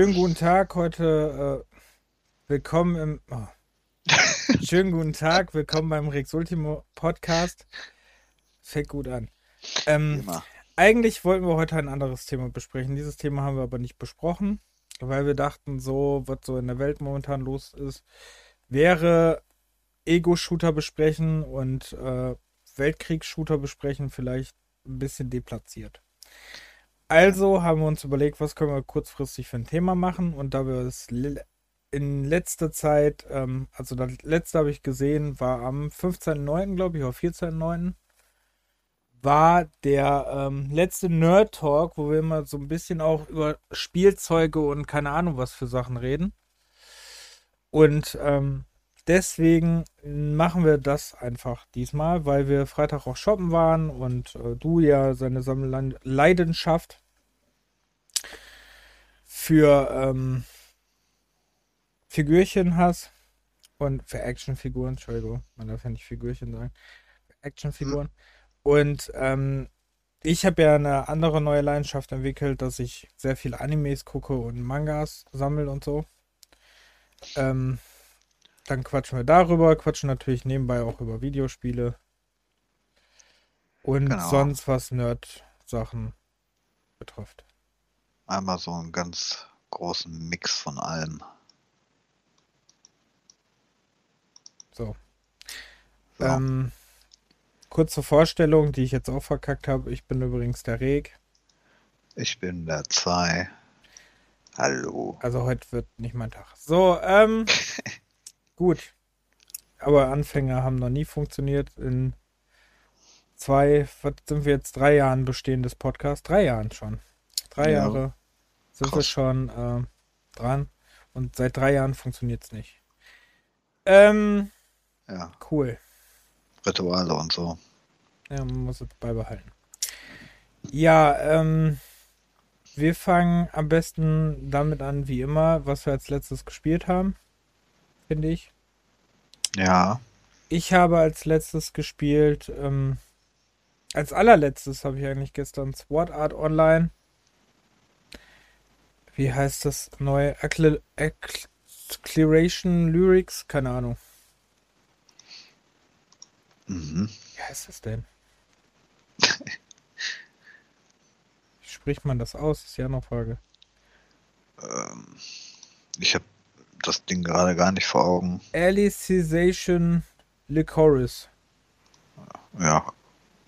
Schönen guten Tag, heute äh, willkommen im. Oh. Schönen guten Tag, willkommen beim Rex Ultimo Podcast. Fängt gut an. Ähm, eigentlich wollten wir heute ein anderes Thema besprechen. Dieses Thema haben wir aber nicht besprochen, weil wir dachten, so, was so in der Welt momentan los ist, wäre Ego-Shooter besprechen und äh, Weltkriegs-Shooter besprechen vielleicht ein bisschen deplatziert. Also haben wir uns überlegt, was können wir kurzfristig für ein Thema machen. Und da wir es in letzter Zeit, ähm, also das letzte habe ich gesehen, war am 15.09., glaube ich, oder 14.09., war der ähm, letzte Nerd Talk, wo wir immer so ein bisschen auch über Spielzeuge und keine Ahnung was für Sachen reden. Und ähm, deswegen machen wir das einfach diesmal, weil wir Freitag auch shoppen waren und äh, du ja seine Sammelleidenschaft für ähm, Figürchen hast und für Actionfiguren, Entschuldigung, man darf ja nicht Figürchen sagen, Actionfiguren. Hm. Und ähm, ich habe ja eine andere neue Leidenschaft entwickelt, dass ich sehr viel Animes gucke und Mangas sammle und so. Ähm, dann quatschen wir darüber, quatschen natürlich nebenbei auch über Videospiele. Und genau. sonst was Nerd-Sachen betrifft. Einmal so einen ganz großen Mix von allem. So. so. Ähm, kurze Vorstellung, die ich jetzt auch verkackt habe. Ich bin übrigens der Reg. Ich bin der Zwei. Hallo. Also heute wird nicht mein Tag. So, ähm, gut. Aber Anfänger haben noch nie funktioniert. In zwei, was sind wir jetzt, drei Jahren bestehendes Podcast? Drei Jahren schon. Drei ja. Jahre sind Krass. wir schon äh, dran. Und seit drei Jahren funktioniert es nicht. Ähm, ja. Cool. Rituale und so. Ja, man muss es beibehalten. Ja, ähm, wir fangen am besten damit an, wie immer, was wir als letztes gespielt haben. Finde ich. Ja. Ich habe als letztes gespielt, ähm, als allerletztes habe ich eigentlich gestern Sword Art Online. Wie heißt das neue? Acceleration Lyrics? Keine Ahnung. Mhm. Wie heißt das denn? Wie spricht man das aus? Ist ja noch Frage. Ähm, ich habe das Ding gerade gar nicht vor Augen. Alicization Licorice. Ja.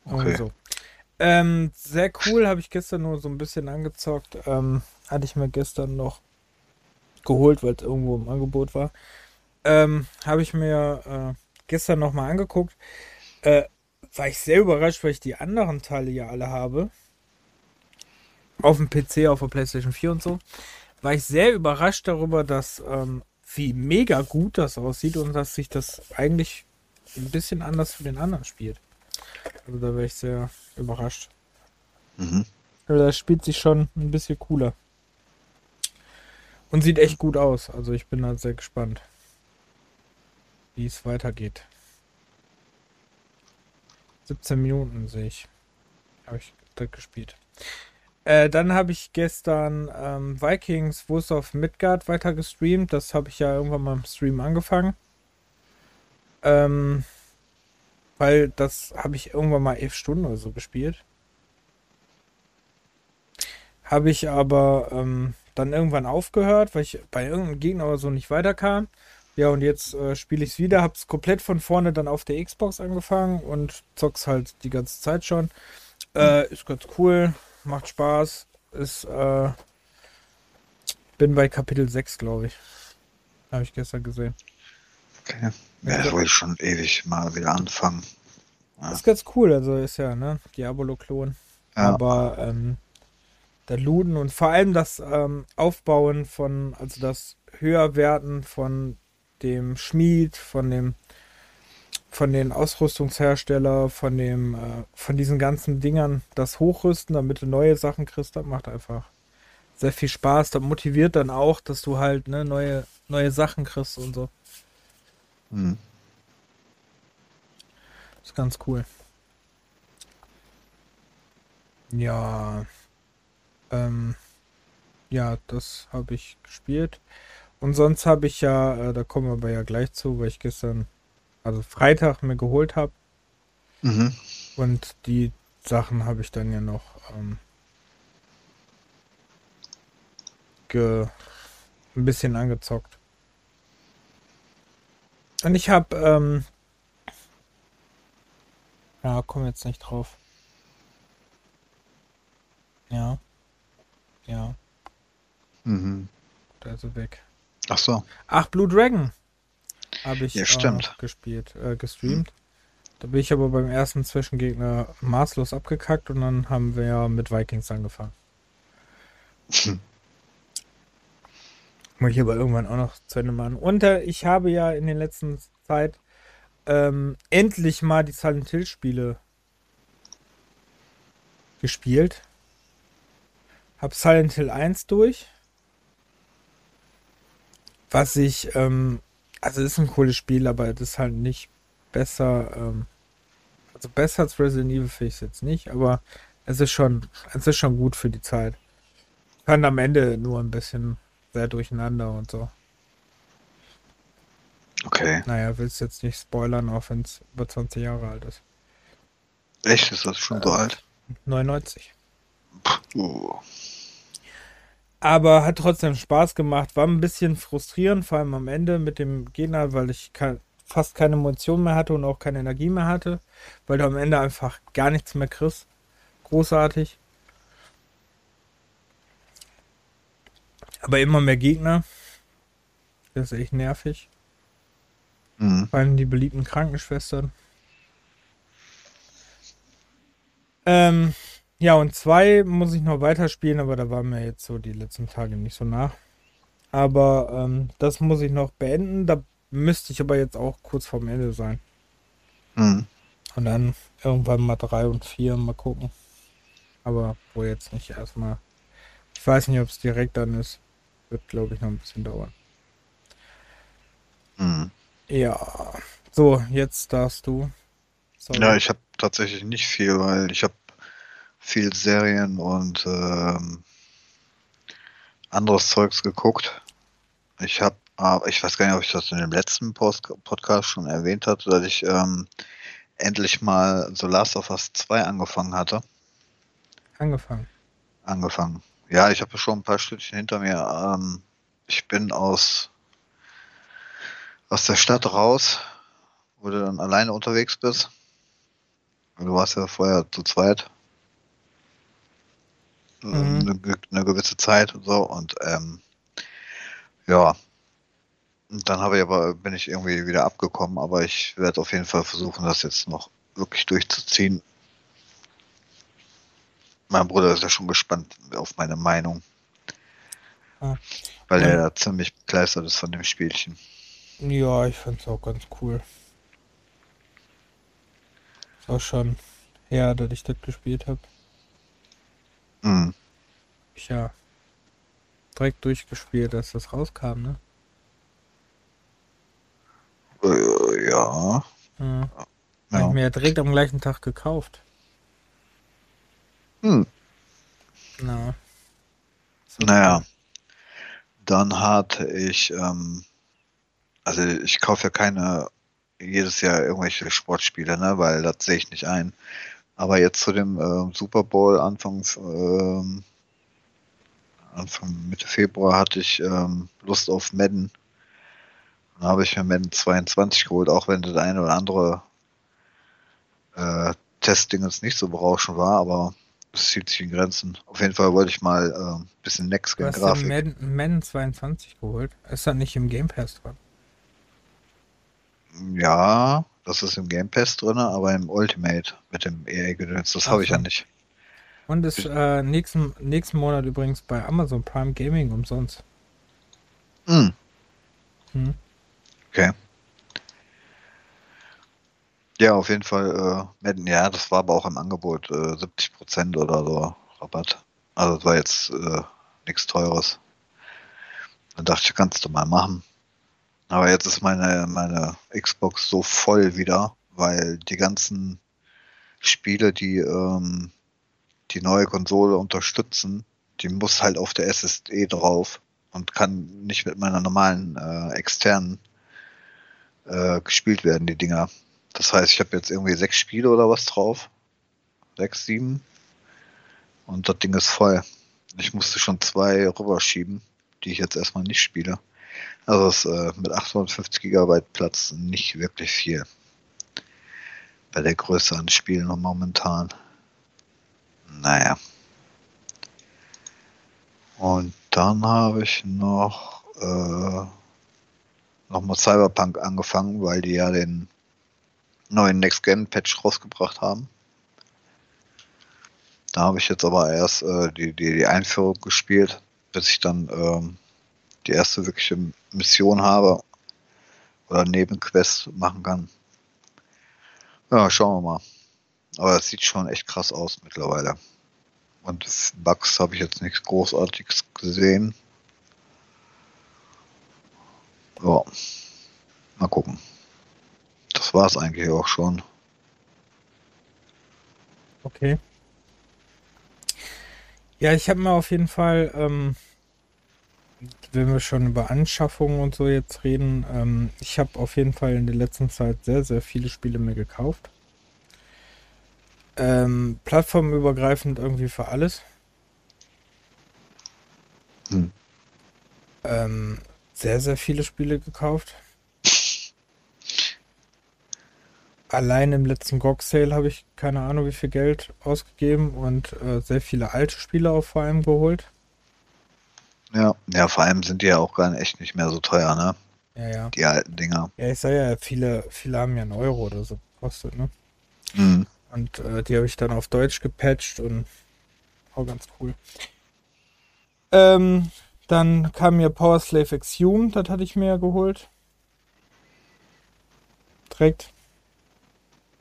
Okay. So. Ähm, sehr cool, habe ich gestern nur so ein bisschen angezockt. Ähm, hatte ich mir gestern noch geholt, weil es irgendwo im Angebot war. Ähm, habe ich mir äh, gestern nochmal angeguckt. Äh, war ich sehr überrascht, weil ich die anderen Teile ja alle habe. Auf dem PC, auf der PlayStation 4 und so. War ich sehr überrascht darüber, dass ähm, wie mega gut das aussieht und dass sich das eigentlich ein bisschen anders für den anderen spielt. Also da wäre ich sehr überrascht. Mhm. Also das spielt sich schon ein bisschen cooler. Und sieht echt gut aus. Also ich bin halt sehr gespannt, wie es weitergeht. 17 Minuten sehe ich. Habe ich das gespielt. Äh, dann habe ich gestern ähm, Vikings Wurst of Midgard weiter gestreamt. Das habe ich ja irgendwann mal im Stream angefangen. Ähm, weil das habe ich irgendwann mal elf Stunden oder so gespielt. Habe ich aber ähm, dann irgendwann aufgehört, weil ich bei irgendeinem Gegner oder so nicht weiterkam. Ja, und jetzt äh, spiele ich es wieder, hab's komplett von vorne dann auf der Xbox angefangen und zock's halt die ganze Zeit schon. Äh, ist ganz cool, macht Spaß, ist, äh, bin bei Kapitel 6, glaube ich. Habe ich gestern gesehen. Okay. Ja, das wollte ich schon ewig mal wieder anfangen. Ja. Ist ganz cool, also ist ja, ne, Diabolo-Klon. Ja. Aber, ähm, der Luden und vor allem das ähm, Aufbauen von, also das Höherwerten von dem Schmied, von dem von den Ausrüstungshersteller, von dem, äh, von diesen ganzen Dingern, das Hochrüsten, damit du neue Sachen kriegst, das macht einfach sehr viel Spaß. Das motiviert dann auch, dass du halt ne, neue, neue Sachen kriegst und so. Mhm. Ist ganz cool. Ja. Ähm, ja, das habe ich gespielt. Und sonst habe ich ja, äh, da kommen wir aber ja gleich zu, weil ich gestern, also Freitag mir geholt habe. Mhm. Und die Sachen habe ich dann ja noch ähm, ge ein bisschen angezockt. Und ich habe, ähm, ja, komm jetzt nicht drauf. Ja. Ja. Mhm. Da ist er weg. Ach so. Ach, Blue Dragon habe ich Ja, stimmt. Äh, gespielt, äh, gestreamt. Da bin ich aber beim ersten Zwischengegner maßlos abgekackt und dann haben wir ja mit Vikings angefangen. Hm. Muss ich aber irgendwann auch noch zu Ende machen. Und äh, ich habe ja in der letzten Zeit ähm, endlich mal die Silent Hill Spiele gespielt. Hab Silent Hill 1 durch. Was ich, ähm, also ist ein cooles Spiel, aber das ist halt nicht besser, ähm, also besser als Resident Evil finde ich es jetzt nicht, aber es ist schon, es ist schon gut für die Zeit. Kann am Ende nur ein bisschen sehr durcheinander und so. Okay. Naja, willst jetzt nicht spoilern, auch wenn es über 20 Jahre alt ist. Echt? Ist das schon so Äh. alt? 99. Uh. Aber hat trotzdem Spaß gemacht. War ein bisschen frustrierend, vor allem am Ende mit dem Gegner, weil ich ke fast keine Munition mehr hatte und auch keine Energie mehr hatte. Weil du am Ende einfach gar nichts mehr kriegst. Großartig. Aber immer mehr Gegner. Das ist echt nervig. Mhm. Vor allem die beliebten Krankenschwestern. Ähm, ja, und zwei muss ich noch weiterspielen, aber da waren mir jetzt so die letzten Tage nicht so nach. Aber ähm, das muss ich noch beenden. Da müsste ich aber jetzt auch kurz vorm Ende sein. Mhm. Und dann irgendwann mal drei und vier mal gucken. Aber wo jetzt nicht erstmal. Ich weiß nicht, ob es direkt dann ist. Wird, glaube ich, noch ein bisschen dauern. Mhm. Ja. So, jetzt darfst du. Sorry. Ja, ich habe tatsächlich nicht viel, weil ich habe viel Serien und ähm, anderes Zeugs geguckt. Ich habe, aber ich weiß gar nicht, ob ich das in dem letzten Post Podcast schon erwähnt hatte, dass ich ähm, endlich mal The Last of Us 2 angefangen hatte. Angefangen. Angefangen. Ja, ich habe schon ein paar Stückchen hinter mir. Ähm, ich bin aus aus der Stadt raus, wo du dann alleine unterwegs bist. Du warst ja vorher zu zweit. Mhm. Eine, eine gewisse Zeit und so und ähm, ja. Und dann habe ich aber, bin ich irgendwie wieder abgekommen, aber ich werde auf jeden Fall versuchen, das jetzt noch wirklich durchzuziehen. Mein Bruder ist ja schon gespannt auf meine Meinung. Ah. Weil Ja. er da ziemlich begeistert ist von dem Spielchen. Ja, ich fand's auch ganz cool. Ist auch schon her, dass ich das gespielt habe. Mhm. Ich ja direkt durchgespielt, als das rauskam, ne? Äh, ja. Ja. Hab ja. ich mir ja direkt am gleichen Tag gekauft. Hm. Na. So Naja. Dann hatte ich, ähm, also ich kaufe ja keine jedes Jahr irgendwelche Sportspiele, ne, weil das sehe ich nicht ein. Aber jetzt zu dem ähm, Super Bowl Anfang, ähm, Anfang Mitte Februar hatte ich ähm, Lust auf Madden. Dann habe ich mir Madden 22 geholt, auch wenn das eine oder andere äh, Testding jetzt nicht so berauschend war, aber es zieht sich in Grenzen. Auf jeden Fall wollte ich mal äh, ein bisschen Next Du Gen hast den Grafik. Madden, Madden 22 geholt. Ist da nicht im Game Pass dran? Ja, das ist im Game Pass drin, aber im Ultimate mit dem EA-Gedöns, das habe ich ja nicht. Und ist äh, nächsten, nächsten Monat übrigens bei Amazon Prime Gaming umsonst. Hm, Hm. okay. Ja, auf jeden Fall, äh, Madden, ja, das war aber auch im Angebot, äh, 70% oder so Rabatt. Also das war jetzt äh, nichts Teures. Dann dachte ich, kannst du mal machen. Aber jetzt ist meine, meine Xbox so voll wieder, weil die ganzen Spiele, die ähm, die neue Konsole unterstützen, die muss halt auf der SSD drauf und kann nicht mit meiner normalen äh, externen äh, gespielt werden, die Dinger. Das heißt, ich habe jetzt irgendwie sechs Spiele oder was drauf. Sechs, sieben. Und das Ding ist voll. Ich musste schon zwei rüberschieben, die ich jetzt erstmal nicht spiele. Also ist äh, mit 850 GB Platz nicht wirklich viel. Bei der Größe an Spielen momentan. Naja. Und dann habe ich noch äh, nochmal Cyberpunk angefangen, weil die ja den neuen Next Gen Patch rausgebracht haben. Da habe ich jetzt aber erst äh, die, die, die Einführung gespielt, bis ich dann ähm, die erste wirkliche Mission habe oder Nebenquest machen kann. Ja, schauen wir mal. Aber es sieht schon echt krass aus mittlerweile. Und Bugs habe ich jetzt nichts Großartiges gesehen. Ja, mal gucken. Das war es eigentlich auch schon. Okay. Ja, ich habe mir auf jeden Fall, ähm, wenn wir schon über Anschaffungen und so jetzt reden, ähm, ich habe auf jeden Fall in der letzten Zeit sehr, sehr viele Spiele mir gekauft. Ähm, plattformübergreifend irgendwie für alles. Hm. Ähm, sehr, sehr viele Spiele gekauft. Allein im letzten GOG Sale habe ich keine Ahnung wie viel Geld ausgegeben und äh, sehr viele alte Spiele auch vor allem geholt. Ja, ja, vor allem sind die ja auch gar nicht, echt nicht mehr so teuer, ne? Ja, ja. Die alten Dinger. Ja, ich sage ja, viele, viele haben ja einen Euro oder so gekostet, ne? Mhm. Und äh, die habe ich dann auf Deutsch gepatcht und auch ganz cool. Ähm, dann kam mir Power Slave Exhumed, das hatte ich mir ja geholt. Direkt.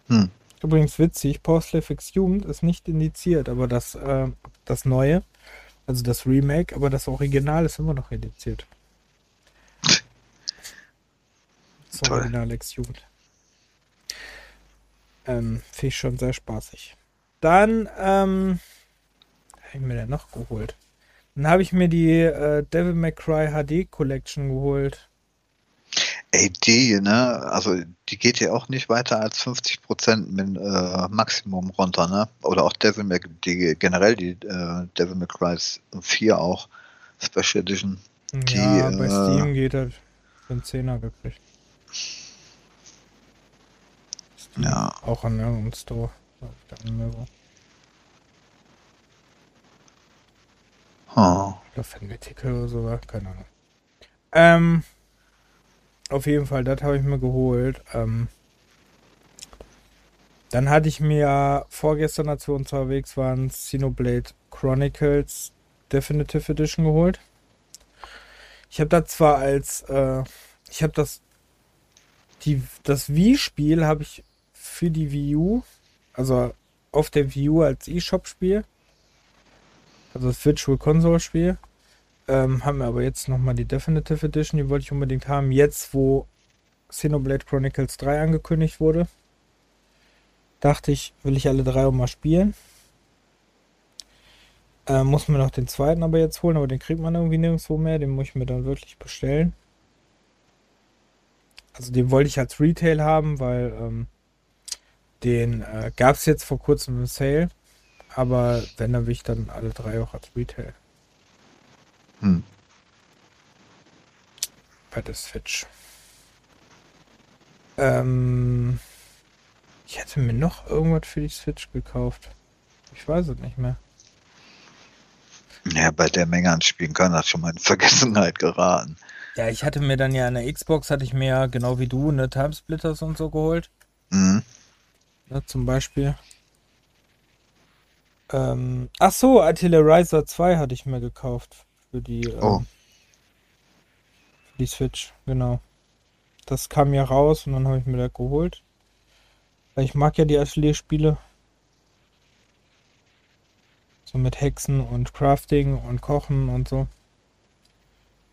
Hm. Übrigens witzig, Power Slave Exhumed ist nicht indiziert, aber das, äh, das neue, also das Remake, aber das Original ist immer noch indiziert. Das Original Exhumed. Ähm, Finde ich schon sehr spaßig. Dann, ähm, habe ich mir denn noch geholt? Dann habe ich mir die äh, Devil May Cry HD Collection geholt. Die, ne, also die geht ja auch nicht weiter als 50% mit äh, Maximum runter, ne? Oder auch Devil May, die generell die äh, Devil May Cry 4 auch, Special Edition. Die, ja, bei äh, Steam geht für einen Zehner gekriegt. Ja. Auch an irgendeinem Store. Oh. Oder Fanatical oder so, keine Ahnung. Ähm, auf jeden Fall, das habe ich mir geholt. Ähm, dann hatte ich mir vorgestern, als wir unterwegs waren, Xenoblade Chronicles Definitive Edition geholt. Ich habe das zwar als, äh, ich habe das, die, das Wii-Spiel habe ich für die Wii U, also auf der Wii U als eShop-Spiel, also das Virtual Console-Spiel. Ähm, haben wir aber jetzt nochmal die Definitive Edition, die wollte ich unbedingt haben. Jetzt, wo Xenoblade Chronicles 3 angekündigt wurde, dachte ich, will ich alle drei auch mal spielen. Ähm, muss mir noch den zweiten aber jetzt holen, aber den kriegt man irgendwie nirgendwo mehr. Den muss ich mir dann wirklich bestellen. Also den wollte ich als Retail haben, weil ähm, den äh, gab es jetzt vor kurzem im Sale. Aber wenn, dann will ich dann alle drei auch als Retail. Hm. Bei der Switch. Ähm, ich hätte mir noch irgendwas für die Switch gekauft. Ich weiß es nicht mehr. Ja, bei der Menge an Spielen kann das schon mal in Vergessenheit geraten. Ja, ich hatte mir dann ja an der Xbox, hatte ich mir ja genau wie du, eine Timesplitters und so geholt. Mhm. Ja, zum Beispiel. Ähm, ach so, Artillerizer 2 hatte ich mir gekauft. Für die, ähm, oh. für die Switch, genau. Das kam ja raus und dann habe ich mir das geholt. Ich mag ja die Atelier-Spiele. So mit Hexen und Crafting und Kochen und so.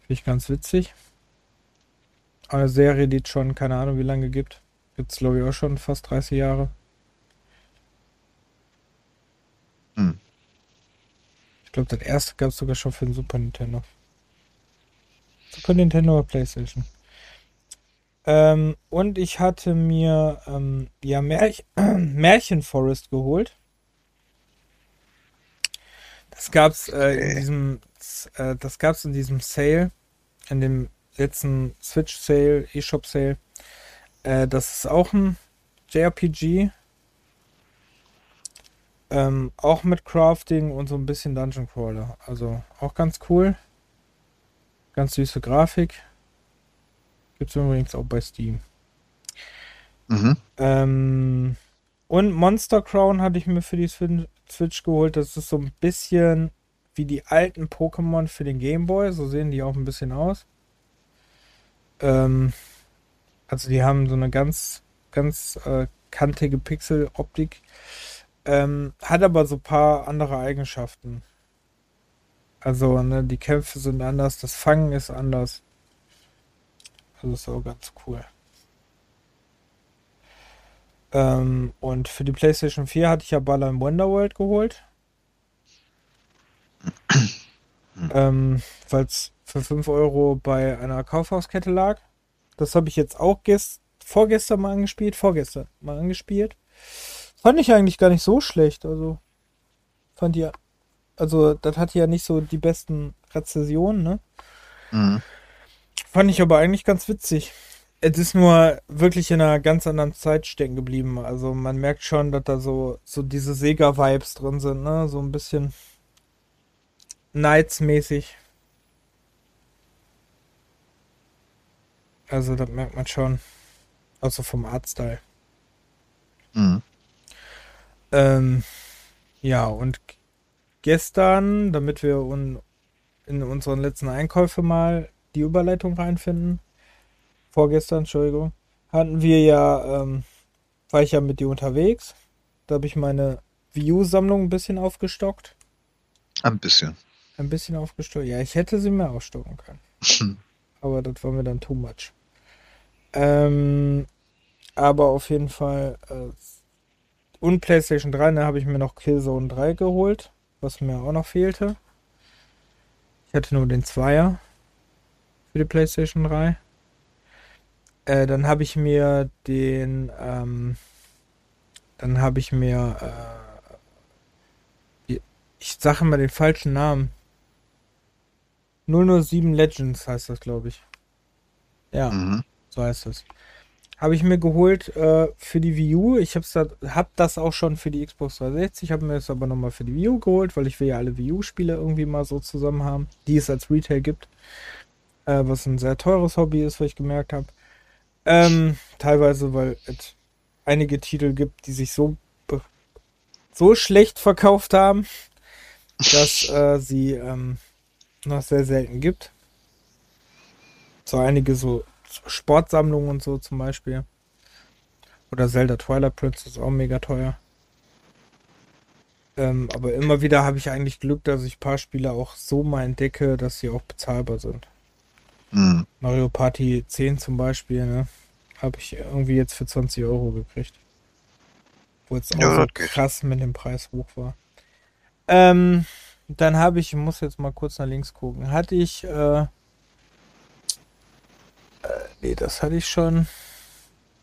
Finde ich ganz witzig. Eine Serie, die es schon keine Ahnung wie lange gibt. Gibt es glaube ich auch schon fast 30 Jahre. Glaube, das erste gab es sogar schon für den Super Nintendo. Super Nintendo oder Playstation. Ähm, und ich hatte mir ähm, ja Märch Märchen Forest geholt. Das gab's äh, in diesem äh, das gab's in diesem Sale, in dem letzten Switch Sale, eShop Sale. Äh, das ist auch ein JRPG. Ähm, auch mit Crafting und so ein bisschen Dungeon Crawler. Also auch ganz cool. Ganz süße Grafik. Gibt es übrigens auch bei Steam. Mhm. Ähm, und Monster Crown hatte ich mir für die Switch geholt. Das ist so ein bisschen wie die alten Pokémon für den Game Boy. So sehen die auch ein bisschen aus. Ähm, also die haben so eine ganz, ganz äh, kantige Pixel-Optik. Ähm, hat aber so ein paar andere Eigenschaften. Also, ne, die Kämpfe sind anders, das Fangen ist anders. Also ist auch ganz cool. Ähm, und für die PlayStation 4 hatte ich ja Baller im Wonderworld geholt. ähm, Weil es für 5 Euro bei einer Kaufhauskette lag. Das habe ich jetzt auch gest vorgestern mal angespielt. Vorgestern mal angespielt. Fand ich eigentlich gar nicht so schlecht. Also fand ja, also das hat ja nicht so die besten Rezessionen, ne? Mhm. Fand ich aber eigentlich ganz witzig. Es ist nur wirklich in einer ganz anderen Zeit stecken geblieben. Also man merkt schon, dass da so, so diese Sega-Vibes drin sind, ne? So ein bisschen Knights-mäßig. Also das merkt man schon. Also vom Artstyle. Mhm. Ähm, ja, und gestern, damit wir un in unseren letzten Einkäufe mal die Überleitung reinfinden, vorgestern, Entschuldigung, hatten wir ja, ähm, war ich ja mit dir unterwegs. Da habe ich meine View-Sammlung ein bisschen aufgestockt. Ein bisschen. Ein bisschen aufgestockt. Ja, ich hätte sie mehr aufstocken können. Aber das war mir dann too much. Ähm, aber auf jeden Fall äh, und PlayStation 3, da habe ich mir noch Killzone 3 geholt, was mir auch noch fehlte. Ich hatte nur den Zweier für die PlayStation 3. Äh, dann habe ich mir den, ähm, dann habe ich mir, äh, ich sage immer den falschen Namen. 007 Legends heißt das, glaube ich. Ja, mhm. so heißt es. Habe ich mir geholt äh, für die Wii U. Ich hab's da, hab das auch schon für die Xbox 360, habe mir das aber nochmal für die Wii U geholt, weil ich will ja alle Wii U-Spiele irgendwie mal so zusammen haben, die es als Retail gibt. Äh, was ein sehr teures Hobby ist, was ich gemerkt habe. Ähm, teilweise, weil es einige Titel gibt, die sich so, so schlecht verkauft haben, dass äh, sie ähm, noch sehr selten gibt. So einige so Sportsammlungen und so zum Beispiel. Oder Zelda Twilight Princess auch mega teuer. Ähm, aber immer wieder habe ich eigentlich Glück, dass ich ein paar Spiele auch so mal entdecke, dass sie auch bezahlbar sind. Mhm. Mario Party 10 zum Beispiel, ne? Habe ich irgendwie jetzt für 20 Euro gekriegt. Wo es auch ja, so krass mit dem Preis hoch war. Ähm, dann habe ich, ich muss jetzt mal kurz nach links gucken, hatte ich äh, äh, nee, das hatte ich schon.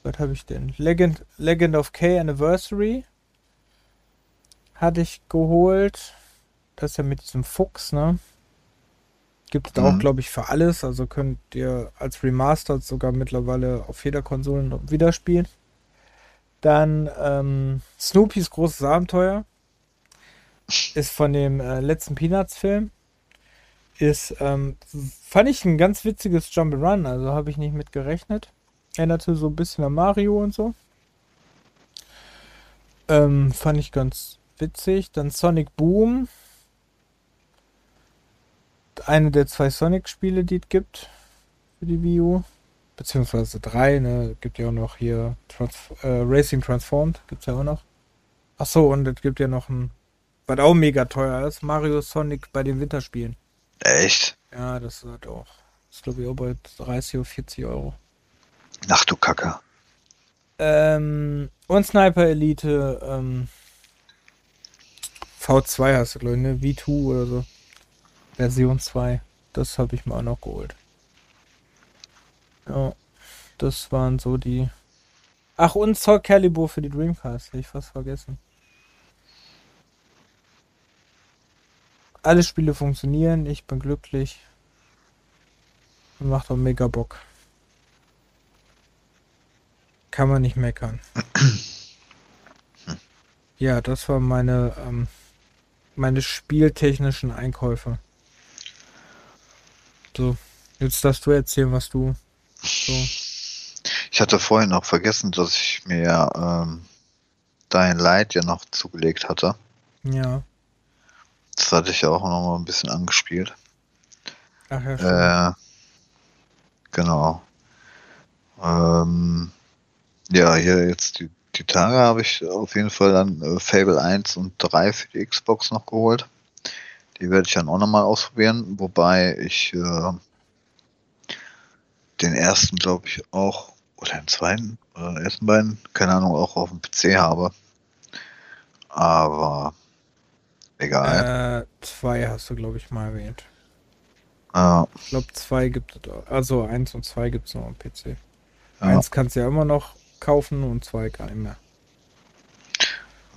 Was habe ich denn? Legend, Legend of K Anniversary hatte ich geholt. Das ist ja mit diesem Fuchs, ne? Gibt es da mhm. auch, glaube ich, für alles. Also könnt ihr als Remastered sogar mittlerweile auf jeder Konsole wieder spielen. Dann ähm, Snoopys großes Abenteuer. Ist von dem äh, letzten Peanuts-Film ist, ähm, fand ich ein ganz witziges Jump'n'Run, also habe ich nicht mit gerechnet. Erinnerte so ein bisschen an Mario und so. Ähm, fand ich ganz witzig. Dann Sonic Boom. Eine der zwei Sonic-Spiele, die es gibt für die Wii U. Beziehungsweise drei, ne? Gibt ja auch noch hier Trans äh, Racing Transformed, gibt's ja auch noch. Achso, und es gibt ja noch ein, was auch mega teuer ist, Mario Sonic bei den Winterspielen. Echt? Ja, das ist auch. Das ist glaube ich auch bei 30 oder 40 Euro. Ach du Kacke. Ähm, und Sniper Elite ähm, V2 hast du, glaube ich, ne? V2 oder so. Version 2. Das habe ich mir auch noch geholt. Ja, das waren so die. Ach, und Soul Calibur für die Dreamcast. Hätte ich fast vergessen. Alle Spiele funktionieren. Ich bin glücklich. Macht auch mega Bock. Kann man nicht meckern. ja, das war meine, ähm, meine spieltechnischen Einkäufe. So, jetzt darfst du erzählen, was du so. Ich hatte vorhin noch vergessen, dass ich mir ähm, Dein Light ja noch zugelegt hatte. Ja. Das hatte ich ja auch noch mal ein bisschen angespielt. Ach ja, Äh, genau. Ähm, ja, hier jetzt die, die Tage habe ich auf jeden Fall dann äh, Fable 1 und 3 für die Xbox noch geholt. Die werde ich dann auch nochmal ausprobieren, wobei ich äh, den ersten, glaube ich, auch, oder den zweiten, oder den ersten beiden, keine Ahnung, auch auf dem PC habe. Aber egal. Äh, zwei hast du, glaube ich, mal erwähnt. Äh, Ich glaube, zwei gibt es, also eins und zwei gibt es noch am PC. ja, Eins kannst du ja immer noch kaufen und zwei gar nicht mehr.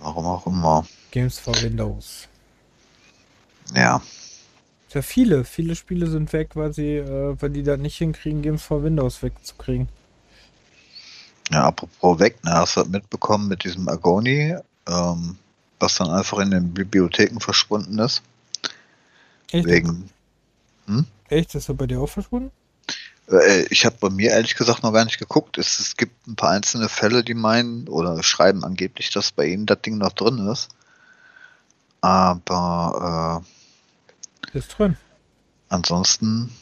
warum auch immer. Games for Windows. Ja. Ja, viele, viele Spiele sind weg, weil sie, äh, weil die da nicht hinkriegen, Games for Windows wegzukriegen. Ja, apropos weg, ne, hast du das mitbekommen mit diesem Agoni, ähm, was dann einfach in den Bibliotheken verschwunden ist? Echt? Wegen. Echt? Ist er bei dir auch verschwunden? Äh, ich habe bei mir ehrlich gesagt noch gar nicht geguckt. Es, es gibt ein paar einzelne Fälle, die meinen oder schreiben angeblich, dass bei ihnen das Ding noch drin ist. Aber äh, Ist drin. ansonsten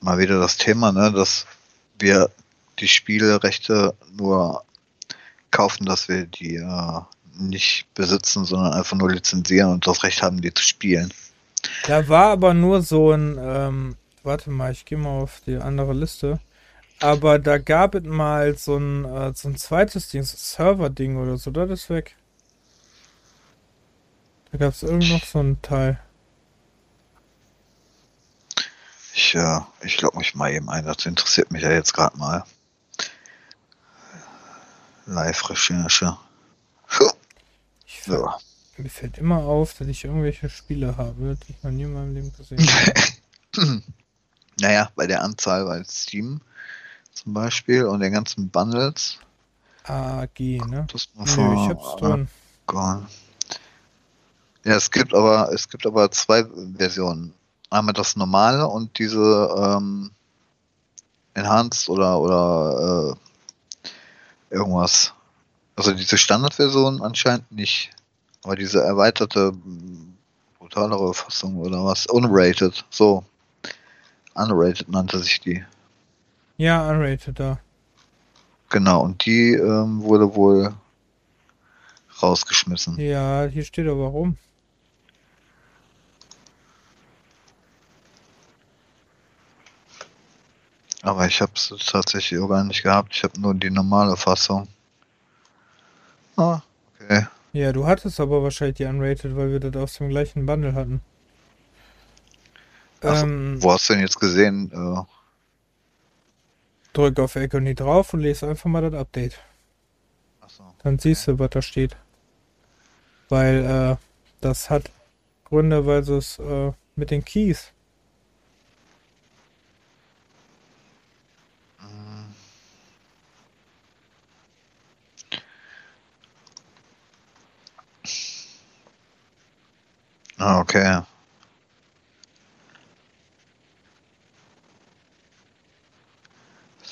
mal wieder das Thema, ne, dass wir die Spielerechte nur kaufen, dass wir die äh, nicht besitzen, sondern einfach nur lizenzieren und das Recht haben, die zu spielen. Da war aber nur so ein, ähm, warte mal, ich gehe mal auf die andere Liste. Aber da gab es mal so ein, äh, so ein zweites Ding, so ein Server-Ding oder so, das ist weg. Da gab es irgend noch so ein Teil. Ich, äh, ich logge mich mal eben ein, das interessiert mich ja jetzt gerade mal. Live-Recherche. So. Mir fällt immer auf, dass ich irgendwelche Spiele habe, die ich noch nie in meinem Leben gesehen habe. Naja, bei der Anzahl bei Steam zum Beispiel und den ganzen Bundles. AG, ne? Das mal Nö, ich hab's drin. Gone. Ja, es gibt aber es gibt aber zwei Versionen. Einmal das normale und diese ähm, Enhanced oder oder äh, irgendwas. Also diese Standardversion anscheinend nicht. Aber diese erweiterte, brutalere Fassung oder was? Unrated, so. Unrated nannte sich die. Ja, unrated da. Genau, und die ähm, wurde wohl rausgeschmissen. Ja, hier steht aber rum. Aber ich habe es tatsächlich auch gar nicht gehabt. Ich habe nur die normale Fassung. Ah, okay. Ja, du hattest aber wahrscheinlich die unrated, weil wir das aus dem gleichen Bundle hatten. Ach so, Ähm, Wo hast du denn jetzt gesehen? Äh, drück auf Iconi drauf und lese einfach mal das Update. achso. Dann siehst du, was da steht. Weil äh, das hat Gründe, weil es äh, mit den Keys. Mm. Ah, okay.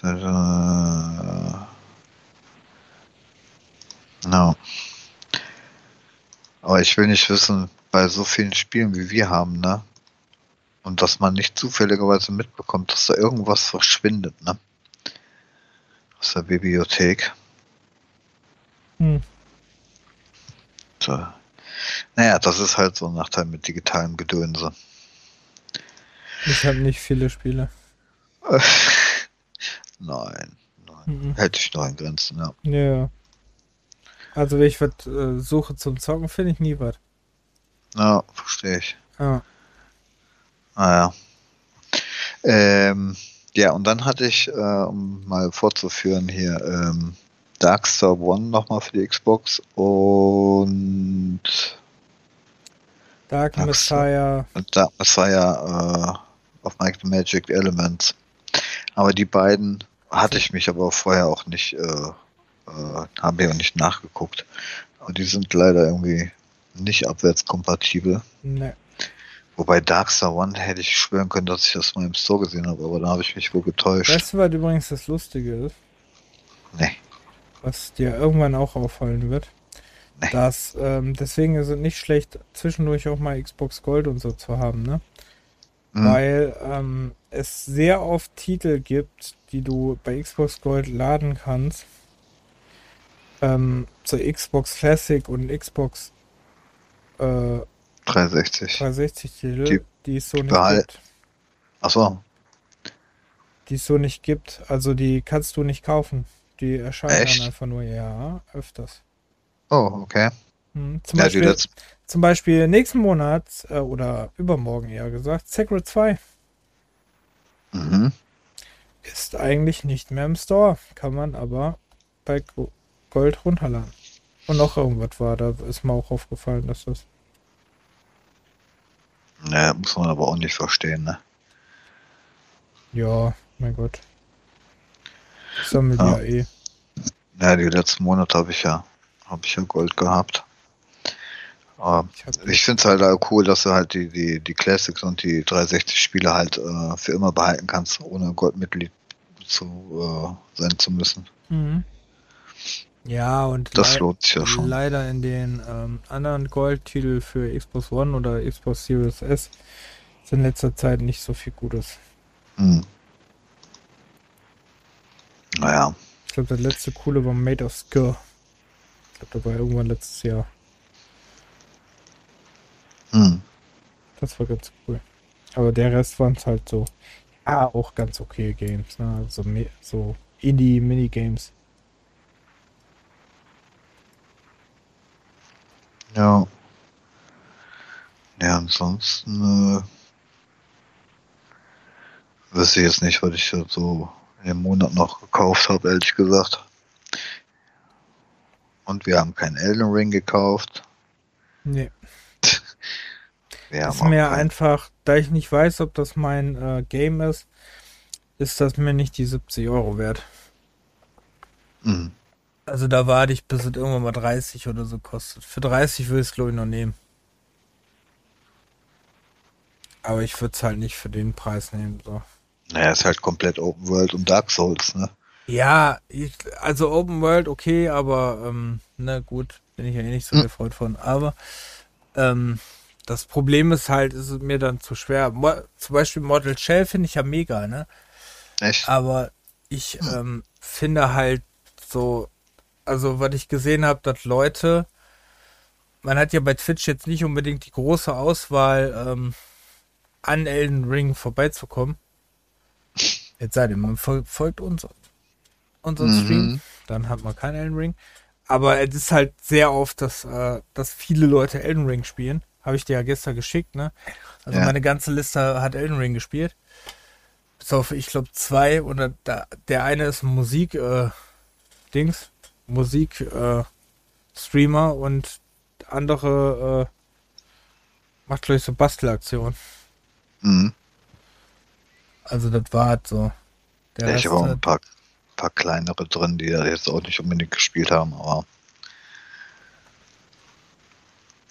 Äh, No. Aber ich will nicht wissen, bei so vielen Spielen wie wir haben, ne? Und dass man nicht zufälligerweise mitbekommt, dass da irgendwas verschwindet, ne? Aus der Bibliothek. Hm. So. Naja, das ist halt so ein Nachteil mit digitalem Gedönse. Ich habe nicht viele Spiele. nein, nein. Mhm. Hält sich noch in Grenzen, ja. Ja. Also wenn ich was äh, suche zum Zocken, finde ich nie was. Ja, verstehe ich. Ja. Ah ja. Ähm, ja, und dann hatte ich, äh, um mal fortzuführen hier, ähm, Darkstar One nochmal für die Xbox und Dark Messiah. Dark Messiah äh, auf Might Magic Elements. Aber die beiden hatte ich mich aber vorher auch nicht, äh, äh, haben wir auch nicht nachgeguckt. Aber die sind leider irgendwie nicht abwärtskompatibel. Nee. Wobei Darkstar One hätte ich schwören können, dass ich das mal im Store gesehen habe, aber da habe ich mich wohl getäuscht. Weißt du, was übrigens das Lustige ist? Nee. Was dir irgendwann auch auffallen wird. Nee. Dass, ähm, deswegen ist es nicht schlecht, zwischendurch auch mal Xbox Gold und so zu haben, ne? Mhm. Weil ähm, es sehr oft Titel gibt, die du bei Xbox Gold laden kannst. Ähm, zur Xbox Classic und Xbox äh, 360. 360 Titel, die, die es so nicht behalt. gibt. Achso. Die es so nicht gibt. Also die kannst du nicht kaufen. Die erscheinen Echt? dann einfach nur, ja, öfters. Oh, okay. Hm, zum, ja, Beispiel, zum Beispiel nächsten Monat äh, oder übermorgen eher gesagt, Sacred 2. Mhm. Ist eigentlich nicht mehr im Store. Kann man aber bei Gold runterladen. Und noch irgendwas war, da ist mir auch aufgefallen, dass das. Naja, muss man aber auch nicht verstehen, ne? Ja, mein Gott. Ich sammle ja. ja eh. Ja, die letzten Monate habe ich ja, habe ich ja Gold gehabt. Aber ich, ich finde es halt auch cool, dass du halt die, die, die Classics und die 360 Spiele halt äh, für immer behalten kannst, ohne Goldmitglied zu äh, sein zu müssen. Mhm. Ja, und das lohnt sich ja schon. leider in den ähm, anderen Goldtitel für Xbox One oder Xbox Series S ist in letzter Zeit nicht so viel Gutes. Hm. Naja. Ich glaube, das letzte coole war Made of Skill. Ich glaube, da war irgendwann letztes Jahr. Hm. Das war ganz cool. Aber der Rest waren es halt so, ja, auch ganz okay Games, ne? So, so Indie-Minigames. Ja. Ja, ansonsten äh, wüsste ich jetzt nicht, was ich so im Monat noch gekauft habe, ehrlich gesagt. Und wir haben keinen Elden Ring gekauft. Nee. ist mir einfach, da ich nicht weiß, ob das mein äh, Game ist, ist das mir nicht die 70 Euro wert. Mhm. Also da warte ich, bis es irgendwann mal 30 oder so kostet. Für 30 würde ich es, glaube ich, noch nehmen. Aber ich würde es halt nicht für den Preis nehmen. So. Naja, ist halt komplett Open World und Dark Souls, ne? Ja, ich, also Open World okay, aber ähm, na gut, bin ich ja eh nicht so hm. der Freund von. Aber ähm, das Problem ist halt, ist es mir dann zu schwer. Mo zum Beispiel Model Shell finde ich ja mega, ne? Echt? Aber ich hm. ähm, finde halt so, also was ich gesehen habe, dass Leute, man hat ja bei Twitch jetzt nicht unbedingt die große Auswahl, ähm, an Elden Ring vorbeizukommen. Jetzt seid ihr, man folgt uns unseren mhm. Stream, dann hat man keinen Elden Ring. Aber es ist halt sehr oft, dass, äh, dass viele Leute Elden Ring spielen. Habe ich dir ja gestern geschickt, ne? Also ja. meine ganze Liste hat Elden Ring gespielt. Bis auf, ich glaube, zwei. Und da, der eine ist Musik, äh, Dings. Musik, äh, Streamer und andere, äh, macht, glaube ich, so Bastelaktionen. Mhm. Also das war halt so. Der ja, ich habe auch ein paar, paar kleinere drin, die da jetzt auch nicht unbedingt gespielt haben, aber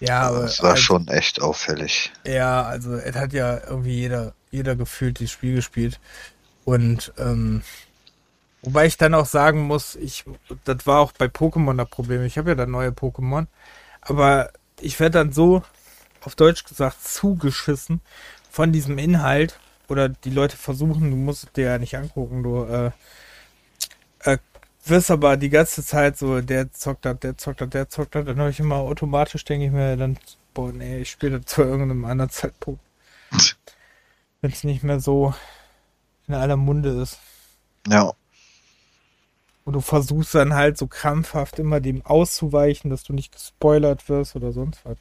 ja, aber es war also, schon echt auffällig. Ja, also es hat ja irgendwie jeder, jeder gefühlt das Spiel gespielt. Und ähm, wobei ich dann auch sagen muss, ich, das war auch bei Pokémon das Problem. Ich habe ja dann neue Pokémon, aber ich werde dann so, auf Deutsch gesagt, zugeschissen von diesem Inhalt. Oder die Leute versuchen, du musst dir ja nicht angucken, du äh, wirst aber die ganze Zeit so, der zockt hat, der zockt hat, der zockt hat, dann habe ich immer automatisch, denke ich mir dann, boah, nee, ich spiele das zu irgendeinem anderen Zeitpunkt. Wenn es nicht mehr so in aller Munde ist. Ja. Und du versuchst dann halt so krampfhaft immer dem auszuweichen, dass du nicht gespoilert wirst oder sonst was.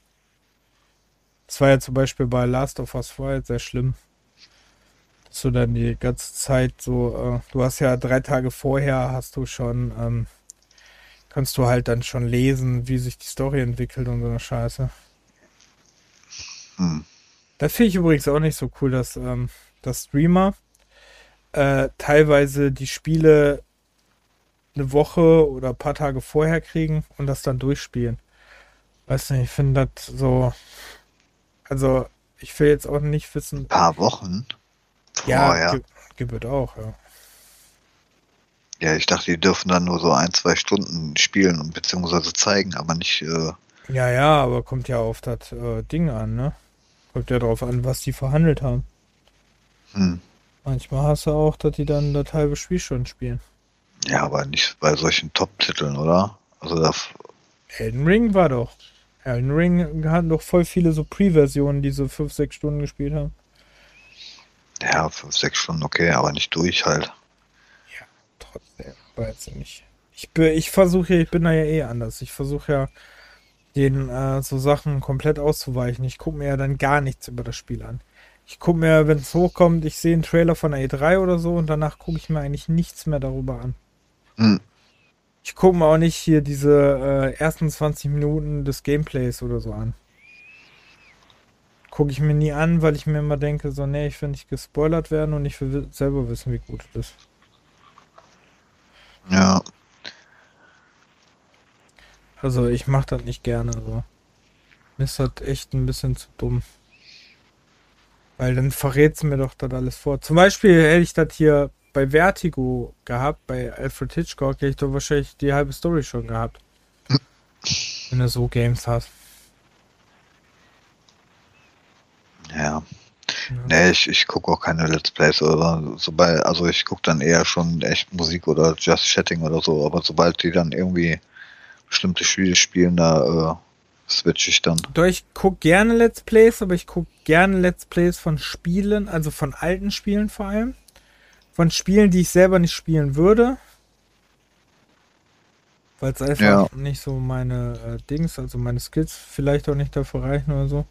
Das war ja zum Beispiel bei Last of Us 2 sehr schlimm. Dass du dann die ganze Zeit so, äh, du hast ja drei Tage vorher, hast du schon, ähm, kannst du halt dann schon lesen, wie sich die Story entwickelt und so eine Scheiße. Hm. Das finde ich übrigens auch nicht so cool, dass, ähm, dass Streamer äh, teilweise die Spiele eine Woche oder ein paar Tage vorher kriegen und das dann durchspielen. Weiß nicht, ich finde das so. Also, ich will jetzt auch nicht wissen. Ein paar Wochen? Ja, ja. Gebührt auch, ja. Ja, ich dachte, die dürfen dann nur so ein, zwei Stunden spielen und beziehungsweise zeigen, aber nicht. Äh ja, ja, aber kommt ja auf das äh, Ding an, ne? Kommt ja darauf an, was die verhandelt haben. Hm. Manchmal hast du auch, dass die dann das halbe Spiel schon spielen. Ja, aber nicht bei solchen Top-Titeln, oder? Also das. Elden Ring war doch. Elden Ring hatten doch voll viele so Pre-Versionen, die so 5, 6 Stunden gespielt haben. Ja, 5, 6 Stunden, okay, aber nicht durch halt. Ja, trotzdem, weiß ich nicht. Ich, ich versuche, ich bin da ja eh anders. Ich versuche ja, den äh, so Sachen komplett auszuweichen. Ich gucke mir ja dann gar nichts über das Spiel an. Ich gucke mir, wenn es hochkommt, ich sehe einen Trailer von der E3 oder so und danach gucke ich mir eigentlich nichts mehr darüber an. Hm. Ich gucke mir auch nicht hier diese äh, ersten 20 Minuten des Gameplays oder so an. Gucke ich mir nie an, weil ich mir immer denke, so, nee, ich will nicht gespoilert werden und ich will selber wissen, wie gut es ist. Ja. Also ich mache das nicht gerne so. Mir ist das echt ein bisschen zu dumm. Weil dann verrät es mir doch das alles vor. Zum Beispiel hätte ich das hier bei Vertigo gehabt, bei Alfred Hitchcock, hätte ich doch wahrscheinlich die halbe Story schon gehabt. Wenn du so Games hast. Ja. ja. Nee, ich, ich gucke auch keine Let's Plays oder sobald, also ich gucke dann eher schon echt Musik oder Just Chatting oder so, aber sobald die dann irgendwie bestimmte Spiele spielen, da äh, switch ich dann. Doch, ich gucke gerne Let's Plays, aber ich gucke gerne Let's Plays von Spielen, also von alten Spielen vor allem von Spielen, die ich selber nicht spielen würde. Weil es einfach ja. nicht so meine äh, Dings, also meine Skills vielleicht auch nicht dafür reichen oder so.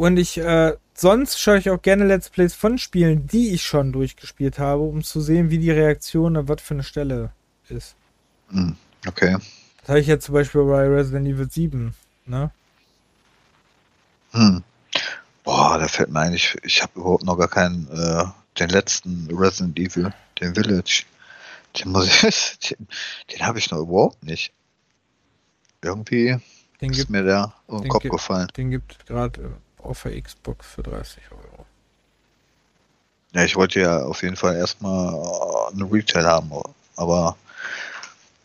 Und ich, äh, sonst schaue ich auch gerne Let's Plays von Spielen, die ich schon durchgespielt habe, um zu sehen, wie die Reaktion an was für eine Stelle ist. Hm, okay. Das habe ich jetzt zum Beispiel bei Resident Evil 7, ne? Hm. Boah, da fällt mir eigentlich, ich habe überhaupt noch gar keinen äh, den letzten Resident Evil, den Village, den muss ich, den, den habe ich noch überhaupt nicht. Irgendwie den ist gibt, mir der um den Kopf gefallen. Den gibt gerade auf der Xbox für 30 Euro. Ja, ich wollte ja auf jeden Fall erstmal äh, eine Retail haben, aber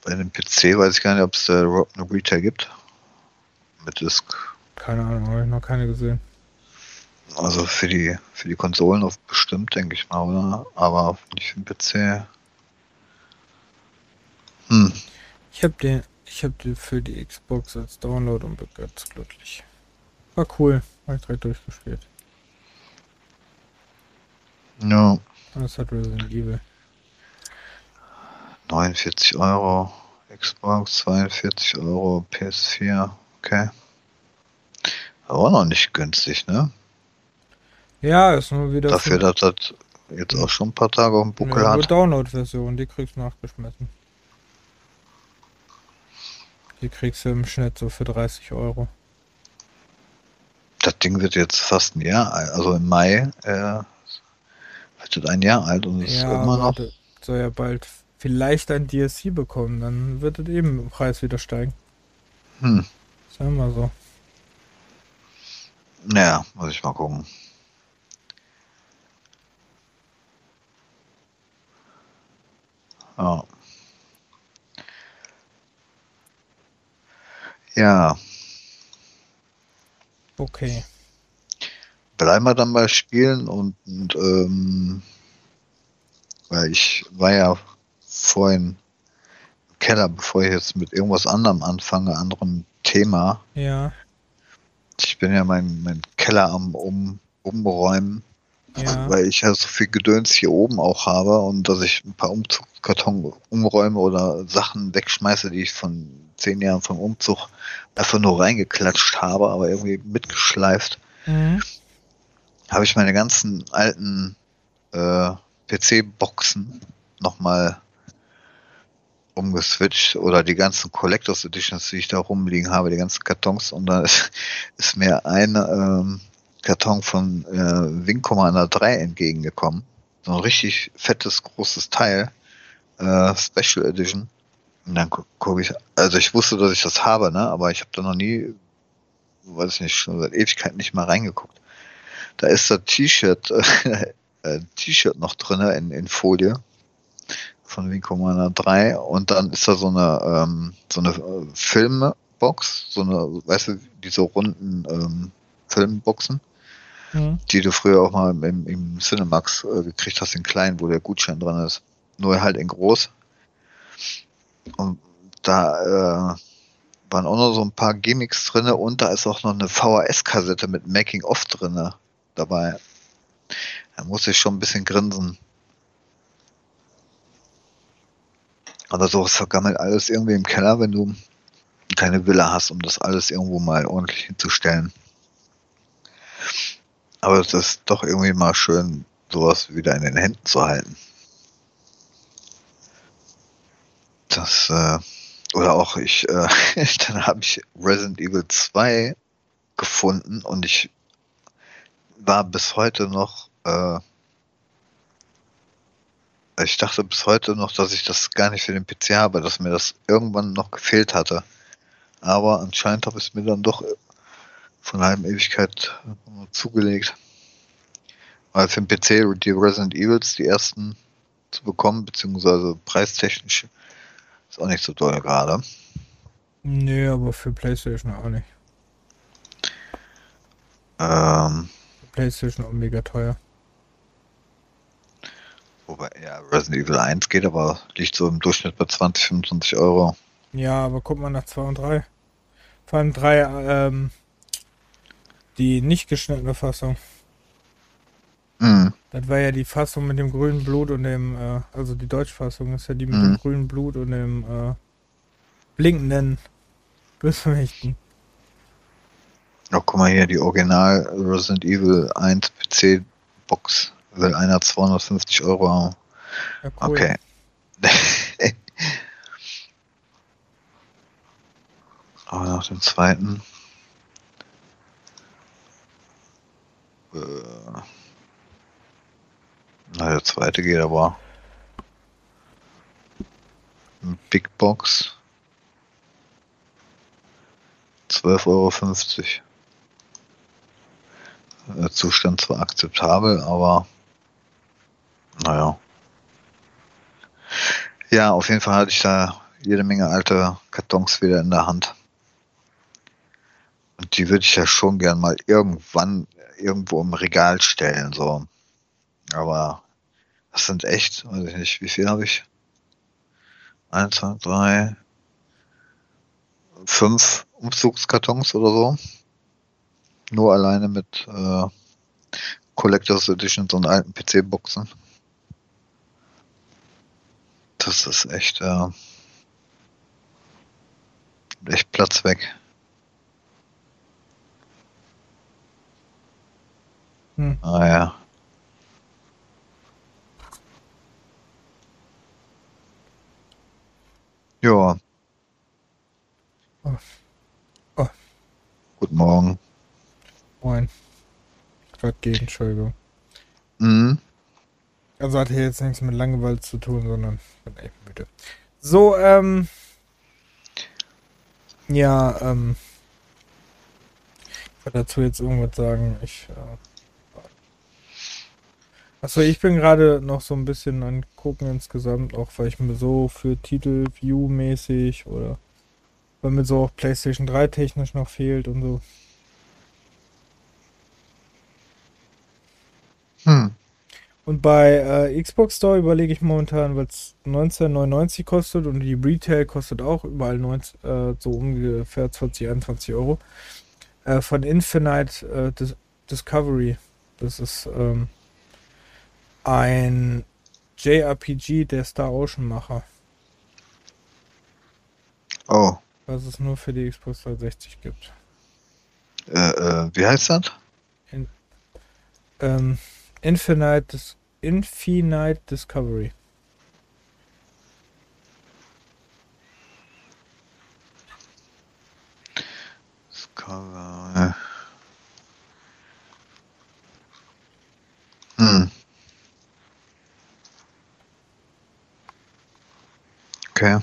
bei dem PC weiß ich gar nicht, ob es eine Retail gibt. Mit Disk. Keine Ahnung, habe ich noch keine gesehen. Also für die, für die Konsolen auf bestimmt, denke ich mal, oder? Aber nicht für den PC. Hm. Ich habe den, ich habe den für die Xbox als Download und bin ganz glücklich. War cool, habe ich direkt durchgespielt. Ja. Das hat Resident Evil. 49 Euro Xbox, 42 Euro PS4, okay. Aber noch nicht günstig, ne? Ja, ist nur wieder. Dafür, dass das jetzt auch schon ein paar Tage auf dem Buckel ja, hat. Download-Version, die kriegst du nachgeschmissen. Die kriegst du im Schnitt so für 30 Euro. Das Ding wird jetzt fast ein Jahr alt, also im Mai äh, wird das ein Jahr alt und ist ja, immer noch. Soll ja bald vielleicht ein DSC bekommen, dann wird es eben im Preis wieder steigen. Hm. Sagen wir so. Naja, muss ich mal gucken. Ja. Ja. Okay. Bleiben wir dann bei Spielen und, und ähm, weil ich war ja vorhin im Keller, bevor ich jetzt mit irgendwas anderem anfange, anderem Thema. Ja. Ich bin ja mein, mein Keller am um, Umräumen. Ja. Weil ich ja so viel Gedöns hier oben auch habe und dass ich ein paar Umzugskarton umräume oder Sachen wegschmeiße, die ich von zehn Jahren vom Umzug einfach nur reingeklatscht habe, aber irgendwie mitgeschleift. Mhm. Habe ich meine ganzen alten äh, PC-Boxen nochmal umgeswitcht oder die ganzen Collectors Editions, die ich da rumliegen habe, die ganzen Kartons und da ist, ist mir ein ähm, Karton von äh, Wing Commander 3 entgegengekommen. So ein richtig fettes, großes Teil, äh, Special Edition. Und dann gucke guck ich, also ich wusste, dass ich das habe, ne, aber ich habe da noch nie, weiß ich nicht, schon seit Ewigkeit nicht mal reingeguckt. Da ist das T-Shirt, äh, T-Shirt noch drin in, in Folie von Wing Commander 3 und dann ist da so eine ähm, so eine äh, Filmbox, so eine, weißt du, diese runden ähm, Filmboxen, mhm. die du früher auch mal im, im Cinemax äh, gekriegt hast, in klein, wo der Gutschein dran ist. Nur halt in groß. Und da äh, waren auch noch so ein paar Gimmicks drin und da ist auch noch eine VHS-Kassette mit Making of drin dabei. Da muss ich schon ein bisschen grinsen. Aber sowas vergammelt alles irgendwie im Keller, wenn du keine Villa hast, um das alles irgendwo mal ordentlich hinzustellen. Aber es ist doch irgendwie mal schön, sowas wieder in den Händen zu halten. Das, äh, oder auch ich, äh, dann habe ich Resident Evil 2 gefunden und ich war bis heute noch äh, ich dachte bis heute noch, dass ich das gar nicht für den PC habe, dass mir das irgendwann noch gefehlt hatte. Aber anscheinend habe ich es mir dann doch von einer halben Ewigkeit zugelegt. Weil für den PC die Resident Evils, die ersten zu bekommen, beziehungsweise preistechnisch, ist auch nicht so toll gerade. Nee, aber für PlayStation auch nicht. Ähm, PlayStation auch mega teuer. Wobei, ja, Resident Evil 1 geht, aber liegt so im Durchschnitt bei 20, 25 Euro. Ja, aber guck mal nach 2 und 3. Vor allem 3, ähm, die nicht geschnittene Fassung. Mhm. Das war ja die Fassung mit dem grünen Blut und dem, äh, also die Deutschfassung ist ja die mit mhm. dem grünen Blut und dem, äh, blinkenden Bösewichten. Oh, guck mal hier, die Original Resident Evil 1 PC Box will einer 250 Euro haben. Ja, cool. Okay. Aber nach dem zweiten. Äh, na, der zweite geht aber. Big Box. 12,50 Euro. Zustand zwar akzeptabel, aber naja. Ja, auf jeden Fall hatte ich da jede Menge alte Kartons wieder in der Hand. Und die würde ich ja schon gern mal irgendwann irgendwo im Regal stellen, so. Aber das sind echt, weiß ich nicht, wie viel habe ich? Eins, zwei, drei, fünf Umzugskartons oder so. Nur alleine mit äh, Collectors Editions und alten PC-Boxen. Das ist echt, äh, echt Platz weg. Hm. Ah ja. Ja. Oh. Oh. Guten Morgen. Moin. Gerade gegen, Entschuldigung. Mhm. Also hat hier jetzt nichts mit Langeweile zu tun, sondern bin echt müde. So, ähm. Ja, ähm. Ich will dazu jetzt irgendwas sagen. Ich. Äh, Achso, ich bin gerade noch so ein bisschen an gucken insgesamt, auch weil ich mir so für Titel View-mäßig oder weil mir so auch PlayStation 3 technisch noch fehlt und so. Hm. Und bei äh, Xbox Store überlege ich momentan, weil es 19,99 kostet und die Retail kostet auch überall 19, äh, so ungefähr 20, 21 Euro. Äh, von Infinite äh, Dis Discovery. Das ist ähm, ein JRPG der Star Ocean Macher. Oh. Was es nur für die Xbox 360 gibt. Äh, äh, wie heißt das? In, ähm, Infinite, Infinite Discovery. Discovery. Hm. Okay.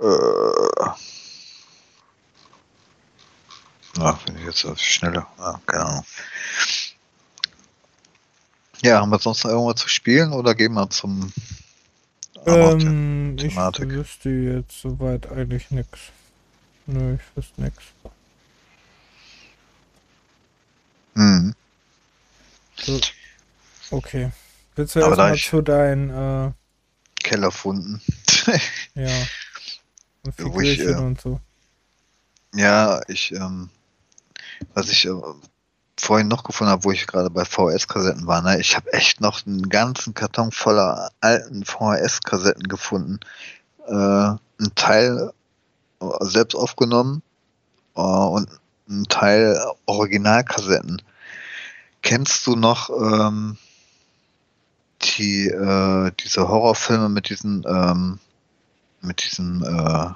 Äh. Ach, wenn ich jetzt auf Schnelle. Ah, keine Ahnung. Ja, haben wir sonst noch irgendwas zu spielen oder gehen wir zum ähm, ich wüsste jetzt soweit eigentlich nichts. Nö, ich wüsste nichts. Mhm. So. Okay. Willst du erstmal zu deinen äh, Kellerfunden? ja. Und Figürchen äh, und so. Ja, ich, ähm, was ich äh, vorhin noch gefunden habe, wo ich gerade bei VHS-Kassetten war, ne, ich habe echt noch einen ganzen Karton voller alten VHS-Kassetten gefunden. Äh, ein Teil äh, selbst aufgenommen äh, und ein Teil Originalkassetten. Kennst du noch ähm, die äh, diese Horrorfilme mit diesen ähm, mit diesen äh,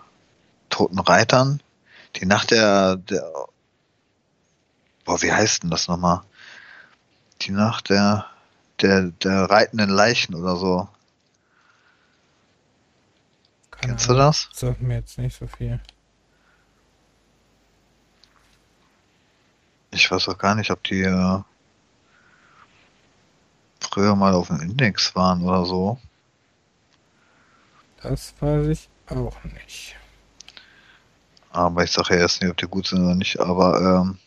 toten Reitern, die nach der, der boah, wie heißt denn das nochmal? Die nach der, der, der reitenden Leichen oder so. Keine Kennst du das? Sagt mir jetzt nicht so viel. Ich weiß auch gar nicht, ob die äh, früher mal auf dem Index waren oder so. Das weiß ich auch nicht. Aber ich sage ja erst nicht, ob die gut sind oder nicht. Aber ähm,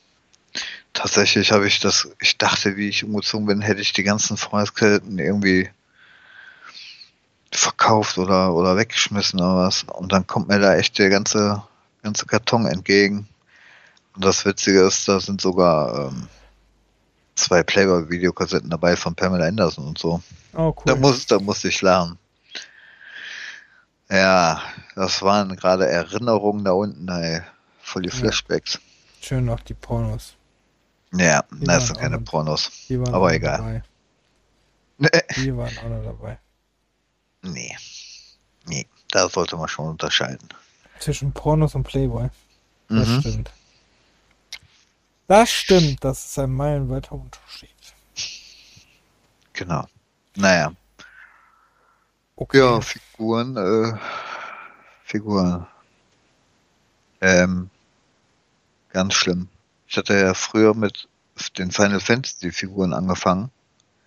tatsächlich habe ich das, ich dachte, wie ich umgezogen bin, hätte ich die ganzen Freundesketten irgendwie verkauft oder, oder weggeschmissen oder was. Und dann kommt mir da echt der ganze, ganze Karton entgegen. Und das Witzige ist, da sind sogar ähm, zwei Playboy-Videokassetten dabei von Pamela Anderson und so. Oh, cool. Da muss, da musste ich lernen. Ja, das waren gerade Erinnerungen da unten, ey. Voll die Flashbacks. Schön noch die Pornos. Ja, die das sind keine Pornos. Aber egal. Nee. Die waren auch noch dabei. Nee. Nee, da sollte man schon unterscheiden. Zwischen Pornos und Playboy. Das mhm. stimmt. Das stimmt, das ist ein meilenweiter Unterschied. Genau. Naja. Okay. Ja, Figuren, äh, Figuren. Ähm, ganz schlimm. Ich hatte ja früher mit den Final Fantasy Figuren angefangen.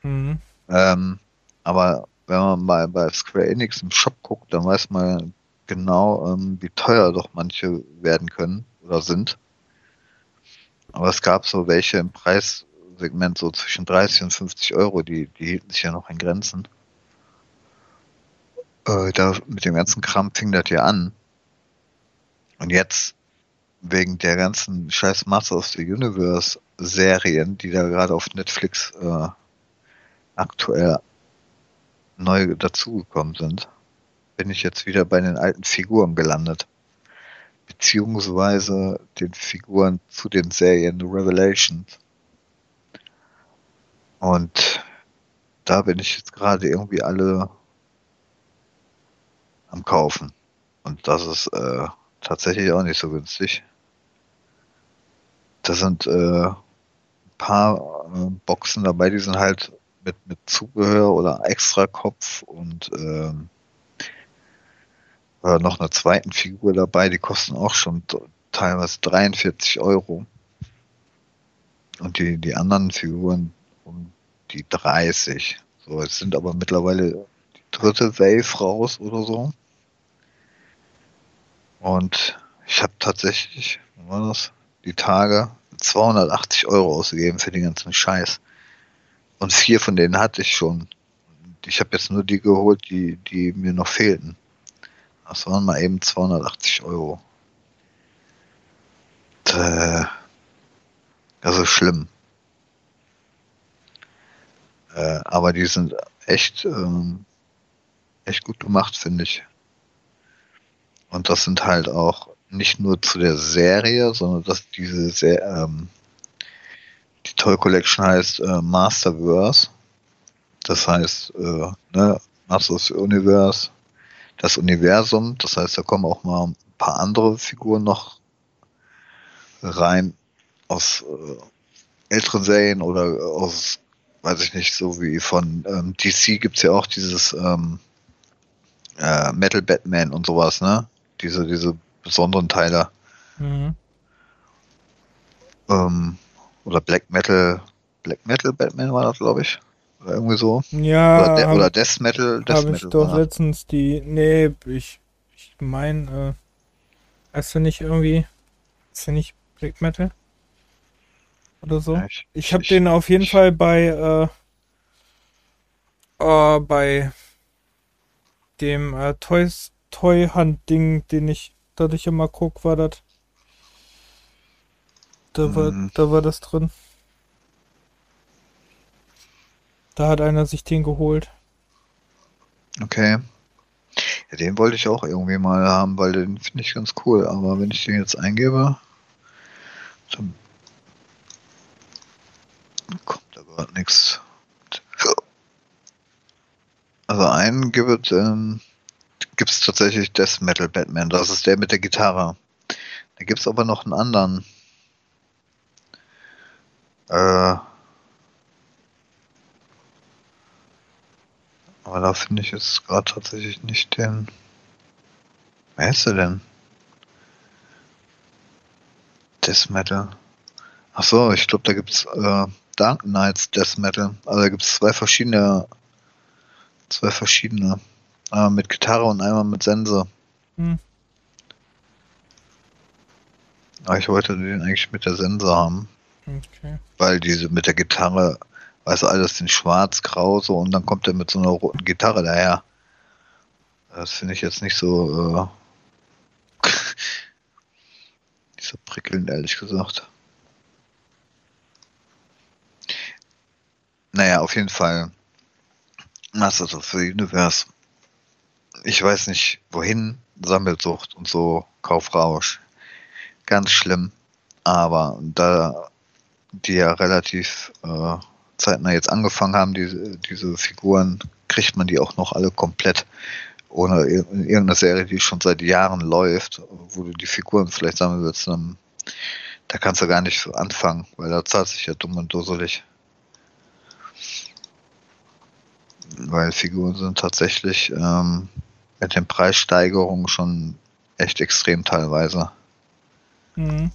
Mhm. Ähm, aber wenn man mal bei Square Enix im Shop guckt, dann weiß man genau, ähm, wie teuer doch manche werden können oder sind. Aber es gab so welche im Preissegment so zwischen 30 und 50 Euro, die, die hielten sich ja noch in Grenzen äh, da mit dem ganzen Kram fing das ja an. Und jetzt, wegen der ganzen scheiß Master of the Universe Serien, die da gerade auf Netflix äh, aktuell neu dazugekommen sind, bin ich jetzt wieder bei den alten Figuren gelandet. Beziehungsweise den Figuren zu den Serien Revelations. Und da bin ich jetzt gerade irgendwie alle am Kaufen. Und das ist äh, tatsächlich auch nicht so günstig. Da sind äh, ein paar äh, Boxen dabei, die sind halt mit, mit Zubehör oder extra Kopf und ähm, äh, noch einer zweiten Figur dabei, die kosten auch schon teilweise 43 Euro. Und die, die anderen Figuren um die 30. So, jetzt sind aber mittlerweile die dritte Wave raus oder so. Und ich habe tatsächlich, was war das, die Tage 280 Euro ausgegeben für den ganzen Scheiß. Und vier von denen hatte ich schon. Ich habe jetzt nur die geholt, die, die mir noch fehlten. Das waren mal eben 280 Euro. äh, also schlimm. Äh, aber die sind echt, ähm, echt gut gemacht, finde ich. Und das sind halt auch nicht nur zu der Serie, sondern dass diese sehr, ähm, die Toy Collection heißt äh, Masterverse. Das heißt, äh, ne, Masters Universe, das Universum. Das heißt, da kommen auch mal ein paar andere Figuren noch rein aus äh, älteren Serien oder aus, weiß ich nicht, so wie von ähm, DC gibt's ja auch dieses ähm, äh, Metal Batman und sowas, ne? Diese, diese besonderen Teile. Mhm. Ähm, oder Black Metal, Black Metal Batman war das, glaube ich. Oder irgendwie so. Ja. Oder, De oder Death Metal. Death Habe ich doch letztens die. Nee, ich, ich meine, äh, heißt du nicht irgendwie. Ist ja nicht Black Metal? Oder so? Ja, ich ich habe den auf jeden ich, Fall bei. Äh, äh, bei dem äh, Toys Toy Hunt Ding, den ich das ich immer guck, war das. Da war, mhm. da war das drin. Da hat einer sich den geholt. Okay. Ja, den wollte ich auch irgendwie mal haben, weil den finde ich ganz cool. Aber wenn ich den jetzt eingebe, dann kommt gerade nichts. Also einen gibt ähm, es tatsächlich Death Metal Batman. Das ist der mit der Gitarre. Da gibt es aber noch einen anderen. Äh, da finde ich jetzt gerade tatsächlich nicht den. Wer ist der denn? Death Metal. Ach so, ich glaube, da gibt's äh, Dark Knights Death Metal. Also da gibt es zwei verschiedene, zwei verschiedene. Einmal mit Gitarre und einmal mit Sense. Hm. Aber ich wollte den eigentlich mit der Sense haben. Okay. Weil diese mit der Gitarre, weißt du, alles in schwarz-grau so und dann kommt er mit so einer roten Gitarre daher. Das finde ich jetzt nicht so, äh, nicht so prickelnd, ehrlich gesagt. Naja, auf jeden Fall. Masters of the Universe. Ich weiß nicht, wohin. Sammelsucht und so, Kaufrausch. Ganz schlimm. Aber da die ja relativ äh, zeitnah jetzt angefangen haben, diese, diese Figuren, kriegt man die auch noch alle komplett. Ohne in irgendeiner Serie, die schon seit Jahren läuft, wo du die Figuren vielleicht sammeln willst, dann, da kannst du gar nicht anfangen, weil da zahlt sich ja dumm und dusselig. Weil Figuren sind tatsächlich ähm, mit den Preissteigerungen schon echt extrem teilweise. Mhm.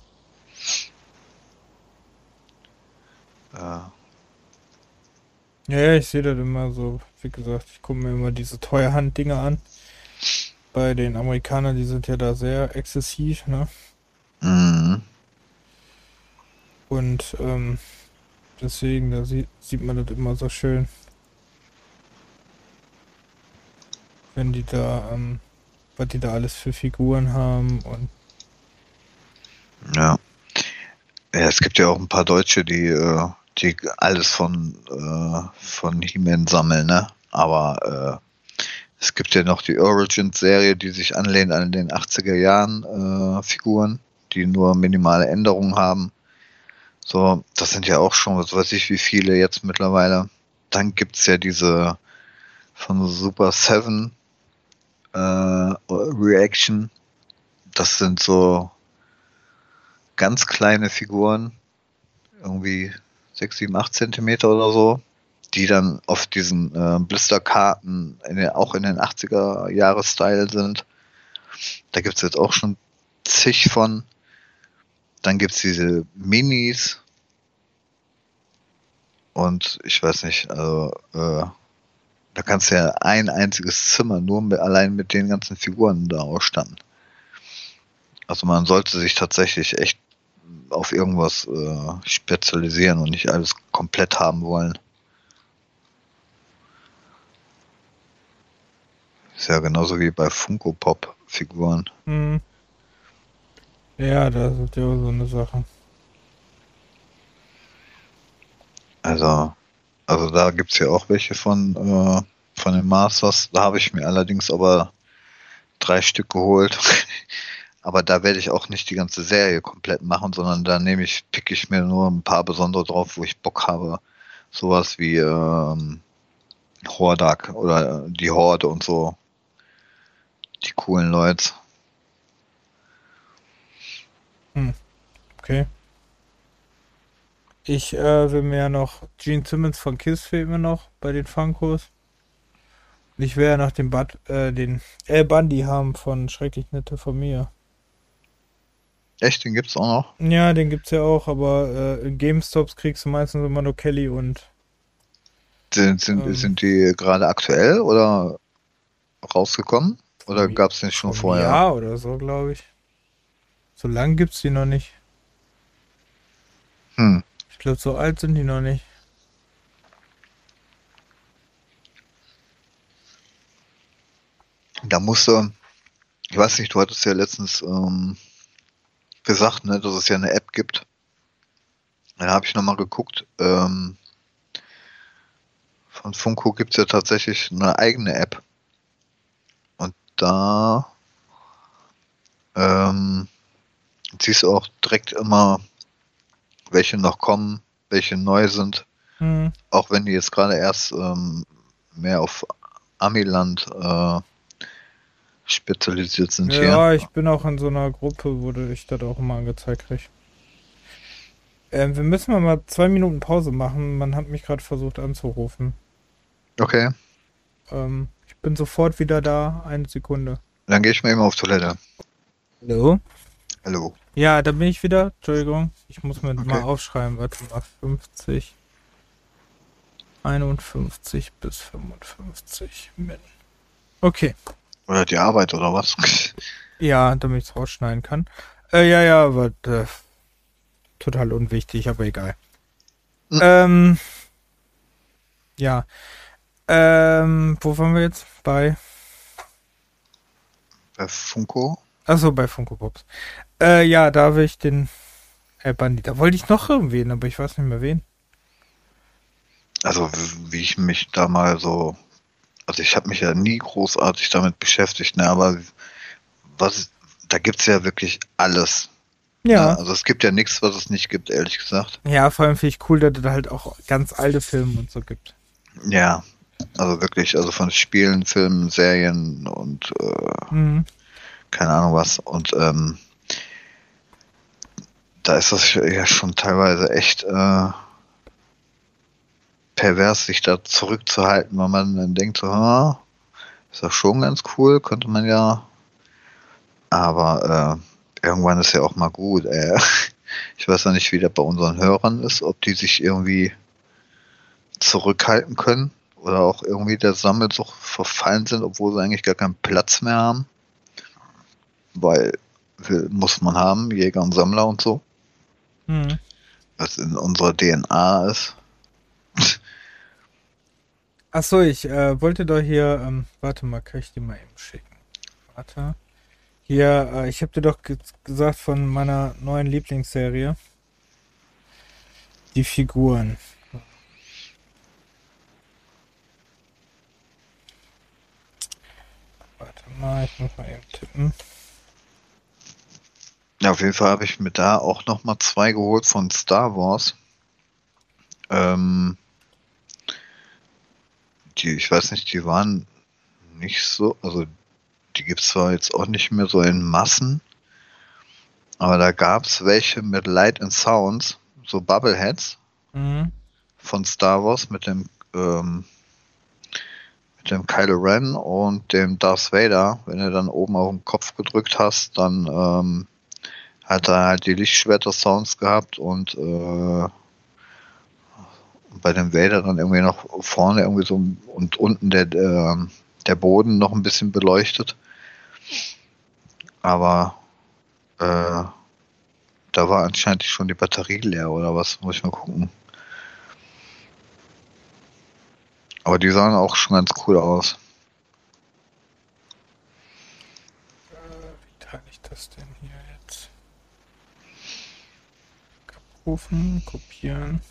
Ja. Ja, ich sehe das immer so. Wie gesagt, ich gucke mir immer diese Teuerhand-Dinge an. Bei den Amerikanern, die sind ja da sehr exzessiv, ne? Mhm. Und ähm, deswegen, da sieht, sieht man das immer so schön. Wenn die da, ähm, was die da alles für Figuren haben und. Ja. Ja, es gibt ja auch ein paar Deutsche, die äh, die alles von, äh, von He-Man sammeln, ne? Aber äh, es gibt ja noch die Origins-Serie, die sich anlehnt an den 80er Jahren äh, Figuren, die nur minimale Änderungen haben. So, das sind ja auch schon, was weiß ich, wie viele jetzt mittlerweile. Dann gibt's ja diese von Super 7 äh, Reaction. Das sind so ganz kleine Figuren, irgendwie 6, 7, 8 Zentimeter oder so, die dann auf diesen äh, Blisterkarten in den, auch in den 80er Jahre Style sind. Da gibt es jetzt auch schon zig von. Dann gibt es diese Minis. Und ich weiß nicht, also äh, da kannst du ja ein einziges Zimmer nur mit, allein mit den ganzen Figuren da ausstatten. Also man sollte sich tatsächlich echt auf irgendwas äh, spezialisieren und nicht alles komplett haben wollen. Ist ja genauso wie bei Funko Pop Figuren. Mhm. Ja, das ist ja so eine Sache. Also, also da gibt es ja auch welche von, äh, von den Masters. Da habe ich mir allerdings aber drei Stück geholt. aber da werde ich auch nicht die ganze Serie komplett machen, sondern da nehme ich, pick ich mir nur ein paar besondere drauf, wo ich Bock habe. Sowas wie ähm, Hordak oder die Horde und so. Die coolen Leute. Hm. Okay. Ich äh, will mir ja noch Gene Simmons von Kiss fehlt mir noch bei den Funkos. Ich will ja noch den Bud, äh, den El Bundy haben von Schrecklich Nette von mir. Echt, den gibt's auch noch? Ja, den gibt's ja auch, aber äh, in GameStops kriegst du meistens immer nur Kelly und. Sind, sind, ähm, sind die gerade aktuell oder rausgekommen? Oder gab's den schon vorher? Ja, oder so, glaube ich. So lang gibt's die noch nicht. Hm. Ich glaube, so alt sind die noch nicht. Da musste, ich weiß nicht, du hattest ja letztens ähm, gesagt, ne, dass es ja eine App gibt. Dann habe ich nochmal geguckt. Ähm, von Funko gibt es ja tatsächlich eine eigene App. Und da ähm, siehst du auch direkt immer, welche noch kommen, welche neu sind. Mhm. Auch wenn die jetzt gerade erst ähm, mehr auf Amiland äh, spezialisiert sind ja, hier. Ja, ich bin auch in so einer Gruppe, wo ich das auch immer angezeigt kriege. Ähm, wir müssen mal zwei Minuten Pause machen. Man hat mich gerade versucht anzurufen. Okay. Ähm, ich bin sofort wieder da. Eine Sekunde. Dann gehe ich mal eben auf Toilette. Hallo? Hallo. Ja, da bin ich wieder. Entschuldigung. Ich muss mir okay. mal aufschreiben. Warte mal. 50, 51 bis 55 Min. Okay. Oder die Arbeit oder was? Ja, damit ich es rausschneiden kann. Äh, ja, ja, aber äh, total unwichtig, aber egal. Mhm. Ähm, ja. Ähm, wo waren wir jetzt? Bei? Bei Funko. Achso, bei Funko Pops. Äh, ja, da will ich den äh, Bandit. Da wollte ich noch irgendwen, aber ich weiß nicht mehr wen. Also, wie ich mich da mal so also ich habe mich ja nie großartig damit beschäftigt, ne, aber was, da gibt es ja wirklich alles. Ja. Ne? Also es gibt ja nichts, was es nicht gibt, ehrlich gesagt. Ja, vor allem finde ich cool, dass es halt auch ganz alte Filme und so gibt. Ja, also wirklich, also von Spielen, Filmen, Serien und äh, mhm. keine Ahnung was. Und ähm, da ist das ja schon teilweise echt äh, pervers, sich da zurückzuhalten, weil man dann denkt, so, ah, ist doch schon ganz cool, könnte man ja. Aber äh, irgendwann ist ja auch mal gut. Äh, ich weiß ja nicht, wie das bei unseren Hörern ist, ob die sich irgendwie zurückhalten können oder auch irgendwie der Sammelsucht verfallen sind, obwohl sie eigentlich gar keinen Platz mehr haben. Weil muss man haben, Jäger und Sammler und so. Mhm. Was in unserer DNA ist. Achso, ich äh, wollte doch hier, ähm, warte mal, kann ich die mal eben schicken? Warte. Hier, äh, ich habe dir doch ge gesagt von meiner neuen Lieblingsserie. Die Figuren. Warte mal, ich muss mal eben tippen. Ja, auf jeden Fall habe ich mir da auch noch mal zwei geholt von Star Wars. Ähm, die, ich weiß nicht, die waren nicht so, also die gibt es zwar jetzt auch nicht mehr so in Massen, aber da gab es welche mit Light and Sounds, so Bubbleheads mhm. von Star Wars mit dem ähm, mit dem Kylo Ren und dem Darth Vader. Wenn du dann oben auf den Kopf gedrückt hast, dann ähm, hat er halt die Lichtschwerter-Sounds gehabt und äh, bei Vader dann irgendwie noch vorne irgendwie so und unten der, der, Boden noch ein bisschen beleuchtet. Aber äh, da war anscheinend schon die Batterie leer oder was, muss ich mal gucken. Aber die sahen auch schon ganz cool aus. Wie teile ich das denn hier jetzt? aufrufen, kopieren.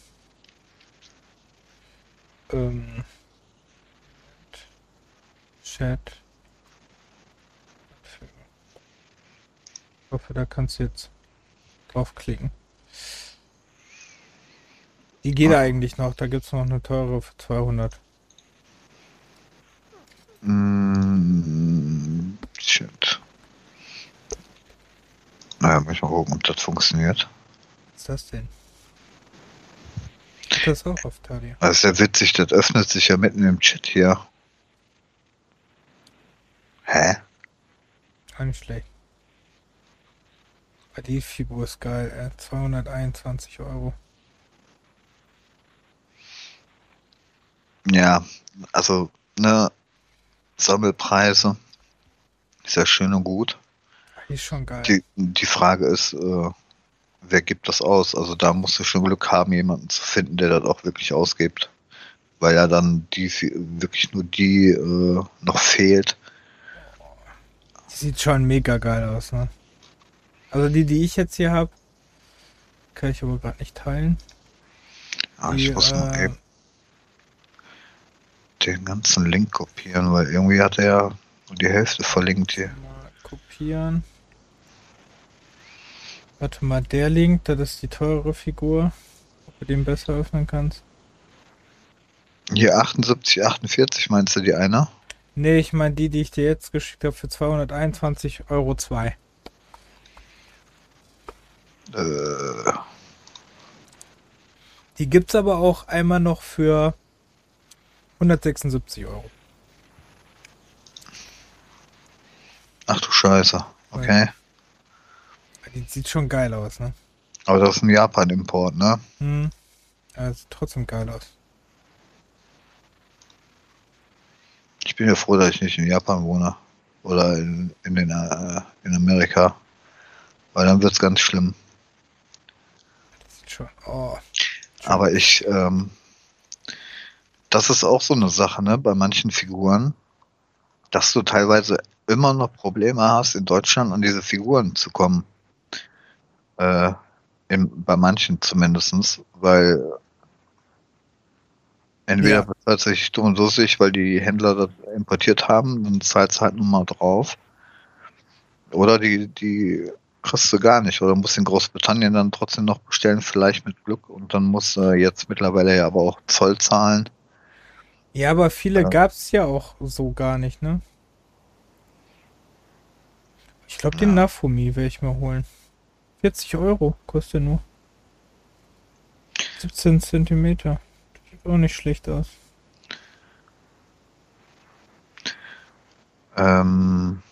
Ähm, Chat. Ich hoffe, da kannst du jetzt draufklicken. Die geht ah. eigentlich noch, da gibt es noch eine teure für 200. Mm, shit. Naja, muss ich mal gucken, ob das funktioniert. Was ist das denn? Geht das auch auf Tadia? Das ist ja witzig, das öffnet sich ja mitten im Chat hier. Hä? Gar nicht schlecht. Die Figur ist geil, äh, 221 Euro. Ja, also, ne, Sammelpreise ist ja schön und gut. Ist schon geil. Die, die Frage ist, äh, wer gibt das aus? Also da musst du schon Glück haben, jemanden zu finden, der das auch wirklich ausgibt. Weil ja dann die wirklich nur die äh, noch fehlt. Sieht schon mega geil aus, ne? Also die, die ich jetzt hier habe, kann ich aber gerade nicht teilen. Ah, die, ich muss äh, mal eben den ganzen Link kopieren, weil irgendwie hat er ja die Hälfte verlinkt hier. Mal kopieren. Warte mal, der Link, das ist die teure Figur. Ob du den besser öffnen kannst. Hier 78, 48 meinst du die eine? Nee, ich meine die, die ich dir jetzt geschickt habe für 221 Euro 2. Äh. Die gibt's aber auch einmal noch für 176 Euro. Ach du Scheiße. Okay. Ja. Die sieht schon geil aus, ne? Aber das ist ein Japan-Import, ne? Hm. Ja, sieht trotzdem geil aus. Ich bin ja froh, dass ich nicht in Japan wohne. Oder in, in, den, äh, in Amerika. Weil dann wird es ganz schlimm. Das sieht schon. Oh. Aber ich, ähm, das ist auch so eine Sache, ne, bei manchen Figuren, dass du teilweise immer noch Probleme hast, in Deutschland an diese Figuren zu kommen. Äh, in, bei manchen zumindestens, weil entweder ja. wird tatsächlich dumm und dussig, weil die Händler das importiert haben, dann zahlt es halt nun mal drauf. Oder die, die kriegst du gar nicht. Oder musst in Großbritannien dann trotzdem noch bestellen, vielleicht mit Glück. Und dann musst du jetzt mittlerweile ja aber auch Zoll zahlen. Ja, aber viele ja. gab es ja auch so gar nicht, ne? Ich glaube, den ja. Nafumi werde ich mir holen. 40 Euro kostet nur. 17 Zentimeter. Das sieht auch nicht schlecht aus. Ähm.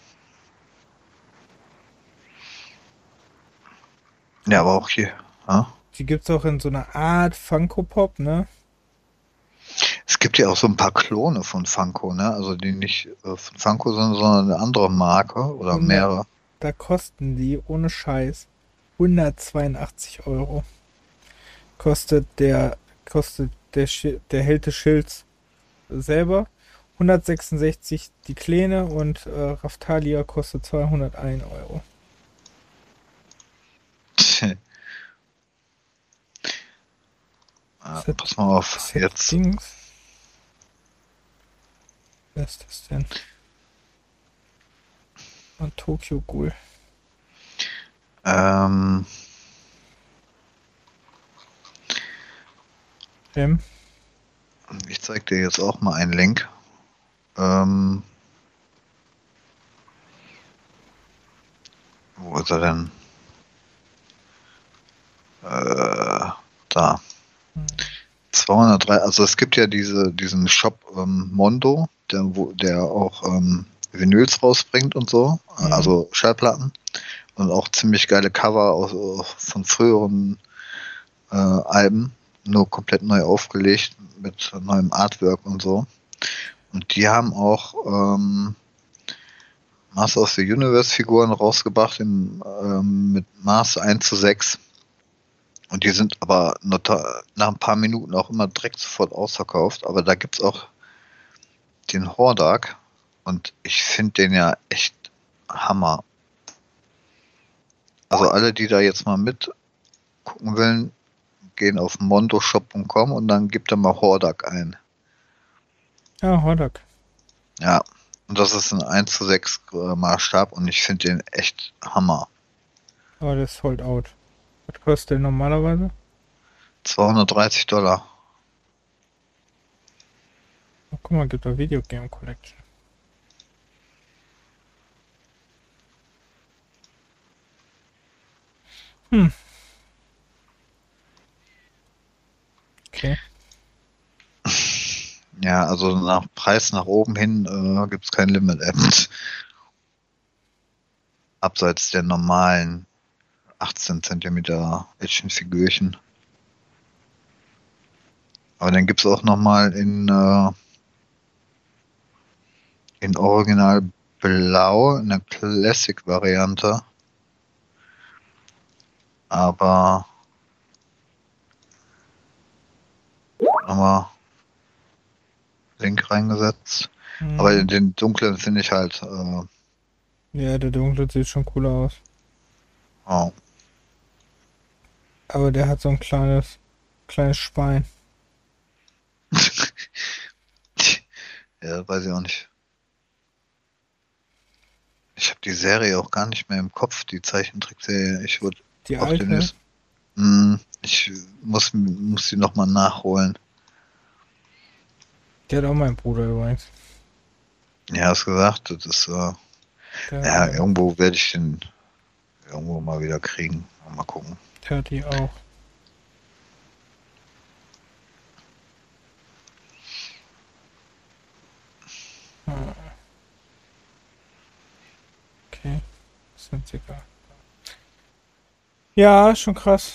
Ja, aber auch hier. Ja? Die gibt es auch in so einer Art Funko Pop, ne? Es gibt ja auch so ein paar Klone von Funko, ne? Also die nicht äh, von Funko sind, sondern eine andere Marke oder mehrere. Da kosten die ohne Scheiß 182 Euro. Kostet der kostet der der Held des Schilds selber 166 die Kleine und äh, Raftalia kostet 201 Euro. ah, pass mal auf, jetzt. Dings? Wer ist das denn? Und Tokyo Ghoul. Ähm. Tim? Ich zeig dir jetzt auch mal einen Link. Ähm. Wo ist er denn? Äh, da. Hm. 203, also es gibt ja diese, diesen Shop ähm, Mondo, der, wo, der auch ähm, Vinyls rausbringt und so, mhm. also Schallplatten und auch ziemlich geile Cover aus, von früheren äh, Alben, nur komplett neu aufgelegt mit neuem Artwork und so. Und die haben auch ähm, Master of the Universe Figuren rausgebracht im, ähm, mit Maß 1 zu 6. Und die sind aber nach ein paar Minuten auch immer direkt sofort ausverkauft. Aber da gibt es auch den Hordak. Und ich finde den ja echt Hammer. Also alle, die da jetzt mal mit gucken wollen, gehen auf mondoshop.com und dann gibt er mal Hordak ein. Ja, Hordak. Ja, und das ist ein 1 zu 6 äh, Maßstab und ich finde den echt Hammer. Aber der ist sold out. Was kostet der normalerweise? 230 Dollar. Oh, guck mal, gibt da Video Game Collection. Hm. Okay. Ja, also nach Preis nach oben hin äh, gibt es kein Limit. Abseits der normalen 18 cm Action-Figürchen. Aber dann gibt es auch nochmal in, äh, in Original Blau, in der Classic-Variante. Aber nochmal Link reingesetzt. Mhm. Aber den dunklen finde ich halt. Äh, ja, der dunkle sieht schon cooler aus. Oh. Aber der hat so ein kleines, kleines Schwein. ja, weiß ich auch nicht. Ich habe die Serie auch gar nicht mehr im Kopf, die Zeichentrickserie. Ich würde die alte. Demnächst, hm, ich muss, muss sie nochmal nachholen. Der hat auch mein Bruder übrigens. Ja, hast gesagt, das ist äh, ja, irgendwo werde ich den irgendwo mal wieder kriegen. Mal gucken. Der hat die auch. Okay, sind egal. Ja, schon krass,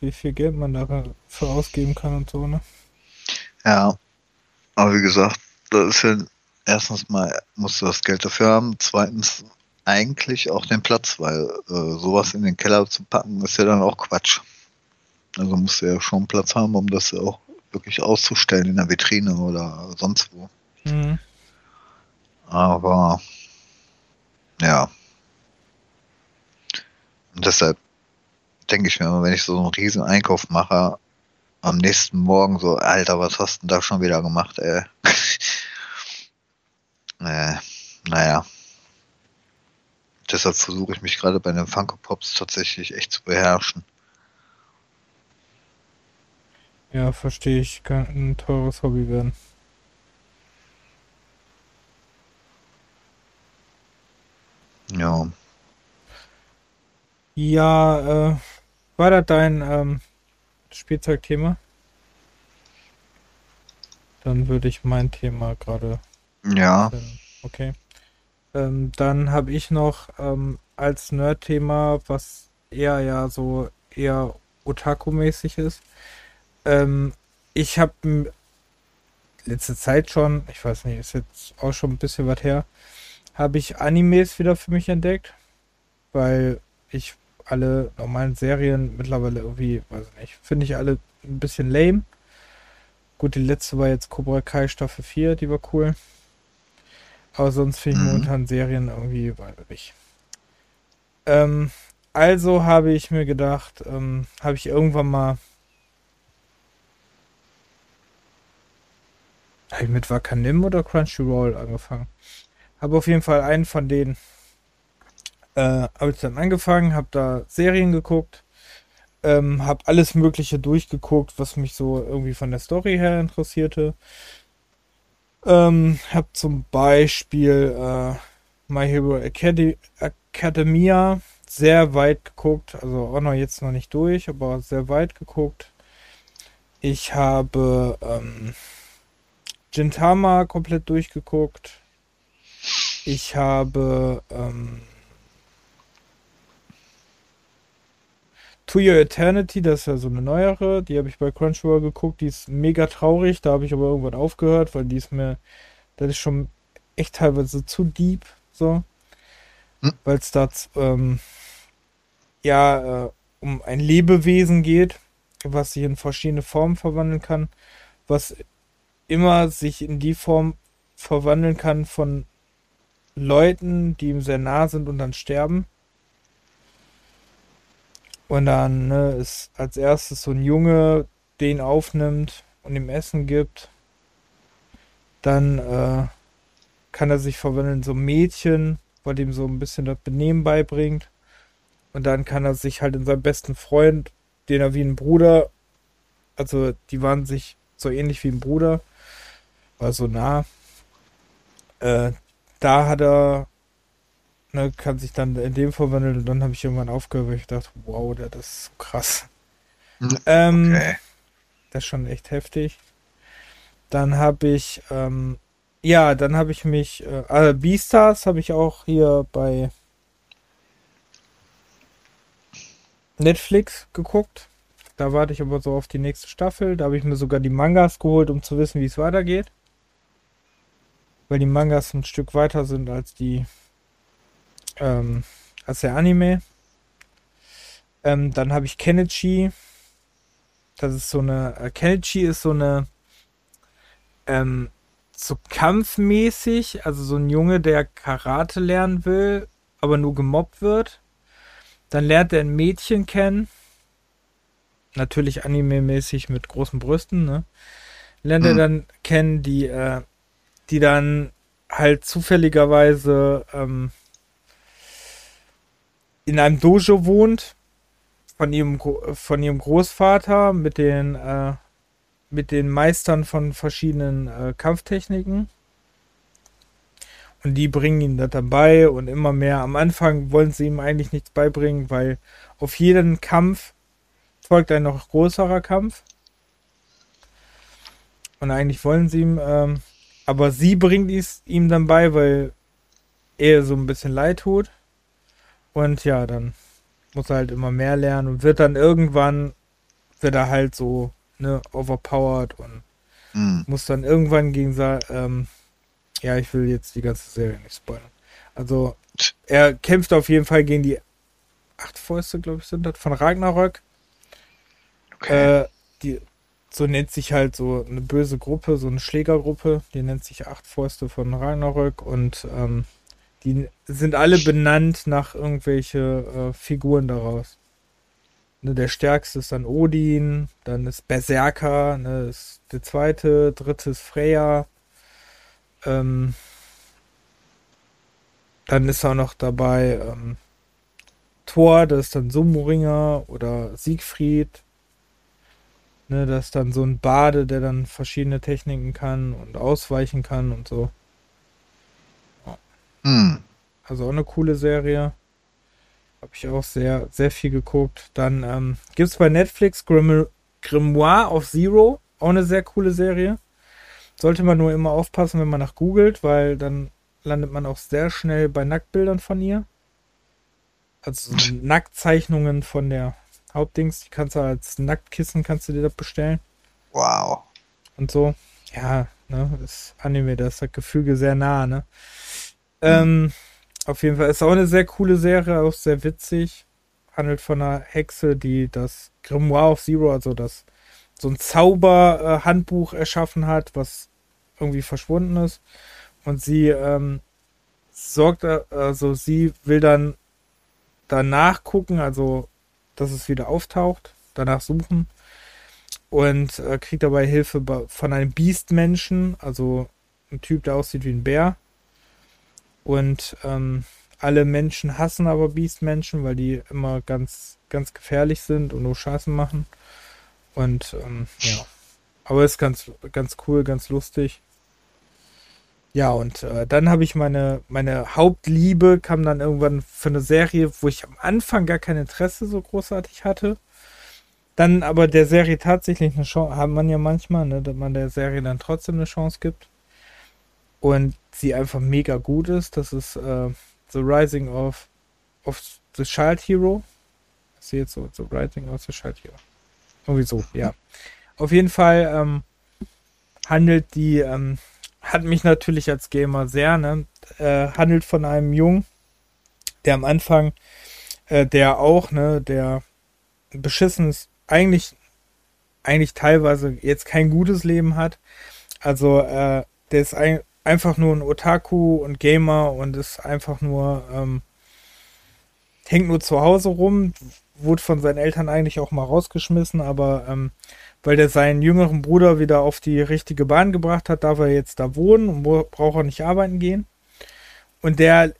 wie viel Geld man dafür ausgeben kann und so, ne? Ja, aber wie gesagt, das ist ja erstens mal musst du das Geld dafür haben, zweitens eigentlich auch den Platz, weil äh, sowas in den Keller zu packen ist ja dann auch Quatsch. Also musst du ja schon Platz haben, um das auch wirklich auszustellen in der Vitrine oder sonst wo. Mhm. Aber ja. Und deshalb denke ich mir immer, wenn ich so einen riesen Einkauf mache, am nächsten Morgen so, Alter, was hast du denn da schon wieder gemacht, ey? äh, naja. Deshalb versuche ich mich gerade bei den Funko Pops tatsächlich echt zu beherrschen. Ja, verstehe ich. Kann ein teures Hobby werden. Ja. Ja, äh, war das dein ähm, Spielzeugthema? Dann würde ich mein Thema gerade. Ja. Okay. Ähm, dann habe ich noch ähm, als Nerd-Thema, was eher ja so eher Otaku-mäßig ist. Ähm, ich habe letzte Zeit schon, ich weiß nicht, ist jetzt auch schon ein bisschen was her, habe ich Animes wieder für mich entdeckt, weil ich alle normalen Serien mittlerweile irgendwie, weiß ich nicht, finde ich alle ein bisschen lame. Gut, die letzte war jetzt Cobra Kai Staffel 4, die war cool. Aber sonst finde ich mhm. momentan Serien irgendwie, weiß ich nicht. Ähm, also habe ich mir gedacht, ähm, habe ich irgendwann mal Habe ich mit Wakanim oder Crunchyroll angefangen? Habe auf jeden Fall einen von denen äh, habe ich dann angefangen, habe da Serien geguckt, ähm, habe alles Mögliche durchgeguckt, was mich so irgendwie von der Story her interessierte. Ähm, habe zum Beispiel äh, My Hero Academy, Academia sehr weit geguckt, also auch noch jetzt noch nicht durch, aber sehr weit geguckt. Ich habe ähm, Gintama komplett durchgeguckt. Ich habe ähm, To Your Eternity, das ist ja so eine neuere, die habe ich bei Crunchyroll geguckt, die ist mega traurig, da habe ich aber irgendwann aufgehört, weil die ist mir, das ist schon echt teilweise zu deep, so. Hm. Weil es da ähm, ja äh, um ein Lebewesen geht, was sich in verschiedene Formen verwandeln kann, was immer sich in die Form verwandeln kann von Leuten, die ihm sehr nah sind und dann sterben. Und dann ne, ist als erstes so ein Junge, den aufnimmt und ihm Essen gibt. Dann äh, kann er sich verwandeln in so ein Mädchen, weil dem so ein bisschen das Benehmen beibringt. Und dann kann er sich halt in seinen besten Freund, den er wie ein Bruder, also die waren sich so ähnlich wie ein Bruder, war so nah. Äh, da hat er, ne, kann sich dann in dem verwandeln und dann habe ich irgendwann aufgehört, weil ich dachte, wow, das ist so krass. Hm, ähm, okay. Das ist schon echt heftig. Dann habe ich, ähm, ja, dann habe ich mich, äh, also Beastars habe ich auch hier bei Netflix geguckt. Da warte ich aber so auf die nächste Staffel. Da habe ich mir sogar die Mangas geholt, um zu wissen, wie es weitergeht. Weil die Mangas ein Stück weiter sind als die, ähm, als der Anime. Ähm, dann habe ich Kenichi. Das ist so eine, äh, Kenichi ist so eine, ähm, so kampfmäßig, also so ein Junge, der Karate lernen will, aber nur gemobbt wird. Dann lernt er ein Mädchen kennen. Natürlich anime-mäßig mit großen Brüsten, ne? Lernt mhm. er dann kennen, die, äh, die dann halt zufälligerweise ähm, in einem Dojo wohnt von ihrem von ihrem Großvater mit den äh, mit den Meistern von verschiedenen äh, Kampftechniken. Und die bringen ihn da dabei und immer mehr. Am Anfang wollen sie ihm eigentlich nichts beibringen, weil auf jeden Kampf folgt ein noch größerer Kampf. Und eigentlich wollen sie ihm, ähm, aber sie bringt es ihm dann bei, weil er so ein bisschen leid tut. Und ja, dann muss er halt immer mehr lernen und wird dann irgendwann, wird er halt so ne, overpowered und mhm. muss dann irgendwann gegen ähm, ja, ich will jetzt die ganze Serie nicht spoilern. Also, er kämpft auf jeden Fall gegen die acht Fäuste, glaube ich, sind das, von Ragnarök. Okay. Äh, die, so nennt sich halt so eine böse Gruppe, so eine Schlägergruppe, die nennt sich Acht Fäuste von Ragnarök und ähm, die sind alle benannt nach irgendwelche äh, Figuren daraus. Ne, der stärkste ist dann Odin, dann ist Berserker, ne, ist der zweite, dritte ist Freya. Ähm, dann ist auch noch dabei ähm, Thor, das ist dann Summoringer oder Siegfried. Ne, das ist dann so ein Bade, der dann verschiedene Techniken kann und ausweichen kann und so. Hm. Also auch eine coole Serie. Habe ich auch sehr, sehr viel geguckt. Dann ähm, gibt es bei Netflix Grim Grimoire of Zero. Auch eine sehr coole Serie. Sollte man nur immer aufpassen, wenn man nach googelt, weil dann landet man auch sehr schnell bei Nacktbildern von ihr. Also so Nacktzeichnungen von der Hauptdings. Die kannst du als Nacktkissen kannst du dir das bestellen. Wow. Und so. Ja, ne, das Anime, da ist das Gefüge sehr nah, ne? Hm. Ähm, auf jeden Fall ist auch eine sehr coole Serie, auch sehr witzig. Handelt von einer Hexe, die das Grimoire of Zero, also das so ein Zauberhandbuch erschaffen hat, was irgendwie verschwunden ist. Und sie ähm, sorgt, äh, also sie will dann danach gucken, also dass es wieder auftaucht, danach suchen und äh, kriegt dabei Hilfe von einem Beastmenschen, also ein Typ, der aussieht wie ein Bär. Und ähm, alle Menschen hassen aber Beast-Menschen, weil die immer ganz, ganz gefährlich sind und nur Scheiße machen. Und ähm, ja. Aber ist ganz, ganz cool, ganz lustig. Ja, und äh, dann habe ich meine, meine Hauptliebe kam dann irgendwann für eine Serie, wo ich am Anfang gar kein Interesse so großartig hatte. Dann aber der Serie tatsächlich eine Chance, hat man ja manchmal, ne, dass man der Serie dann trotzdem eine Chance gibt und sie einfach mega gut ist. Das ist äh, The Rising of, of the Child Hero. Ich sehe jetzt so, The Rising of the Child Hero. Irgendwie so, ja. Auf jeden Fall ähm, handelt die, ähm, hat mich natürlich als Gamer sehr, ne? Äh, handelt von einem Jungen, der am Anfang, äh, der auch, ne, der beschissen ist, eigentlich, eigentlich teilweise jetzt kein gutes Leben hat. Also, äh, der ist ein, einfach nur ein Otaku und Gamer und ist einfach nur, ähm, hängt nur zu Hause rum, wurde von seinen Eltern eigentlich auch mal rausgeschmissen, aber ähm, weil der seinen jüngeren Bruder wieder auf die richtige Bahn gebracht hat, darf er jetzt da wohnen und braucht er nicht arbeiten gehen. Und der,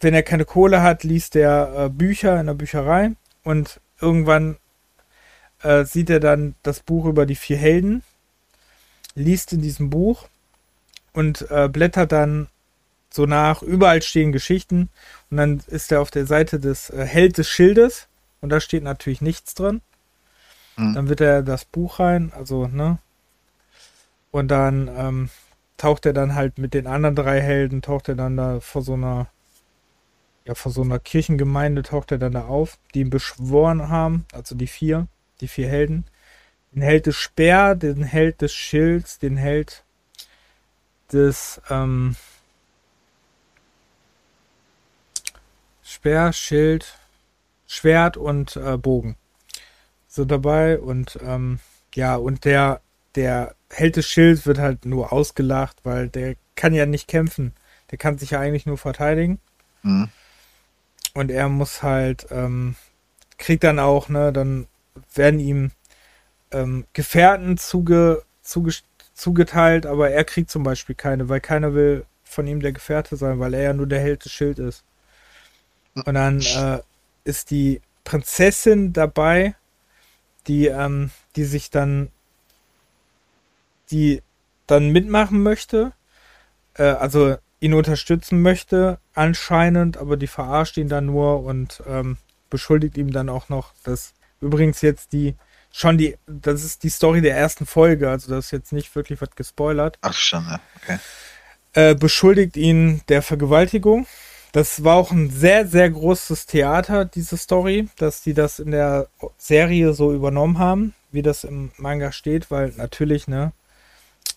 wenn er keine Kohle hat, liest er äh, Bücher in der Bücherei und irgendwann äh, sieht er dann das Buch über die vier Helden, liest in diesem Buch und äh, blättert dann so nach. Überall stehen Geschichten und dann ist er auf der Seite des äh, Held des Schildes und da steht natürlich nichts drin. Mhm. Dann wird er das Buch rein, also, ne? Und dann ähm, taucht er dann halt mit den anderen drei Helden, taucht er dann da vor so einer, ja, vor so einer Kirchengemeinde taucht er dann da auf, die ihn beschworen haben, also die vier, die vier Helden. Den Held des Speer, den Held des Schilds, den Held des, ähm, Speer, Schild, Schwert und äh, Bogen so dabei und ähm, ja, und der, der Held des Schilds wird halt nur ausgelacht, weil der kann ja nicht kämpfen. Der kann sich ja eigentlich nur verteidigen. Mhm. Und er muss halt, ähm, kriegt dann auch, ne, dann werden ihm ähm, Gefährten zuge, zuge, zugeteilt, aber er kriegt zum Beispiel keine, weil keiner will von ihm der Gefährte sein, weil er ja nur der Held des Schild ist. Und dann äh, ist die Prinzessin dabei, die, ähm, die sich dann, die dann mitmachen möchte, äh, also ihn unterstützen möchte, anscheinend, aber die verarscht ihn dann nur und ähm, beschuldigt ihm dann auch noch, dass übrigens jetzt die schon die, das ist die Story der ersten Folge, also das ist jetzt nicht wirklich was gespoilert. Ach schon, ja, okay. Äh, beschuldigt ihn der Vergewaltigung das war auch ein sehr, sehr großes Theater, diese Story, dass die das in der Serie so übernommen haben, wie das im Manga steht, weil natürlich, ne,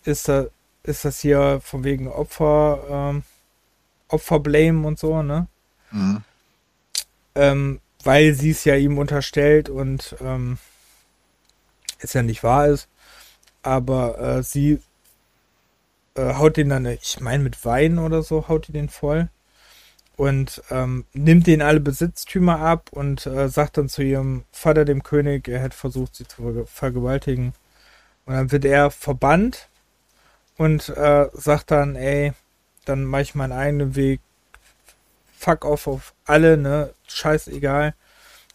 ist, da, ist das hier von wegen Opfer, ähm, Opferblame und so, ne? Mhm. Ähm, weil sie es ja ihm unterstellt und ähm, es ja nicht wahr ist. Aber äh, sie äh, haut den dann, ich meine, mit Wein oder so, haut die den voll und ähm, nimmt denen alle Besitztümer ab und äh, sagt dann zu ihrem Vater, dem König, er hätte versucht, sie zu vergewaltigen. Und dann wird er verbannt und äh, sagt dann, ey, dann mache ich meinen eigenen Weg. Fuck off auf alle, ne? Scheißegal.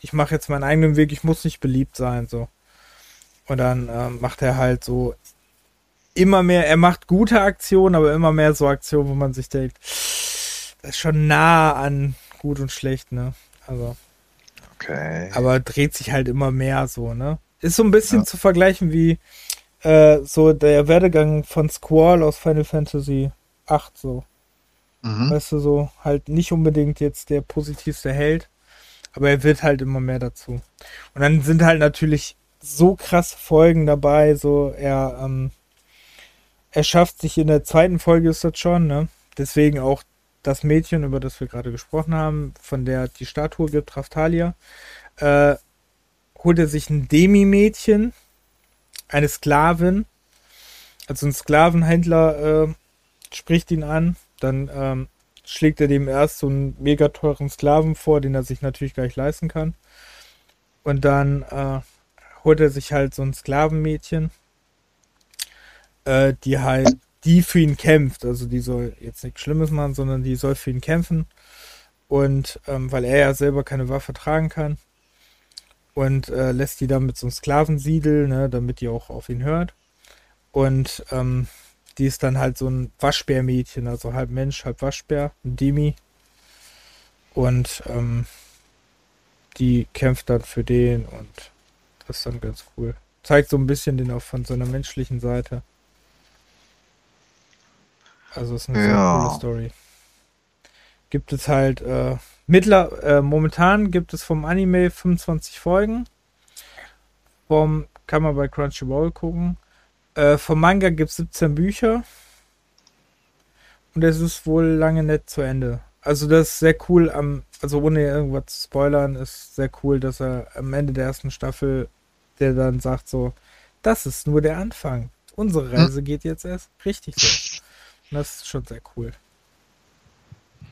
Ich mache jetzt meinen eigenen Weg, ich muss nicht beliebt sein, so. Und dann äh, macht er halt so immer mehr, er macht gute Aktionen, aber immer mehr so Aktionen, wo man sich denkt, das ist schon nah an gut und schlecht, ne? Also. Okay. Aber dreht sich halt immer mehr so, ne? Ist so ein bisschen ja. zu vergleichen wie äh, so der Werdegang von Squall aus Final Fantasy 8 so. Mhm. Weißt du, so halt nicht unbedingt jetzt der positivste Held, aber er wird halt immer mehr dazu. Und dann sind halt natürlich so krasse Folgen dabei, so er, ähm, er schafft sich in der zweiten Folge ist das schon, ne? Deswegen auch das Mädchen, über das wir gerade gesprochen haben, von der die Statue gibt, Raftalia, äh, holt er sich ein Demi-Mädchen, eine Sklavin, also ein Sklavenhändler äh, spricht ihn an, dann ähm, schlägt er dem erst so einen mega teuren Sklaven vor, den er sich natürlich gar nicht leisten kann. Und dann äh, holt er sich halt so ein Sklavenmädchen, äh, die halt die für ihn kämpft. Also die soll jetzt nichts Schlimmes machen, sondern die soll für ihn kämpfen. Und ähm, weil er ja selber keine Waffe tragen kann. Und äh, lässt die dann mit so einem Sklavensiedel, ne, damit die auch auf ihn hört. Und ähm, die ist dann halt so ein Waschbärmädchen, also halb Mensch, halb Waschbär, ein Demi. Und ähm, die kämpft dann für den und das ist dann ganz cool. Zeigt so ein bisschen den auch von seiner menschlichen Seite. Also ist eine ja. sehr coole Story. Gibt es halt äh, mittler, äh, momentan gibt es vom Anime 25 Folgen. Vom kann man bei Crunchyroll gucken. Äh, vom Manga gibt es 17 Bücher. Und es ist wohl lange nicht zu Ende. Also das ist sehr cool, am, also ohne irgendwas zu spoilern, ist sehr cool, dass er am Ende der ersten Staffel, der dann sagt so, das ist nur der Anfang. Unsere hm. Reise hm. geht jetzt erst richtig so. Das ist schon sehr cool.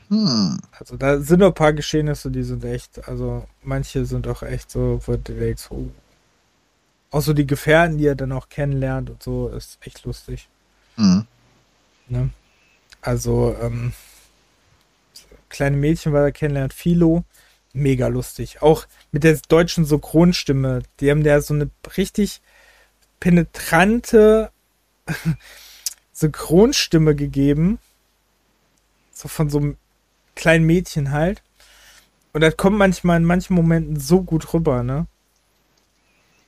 Hm. Also da sind noch ein paar Geschehnisse, die sind echt, also manche sind auch echt so, wo du denkst, oh. Auch so die Gefährten, die er dann auch kennenlernt und so, ist echt lustig. Hm. Ne? Also, ähm, kleine Mädchen, weil er kennenlernt, Philo, mega lustig. Auch mit der deutschen Synchronstimme. Die haben ja so eine richtig penetrante Synchronstimme gegeben. So von so einem kleinen Mädchen halt. Und das kommt manchmal in manchen Momenten so gut rüber, ne?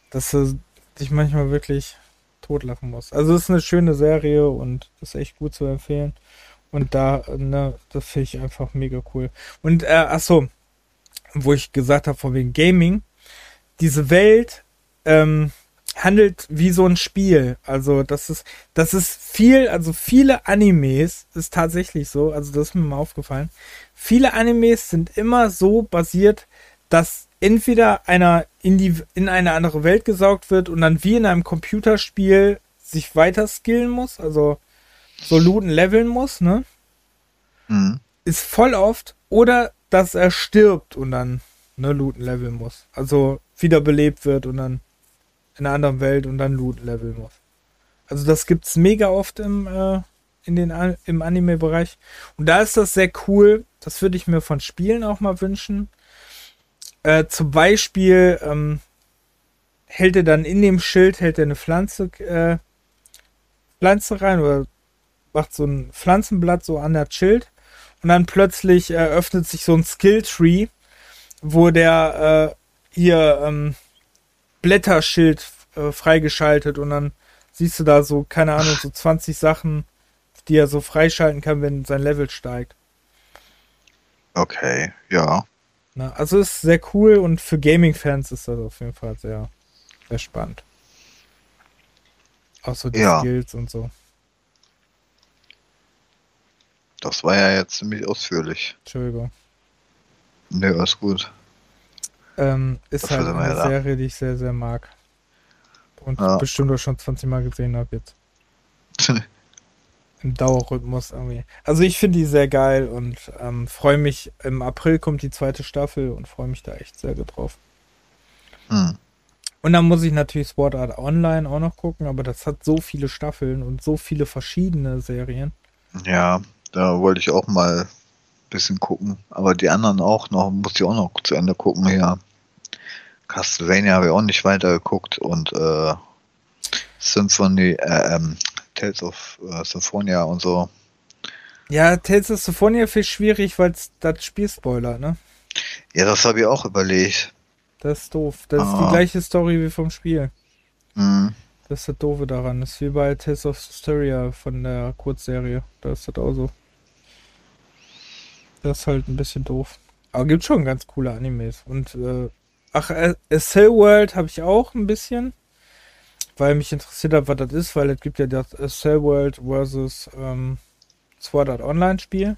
Dass du dich manchmal wirklich totlachen musst. Also es ist eine schöne Serie und ist echt gut zu empfehlen. Und da, ne, das finde ich einfach mega cool. Und, äh, ach so, wo ich gesagt habe, von wegen Gaming, diese Welt, ähm, handelt wie so ein Spiel. Also das ist, das ist viel, also viele Animes ist tatsächlich so, also das ist mir mal aufgefallen. Viele Animes sind immer so basiert, dass entweder einer in die in eine andere Welt gesaugt wird und dann wie in einem Computerspiel sich weiter skillen muss, also so looten leveln muss, ne? Mhm. Ist voll oft oder dass er stirbt und dann ne looten leveln muss. Also wiederbelebt wird und dann in einer anderen Welt und dann Loot leveln muss. Also das gibt's mega oft im, äh, im Anime-Bereich. Und da ist das sehr cool. Das würde ich mir von Spielen auch mal wünschen. Äh, zum Beispiel ähm, hält er dann in dem Schild hält er eine Pflanze, äh, Pflanze rein oder macht so ein Pflanzenblatt so an der Schild und dann plötzlich eröffnet sich so ein Skill-Tree, wo der äh, hier ähm, Blätterschild äh, freigeschaltet und dann siehst du da so, keine Ahnung, so 20 Sachen, die er so freischalten kann, wenn sein Level steigt. Okay, ja. Na, also ist sehr cool und für Gaming-Fans ist das auf jeden Fall sehr, sehr spannend. Auch so die ja. Skills und so. Das war ja jetzt ziemlich ausführlich. Entschuldigung. Ne, alles gut. Ähm, ist halt eine Serie, die ich sehr, sehr mag. Und ja. bestimmt auch schon 20 Mal gesehen habe jetzt. Im Dauerrhythmus irgendwie. Also ich finde die sehr geil und ähm, freue mich. Im April kommt die zweite Staffel und freue mich da echt sehr drauf. Hm. Und dann muss ich natürlich Sword Art Online auch noch gucken, aber das hat so viele Staffeln und so viele verschiedene Serien. Ja, da wollte ich auch mal bisschen gucken. Aber die anderen auch noch, muss ich auch noch zu Ende gucken hier. Castlevania habe ich auch nicht weitergeguckt und äh, Symphony, äh, ähm, Tales of äh, Symphonia und so. Ja, Tales of Symphonia viel schwierig, weil es das Spiel spoilert, ne? Ja, das habe ich auch überlegt. Das ist doof. Das ah. ist die ah. gleiche Story wie vom Spiel. Mhm. Das ist das Doofe daran. Das ist wie bei Tales of Hysteria von der Kurzserie. Da ist das auch so. Das ist halt ein bisschen doof. Aber gibt schon ganz coole Animes. Und, äh, ach, A Cell World habe ich auch ein bisschen. Weil mich interessiert hat, was das ist, weil es gibt ja das A Cell World versus ähm, Sword Art Online Spiel.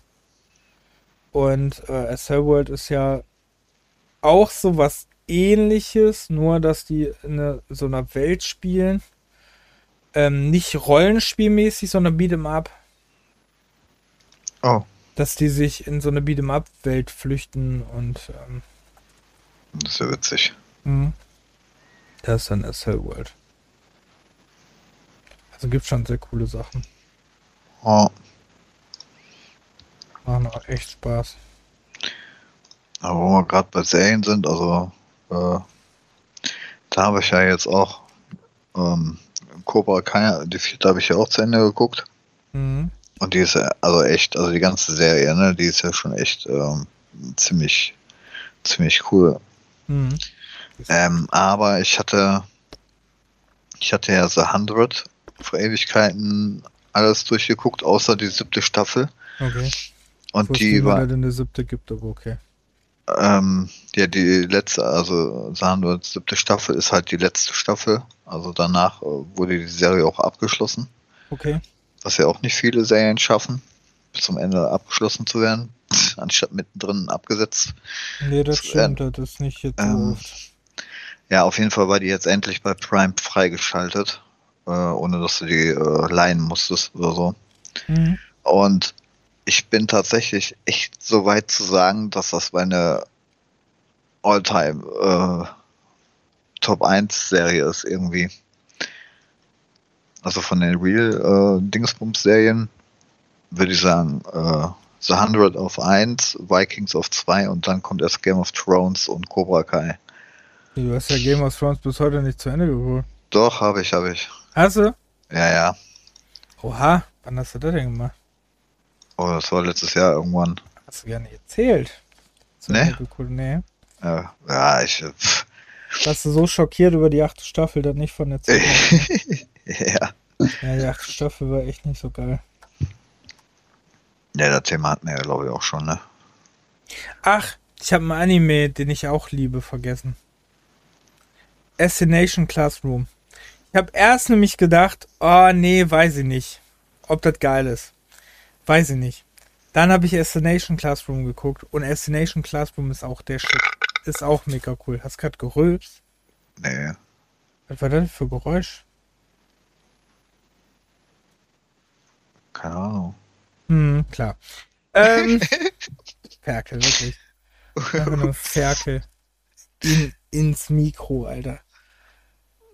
Und äh, A Cell World ist ja auch so was ähnliches, nur dass die in so einer Welt spielen. Ähm, nicht rollenspielmäßig, sondern Beat'em Up. Oh dass die sich in so eine Beat'em-up-Welt flüchten und. Ähm, das ist ja witzig. Mhm. Das ist dann SL World. Also gibt schon sehr coole Sachen. Oh. Machen auch echt Spaß. Aber wo wir gerade bei Serien sind, also äh, da habe ich ja jetzt auch ähm, Cobra Kai, die vierte habe ich ja auch zu Ende geguckt. Mhm. Und die ist also echt, also die ganze Serie, ne, die ist ja schon echt ähm, ziemlich, ziemlich cool. Mhm. Ähm, aber ich hatte, ich hatte ja The 100 vor Ewigkeiten alles durchgeguckt, außer die siebte Staffel. Okay. Und die war. Eine siebte gibt, aber okay. Ähm, ja, die letzte, also The 100 siebte Staffel ist halt die letzte Staffel. Also danach äh, wurde die Serie auch abgeschlossen. Okay was ja auch nicht viele Serien schaffen, bis zum Ende abgeschlossen zu werden, anstatt mittendrin abgesetzt. Nee, das stimmt, das ist nicht jetzt ähm. Ja, auf jeden Fall war die jetzt endlich bei Prime freigeschaltet, äh, ohne dass du die äh, leihen musstest oder so. Mhm. Und ich bin tatsächlich echt so weit zu sagen, dass das meine Alltime äh, Top 1 Serie ist irgendwie. Also von den Real äh, würde ich sagen äh, The Hundred auf 1, Vikings auf 2 und dann kommt erst Game of Thrones und Cobra Kai. Du hast ja Game of Thrones bis heute nicht zu Ende geholt. Doch, habe ich, habe ich. Hast du? Ja, ja. Oha, wann hast du das denn gemacht? Oh, das war letztes Jahr irgendwann. Hast du gar nicht erzählt. Nee. Nee. Ja, ja ich. Pff. Warst du so schockiert über die achte Staffel, dann nicht von der zweiten? ja. Ja, die achte Staffel war echt nicht so geil. Ja, das Thema hatten wir ja, glaube ich, auch schon, ne? Ach, ich habe einen Anime, den ich auch liebe, vergessen. Assassination Classroom. Ich habe erst nämlich gedacht, oh nee, weiß ich nicht, ob das geil ist. Weiß ich nicht. Dann habe ich Assassination Classroom geguckt und Assassination Classroom ist auch der Shit. Ist auch mega cool. Hast du gerade gerülpst? Nee. Was war das für Geräusch? Keine Ahnung. Hm, klar. Ähm, Ferkel, wirklich. Einfach nur Ferkel. In, ins Mikro, Alter.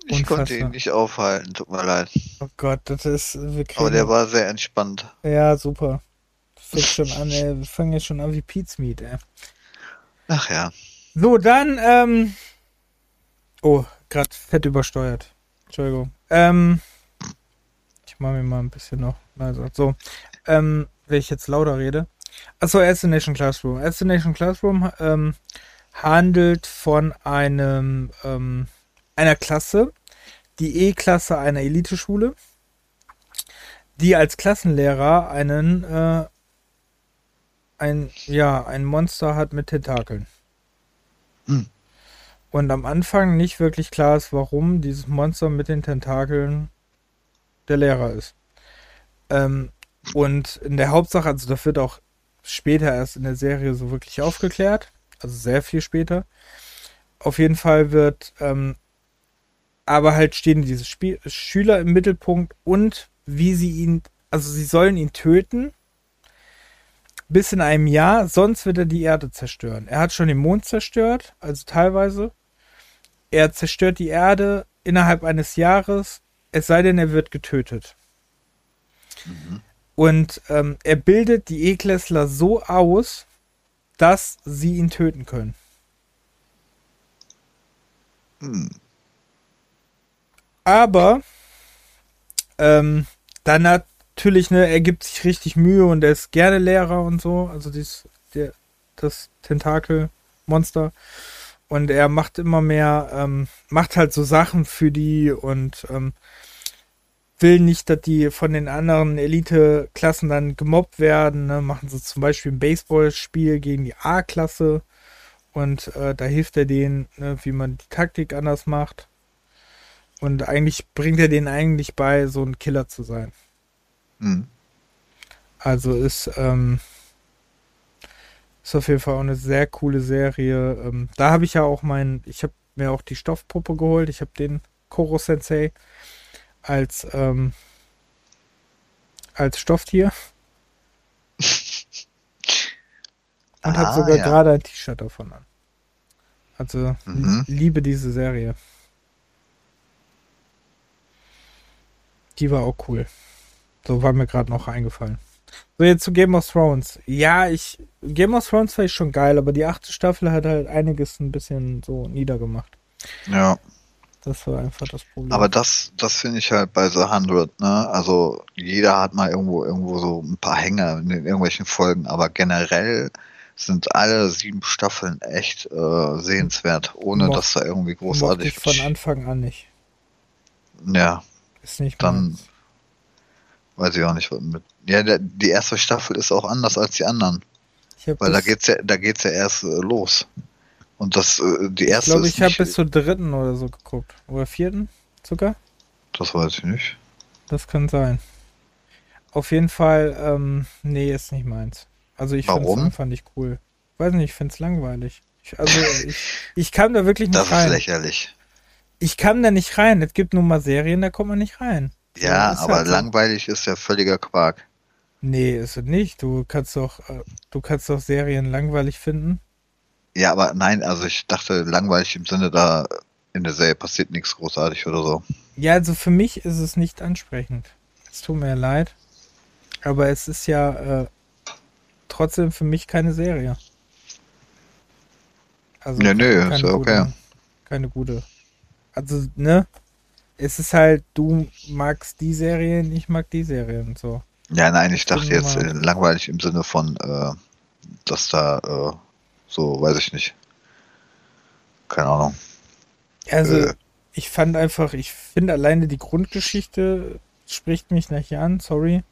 Ich konnte ihn nicht aufhalten, tut mir leid. Oh Gott, das ist. Aber der war sehr entspannt. Ja, super. Fängt schon an, ey. Wir fangen jetzt schon an wie Pete's Meat, ey. Ach ja. So, dann, ähm. Oh, gerade fett übersteuert. Entschuldigung. Ähm. Mache mir mal ein bisschen noch. Also, so. Ähm, wenn ich jetzt lauter rede. Achso, Destination Classroom. Destination Classroom ähm, handelt von einem, ähm, einer Klasse, die E-Klasse einer Eliteschule, die als Klassenlehrer einen, äh, ein, ja, ein Monster hat mit Tentakeln. Hm. Und am Anfang nicht wirklich klar ist, warum dieses Monster mit den Tentakeln der Lehrer ist. Ähm, und in der Hauptsache, also das wird auch später erst in der Serie so wirklich aufgeklärt, also sehr viel später. Auf jeden Fall wird, ähm, aber halt stehen diese Spiel Schüler im Mittelpunkt und wie sie ihn, also sie sollen ihn töten bis in einem Jahr, sonst wird er die Erde zerstören. Er hat schon den Mond zerstört, also teilweise. Er zerstört die Erde innerhalb eines Jahres, es sei denn, er wird getötet. Mhm. Und ähm, er bildet die E-Klässler so aus, dass sie ihn töten können. Hm. Aber ähm, dann natürlich, ne, er gibt sich richtig Mühe und er ist gerne Lehrer und so. Also dies, der, das Tentakelmonster. Und er macht immer mehr, ähm, macht halt so Sachen für die und ähm, will nicht, dass die von den anderen Elite-Klassen dann gemobbt werden. Ne? Machen sie zum Beispiel ein Baseballspiel gegen die A-Klasse und äh, da hilft er denen, ne, wie man die Taktik anders macht. Und eigentlich bringt er denen eigentlich bei, so ein Killer zu sein. Mhm. Also ist, ähm, ist auf jeden Fall auch eine sehr coole Serie. Ähm, da habe ich ja auch mein, ich habe mir auch die Stoffpuppe geholt. Ich habe den Koro Sensei als, ähm, als Stofftier. Und ah, hat sogar ja. gerade ein T-Shirt davon an. Also mhm. liebe diese Serie. Die war auch cool. So war mir gerade noch eingefallen. So, jetzt zu Game of Thrones. Ja, ich. Game of Thrones fand ich schon geil, aber die achte Staffel hat halt einiges ein bisschen so niedergemacht. Ja. Das war einfach das Problem. Aber das, das finde ich halt bei The 100, ne? Also jeder hat mal irgendwo, irgendwo so ein paar Hänger in irgendwelchen Folgen, aber generell sind alle sieben Staffeln echt äh, sehenswert, ohne Mo dass da irgendwie großartig. Ich von Anfang an nicht. Ja. Ist nicht Dann meins. weiß ich auch nicht, was mit. Ja, der, die erste Staffel ist auch anders als die anderen. Weil da geht's ja, da geht's ja erst äh, los. Und das, äh, die erste. Ich glaube, ich habe bis zur dritten oder so geguckt. Oder vierten sogar? Das weiß ich nicht. Das kann sein. Auf jeden Fall, ähm, nee, ist nicht meins. Also ich finde es einfach nicht cool. Weiß nicht, ich finde es langweilig. Ich, also ich, ich kam da wirklich nicht das rein. Das ist lächerlich. Ich kam da nicht rein. Es gibt nun mal Serien, da kommt man nicht rein. Ja, aber halt so. langweilig ist ja völliger Quark. Nee, ist es nicht. Du kannst doch, äh, du kannst doch Serien langweilig finden. Ja, aber nein, also ich dachte langweilig im Sinne, da in der Serie passiert nichts großartig oder so. Ja, also für mich ist es nicht ansprechend. Es tut mir leid. Aber es ist ja äh, trotzdem für mich keine Serie. Also nee, nee, ist ja okay. Keine gute. Also, ne? Es ist halt, du magst die Serien, ich mag die Serien so. Ja, nein, ich dachte jetzt äh, langweilig im Sinne von, äh, dass da äh, so, weiß ich nicht. Keine Ahnung. Also, äh. ich fand einfach, ich finde alleine die Grundgeschichte spricht mich nicht an, sorry.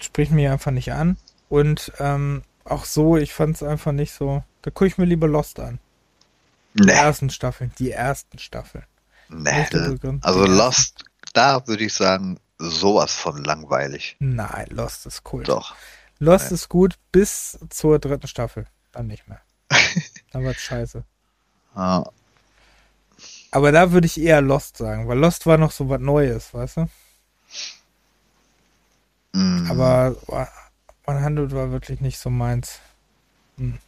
Spricht mich einfach nicht an. Und ähm, auch so, ich fand es einfach nicht so. Da gucke ich mir lieber Lost an. Die nee. ersten Staffeln, die ersten Staffeln. Nee, also Lost, da würde ich sagen, sowas von langweilig. Nein, Lost ist cool. Doch. Lost Nein. ist gut bis zur dritten Staffel. Dann nicht mehr. Dann wird's scheiße. Ah. Aber da würde ich eher Lost sagen, weil Lost war noch so was Neues, weißt du? Mm. Aber 100 war wirklich nicht so meins. Hm.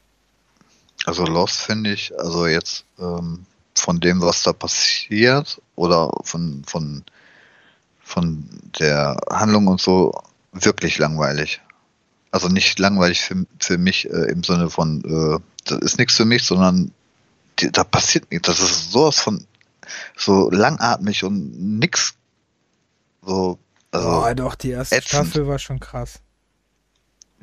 Also Lost finde ich, also jetzt ähm, von dem, was da passiert oder von, von von der Handlung und so wirklich langweilig. Also nicht langweilig für, für mich äh, im Sinne von, äh, das ist nichts für mich, sondern die, da passiert nichts. Das ist sowas von so langatmig und nix. So, also oh, doch, die erste ätzend. Staffel war schon krass.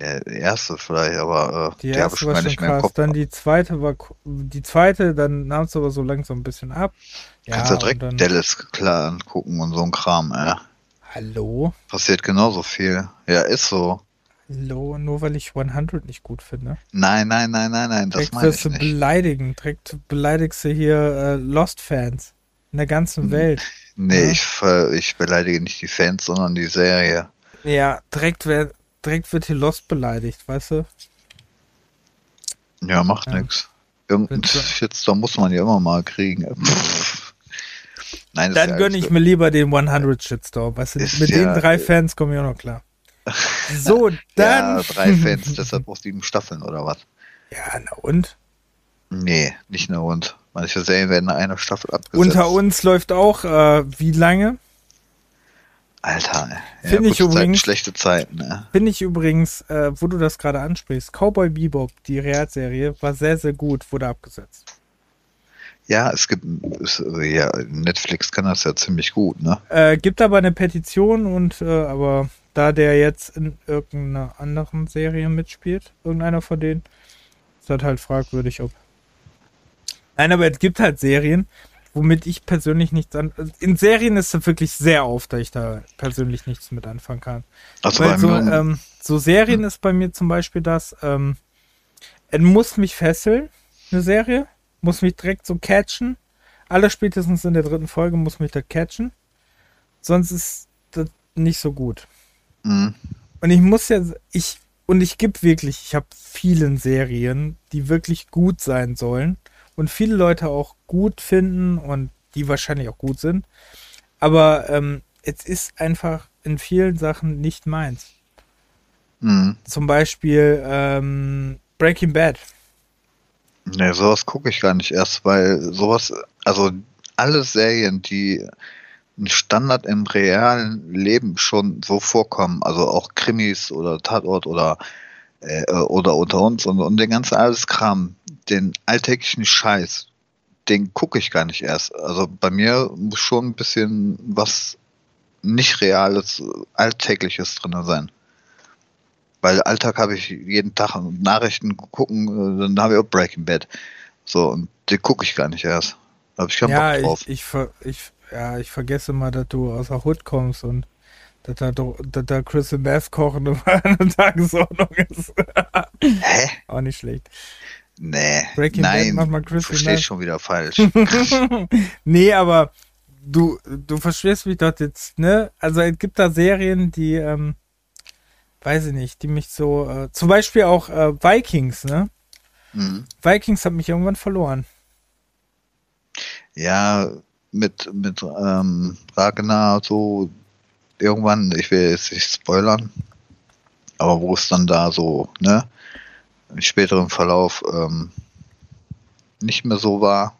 Ja, die erste vielleicht, aber äh, die, erste war schon krass. Dann die zweite war die zweite, dann nahm es aber so langsam ein bisschen ab. Ja, Kannst du direkt dann, Dallas klar angucken und so ein Kram, ja. Hallo? Passiert genauso viel. Ja, ist so. Hallo, nur weil ich 100 nicht gut finde. Nein, nein, nein, nein, nein, das meine ich nicht. beleidigen, direkt beleidigst du hier äh, Lost-Fans in der ganzen hm. Welt. Nee, ja? ich, ich beleidige nicht die Fans, sondern die Serie. Ja, direkt, wer, direkt wird hier Lost beleidigt, weißt du? Ja, macht ja. nix. Irgendein Shitstorm muss man ja immer mal kriegen. Nein, Dann gönne ich mir lieber den 100 Shitstorm. Weißt du, mit ja, den drei Fans komme ich auch noch klar. So, dann. ja, drei Fans, deshalb auch sieben Staffeln oder was? Ja, na und? Nee, nicht nur und. Manche Serien werden in einer Staffel abgesetzt. Unter uns läuft auch, äh, wie lange? Alter, ja, finde ich übrigens schlechte Zeiten. Ne? Finde ich übrigens, äh, wo du das gerade ansprichst, Cowboy Bebop, die Realserie, war sehr sehr gut, wurde abgesetzt. Ja, es gibt, es, ja, Netflix kann das ja ziemlich gut, ne? Äh, gibt aber eine Petition und, äh, aber da der jetzt in irgendeiner anderen Serie mitspielt, irgendeiner von denen, ist das halt fragwürdig, ob. Nein, aber es gibt halt Serien, womit ich persönlich nichts an. In Serien ist es wirklich sehr oft, da ich da persönlich nichts mit anfangen kann. Also Weil so, ähm, so Serien ist bei mir zum Beispiel das, ähm, es muss mich fesseln, eine Serie, muss mich direkt so catchen. Aller spätestens in der dritten Folge muss mich da catchen. Sonst ist das nicht so gut. Mhm. Und ich muss ja, ich, und ich gebe wirklich, ich habe vielen Serien, die wirklich gut sein sollen und viele Leute auch gut finden und die wahrscheinlich auch gut sind. Aber ähm, es ist einfach in vielen Sachen nicht meins. Mhm. Zum Beispiel ähm, Breaking Bad. Ne, sowas gucke ich gar nicht erst, weil sowas, also alle Serien, die ein Standard im realen Leben schon so vorkommen, also auch Krimis oder Tatort oder äh, oder unter uns und, und den ganzen alles Kram, den alltäglichen Scheiß, den gucke ich gar nicht erst. Also bei mir muss schon ein bisschen was nicht Reales, Alltägliches drin sein. Weil Alltag habe ich jeden Tag Nachrichten gucken, dann habe ich auch Breaking Bad. So, und den gucke ich gar nicht erst. Da habe ich keinen ja, Bock drauf. Ich, ich, ich, ja, ich vergesse mal, dass du aus der Hood kommst und dass da, dass da Crystal Meth kochen eine Tagesordnung ist. Hä? Auch nicht schlecht. Nee, Breaking nein, Bad macht du verstehst schon wieder falsch. nee, aber du, du verstehst mich dort jetzt, ne? Also es gibt da Serien, die, ähm, weiß ich nicht, die mich so, äh, zum Beispiel auch äh, Vikings, ne? Mhm. Vikings hat mich irgendwann verloren. Ja, mit, mit ähm, Ragnar so, irgendwann, ich will jetzt nicht spoilern, aber wo es dann da so, ne, im späteren Verlauf ähm, nicht mehr so war.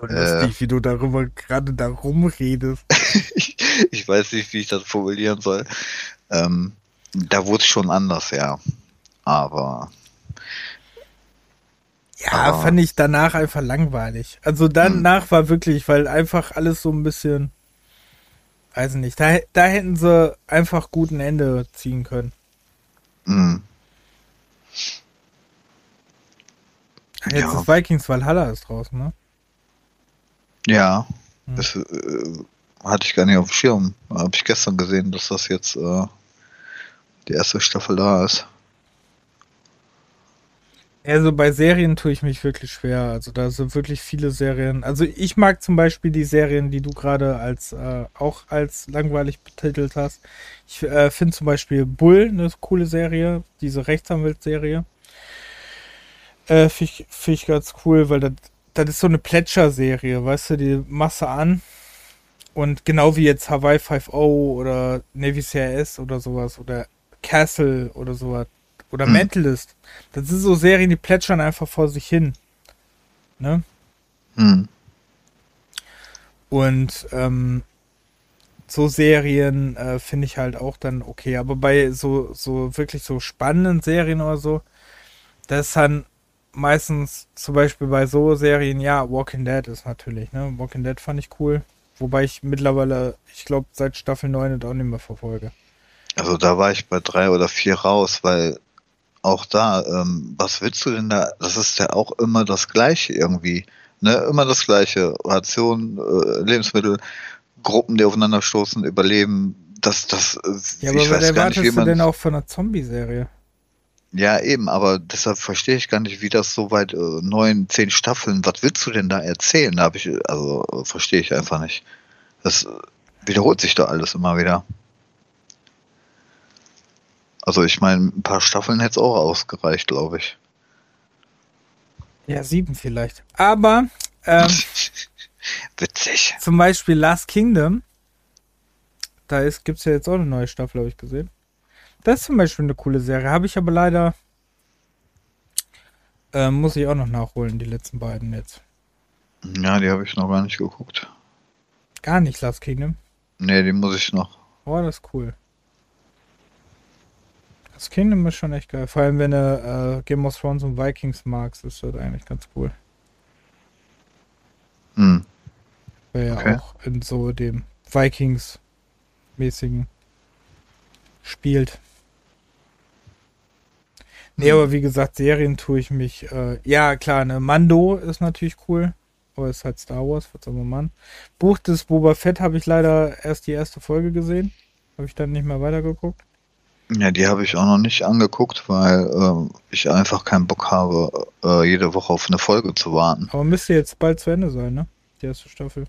So lustig, äh, wie du darüber gerade da rumredest. ich, ich, weiß nicht, wie ich das formulieren soll. Ähm, da wurde es schon anders, ja. Aber. Ja, aber, fand ich danach einfach langweilig. Also danach hm. war wirklich, weil einfach alles so ein bisschen. Weiß nicht, da, da hätten sie einfach gut ein Ende ziehen können. Mhm. Jetzt ja. ist Vikings Valhalla ist draußen, ne? Ja. Mhm. Das äh, hatte ich gar nicht auf dem Schirm. Habe ich gestern gesehen, dass das jetzt äh, die erste Staffel da ist. Also bei Serien tue ich mich wirklich schwer. Also da sind wirklich viele Serien. Also ich mag zum Beispiel die Serien, die du gerade als äh, auch als langweilig betitelt hast. Ich äh, finde zum Beispiel Bull eine coole Serie, diese Rechtsanwaltsserie. Äh, finde ich, find ich ganz cool, weil das, das ist so eine Plätscher-Serie, weißt du, die du an. Und genau wie jetzt Hawaii 5.0 oder Navy CRS oder sowas oder Castle oder sowas oder hm. Mentalist. Das sind so Serien, die plätschern einfach vor sich hin. Ne? Hm. Und ähm, so Serien äh, finde ich halt auch dann okay. Aber bei so, so wirklich so spannenden Serien oder so, das ist dann meistens zum Beispiel bei so Serien, ja, Walking Dead ist natürlich, ne? Walking Dead fand ich cool. Wobei ich mittlerweile, ich glaube, seit Staffel 9 das auch nicht mehr verfolge. Also da war ich bei drei oder vier raus, weil auch da, ähm, was willst du denn da? Das ist ja auch immer das Gleiche irgendwie. Ne? Immer das Gleiche. Ration, äh, Lebensmittel, Gruppen, die aufeinander stoßen, überleben. Das, das, äh, ja, aber ich was weiß gar nicht, wie man. du denn auch von einer Zombie-Serie? Ja, eben, aber deshalb verstehe ich gar nicht, wie das so weit, äh, neun, zehn Staffeln, was willst du denn da erzählen? Da habe ich, also verstehe ich einfach nicht. Das wiederholt sich da alles immer wieder. Also ich meine, ein paar Staffeln hätte es auch ausgereicht, glaube ich. Ja, sieben vielleicht. Aber ähm, witzig. Zum Beispiel Last Kingdom. Da gibt es ja jetzt auch eine neue Staffel, habe ich gesehen. Das ist zum Beispiel eine coole Serie. Habe ich aber leider. Äh, muss ich auch noch nachholen, die letzten beiden jetzt. Ja, die habe ich noch gar nicht geguckt. Gar nicht Last Kingdom? Nee, die muss ich noch. Oh, das ist cool. Das Kingdom ist schon echt geil. Vor allem, wenn du äh, Game of Thrones und Vikings magst, ist das eigentlich ganz cool. Hm. Weil ja okay. auch in so dem Vikings-mäßigen spielt. Nee, hm. aber wie gesagt, Serien tue ich mich. Äh, ja, klar, ne, Mando ist natürlich cool. Aber es ist halt Star Wars, was soll man machen? Buch des Boba Fett habe ich leider erst die erste Folge gesehen. Habe ich dann nicht mehr weitergeguckt. Ja, die habe ich auch noch nicht angeguckt, weil äh, ich einfach keinen Bock habe, äh, jede Woche auf eine Folge zu warten. Aber müsste jetzt bald zu Ende sein, ne? Die erste Staffel.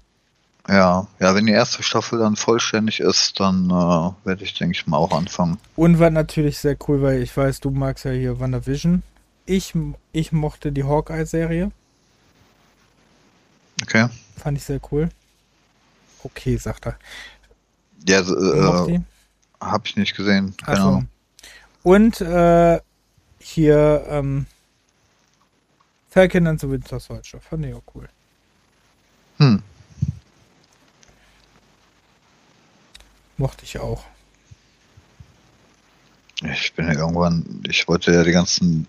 Ja, ja, wenn die erste Staffel dann vollständig ist, dann äh, werde ich, denke ich mal, auch anfangen. Und war natürlich sehr cool, weil ich weiß, du magst ja hier WandaVision. Ich, ich mochte die Hawkeye-Serie. Okay. Fand ich sehr cool. Okay, sagt er. Ja, äh, habe ich nicht gesehen. Keine so. Ahnung. Und äh, hier ähm, Falcon and the Winter Soldier. Fand ich auch cool. Hm. Mochte ich auch. Ich bin ja irgendwann, ich wollte ja die ganzen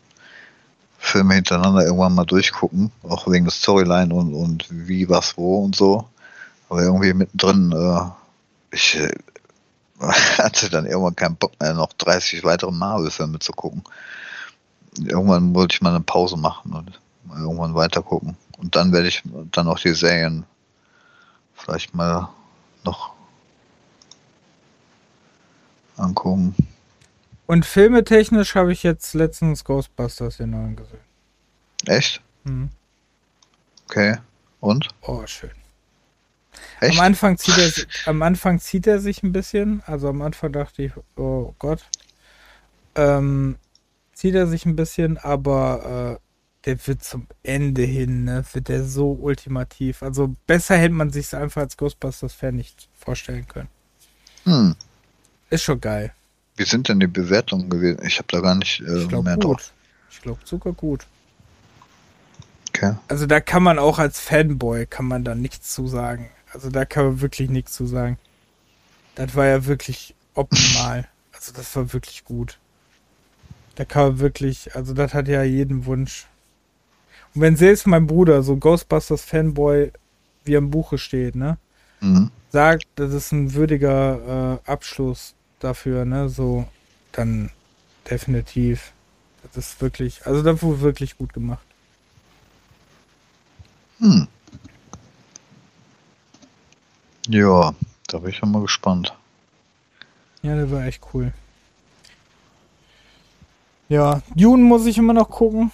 Filme hintereinander irgendwann mal durchgucken, auch wegen der Storyline und, und wie, was, wo und so. Aber irgendwie mittendrin, äh, ich äh, hatte dann irgendwann keinen Bock mehr, noch 30 weitere Marvel-Filme zu gucken. Irgendwann wollte ich mal eine Pause machen und irgendwann weiter gucken. Und dann werde ich dann auch die Serien vielleicht mal noch angucken. Und filmetechnisch habe ich jetzt letztens Ghostbusters den neuen gesehen. Echt? Mhm. Okay. Und? Oh, schön. Echt? Am Anfang, zieht er, am Anfang zieht er sich ein bisschen. Also am Anfang dachte ich, oh Gott. Ähm, zieht er sich ein bisschen, aber äh, der wird zum Ende hin, ne, wird der so ultimativ. Also besser hätte man sich einfach als Ghostbusters-Fan nicht vorstellen können. Hm. Ist schon geil. Wie sind denn die Bewertungen gewesen? Ich habe da gar nicht äh, ich glaub, mehr gut. drauf. Ich glaube sogar gut. Okay. Also da kann man auch als Fanboy kann man da nichts zu sagen. Also da kann man wirklich nichts zu sagen. Das war ja wirklich optimal. also das war wirklich gut. Da kann man wirklich, also das hat ja jeden Wunsch. Und wenn selbst mein Bruder, so Ghostbusters Fanboy, wie am Buche steht, ne? Mhm. Sagt, das ist ein würdiger äh, Abschluss dafür, ne? So, dann definitiv. Das ist wirklich, also das wurde wirklich gut gemacht. Hm. Ja, da bin ich schon mal gespannt. Ja, der war echt cool. Ja, Dune muss ich immer noch gucken.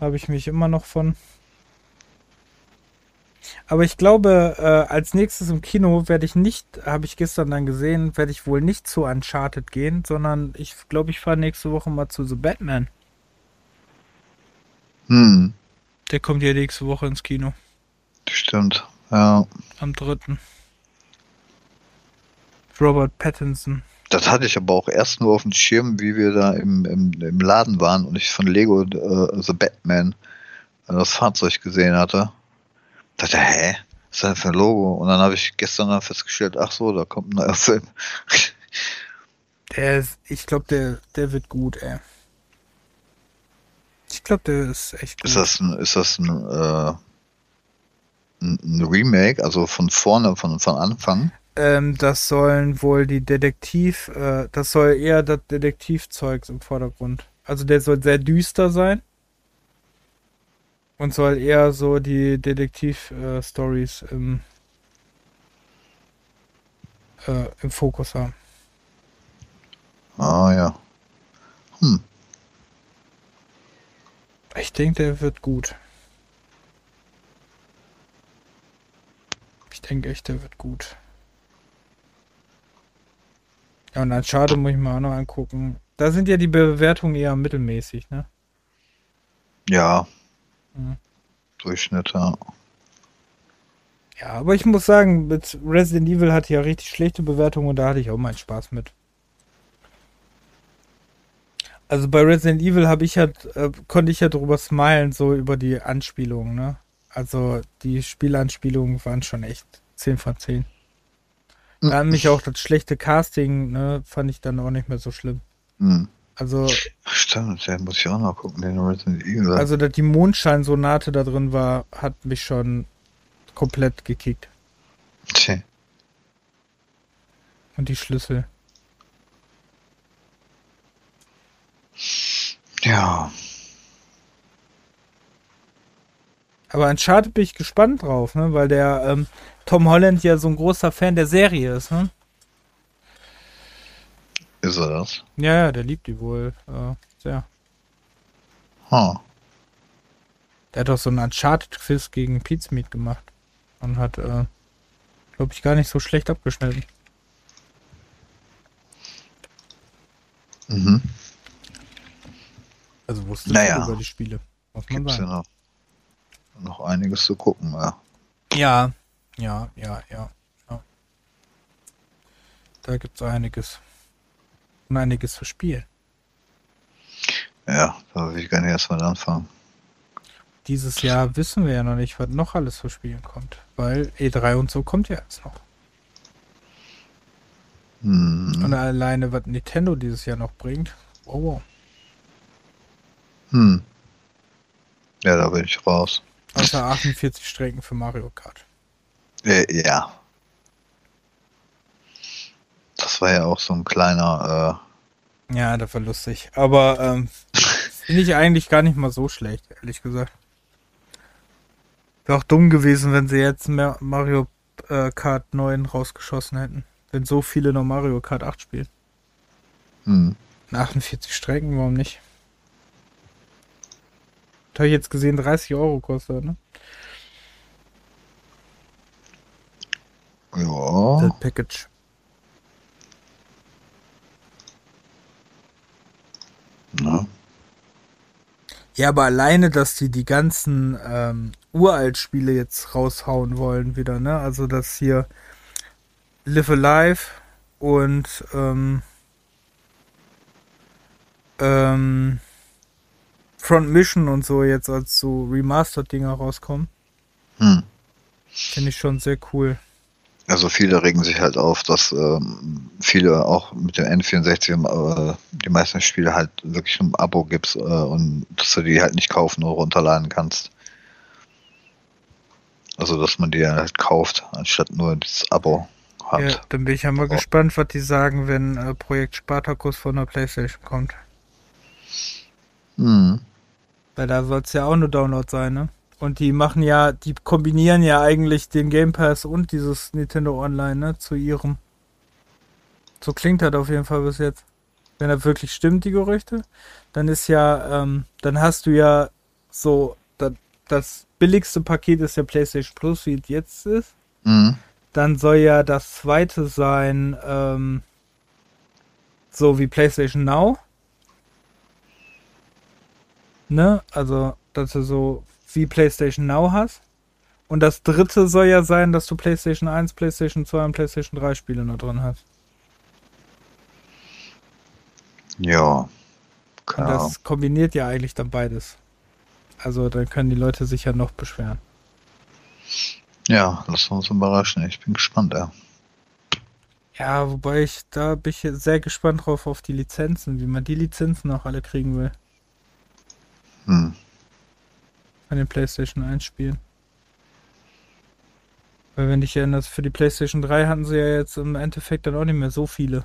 Habe ich mich immer noch von. Aber ich glaube, äh, als nächstes im Kino werde ich nicht, habe ich gestern dann gesehen, werde ich wohl nicht zu Uncharted gehen, sondern ich glaube, ich fahre nächste Woche mal zu The Batman. Hm. Der kommt ja nächste Woche ins Kino. Stimmt, ja. Am 3. Robert Pattinson. Das hatte ich aber auch erst nur auf dem Schirm, wie wir da im, im, im Laden waren und ich von Lego äh, The Batman äh, das Fahrzeug gesehen hatte. Da dachte, hä? Was ist denn für ein Logo? Und dann habe ich gestern dann festgestellt, ach so, da kommt ein neuer Film. Der ist, ich glaube, der, der wird gut, ey. Ich glaube, der ist echt gut. Ist das ein, ist das ein, äh, ein Remake, also von vorne, von, von Anfang? Ähm, das sollen wohl die Detektiv, äh, das soll eher das Detektivzeugs im Vordergrund. Also der soll sehr düster sein. Und soll eher so die Detektiv-Stories äh, im, äh, im Fokus haben. Ah ja. Hm. Ich denke, der wird gut. Ich denke echt, der wird gut. Ja, und dann schade muss ich mir auch noch angucken. Da sind ja die Bewertungen eher mittelmäßig, ne? Ja. Mhm. Durchschnitt, ja. Ja, aber ich muss sagen, mit Resident Evil hatte ja richtig schlechte Bewertungen und da hatte ich auch meinen Spaß mit. Also bei Resident Evil habe ich halt, äh, konnte ich ja drüber smilen, so über die Anspielungen, ne? Also die Spielanspielungen waren schon echt 10 von 10. Mhm. Da mich auch das schlechte Casting, ne, fand ich dann auch nicht mehr so schlimm. Mhm. Also. Stimmt, ja, muss ich auch noch gucken, den Resident Evil. Also, dass die Mondscheinsonate da drin war, hat mich schon komplett gekickt. Tja. Und die Schlüssel. Ja. Aber Uncharted bin ich gespannt drauf, ne? weil der ähm, Tom Holland ja so ein großer Fan der Serie ist. Ne? Ist er das? Ja, ja, der liebt die wohl äh, sehr. Huh. Der hat doch so einen Uncharted-Quiz gegen Pizmeat gemacht. Und hat, äh, glaube ich, gar nicht so schlecht abgeschnitten. Mhm. Also wusste naja. über die Spiele. Muss man Gibt's sagen. Ja noch noch einiges zu gucken. Ja, ja, ja, ja. ja, ja. Da gibt es einiges. Und einiges zu spielen. Ja, da will ich gerne erstmal anfangen. Dieses Jahr wissen wir ja noch nicht, was noch alles zu spielen kommt. Weil E3 und so kommt ja jetzt noch. Hm. Und alleine, was Nintendo dieses Jahr noch bringt. Wow, wow. Hm. Ja, da bin ich raus. Außer 48 Strecken für Mario Kart. Äh, ja. Das war ja auch so ein kleiner. Äh ja, das war lustig. Aber ähm, finde ich eigentlich gar nicht mal so schlecht, ehrlich gesagt. Wäre auch dumm gewesen, wenn sie jetzt Mario äh, Kart 9 rausgeschossen hätten. Wenn so viele noch Mario Kart 8 spielen. Hm. 48 Strecken, warum nicht? habe ich jetzt gesehen, 30 Euro kostet, ne? Ja. Das Package. Na. Ja, aber alleine, dass die die ganzen ähm, Uralt-Spiele jetzt raushauen wollen wieder, ne? Also das hier Live Alive, und ähm, ähm, Front Mission und so jetzt als so Remastered-Dinger rauskommen. Hm. Finde ich schon sehr cool. Also viele regen sich halt auf, dass ähm, viele auch mit dem N64 äh, die meisten Spiele halt wirklich ein Abo gibst äh, und dass du die halt nicht kaufen oder runterladen kannst. Also dass man die halt kauft, anstatt nur das Abo hat. Ja, dann bin ich ja mal oh. gespannt, was die sagen, wenn äh, Projekt Spartacus von der Playstation kommt. Hm. Weil da soll es ja auch nur Download sein, ne? Und die machen ja, die kombinieren ja eigentlich den Game Pass und dieses Nintendo Online, ne, zu ihrem. So klingt das auf jeden Fall bis jetzt. Wenn das wirklich stimmt, die Gerüchte, dann ist ja, ähm, dann hast du ja so, das, das billigste Paket ist ja PlayStation Plus, wie es jetzt ist. Mhm. Dann soll ja das zweite sein, ähm, so wie PlayStation Now. Ne? Also, dass du so wie PlayStation Now hast. Und das dritte soll ja sein, dass du PlayStation 1, PlayStation 2 und PlayStation 3 Spiele noch drin hast. Ja. Klar. Und das kombiniert ja eigentlich dann beides. Also dann können die Leute sich ja noch beschweren. Ja, lass uns überraschen. Ich bin gespannt, ja. Ja, wobei ich, da bin ich sehr gespannt drauf auf die Lizenzen, wie man die Lizenzen auch alle kriegen will. Hm an den PlayStation 1 Spielen. Weil wenn dich erinnerst, für die PlayStation 3 hatten sie ja jetzt im Endeffekt dann auch nicht mehr so viele.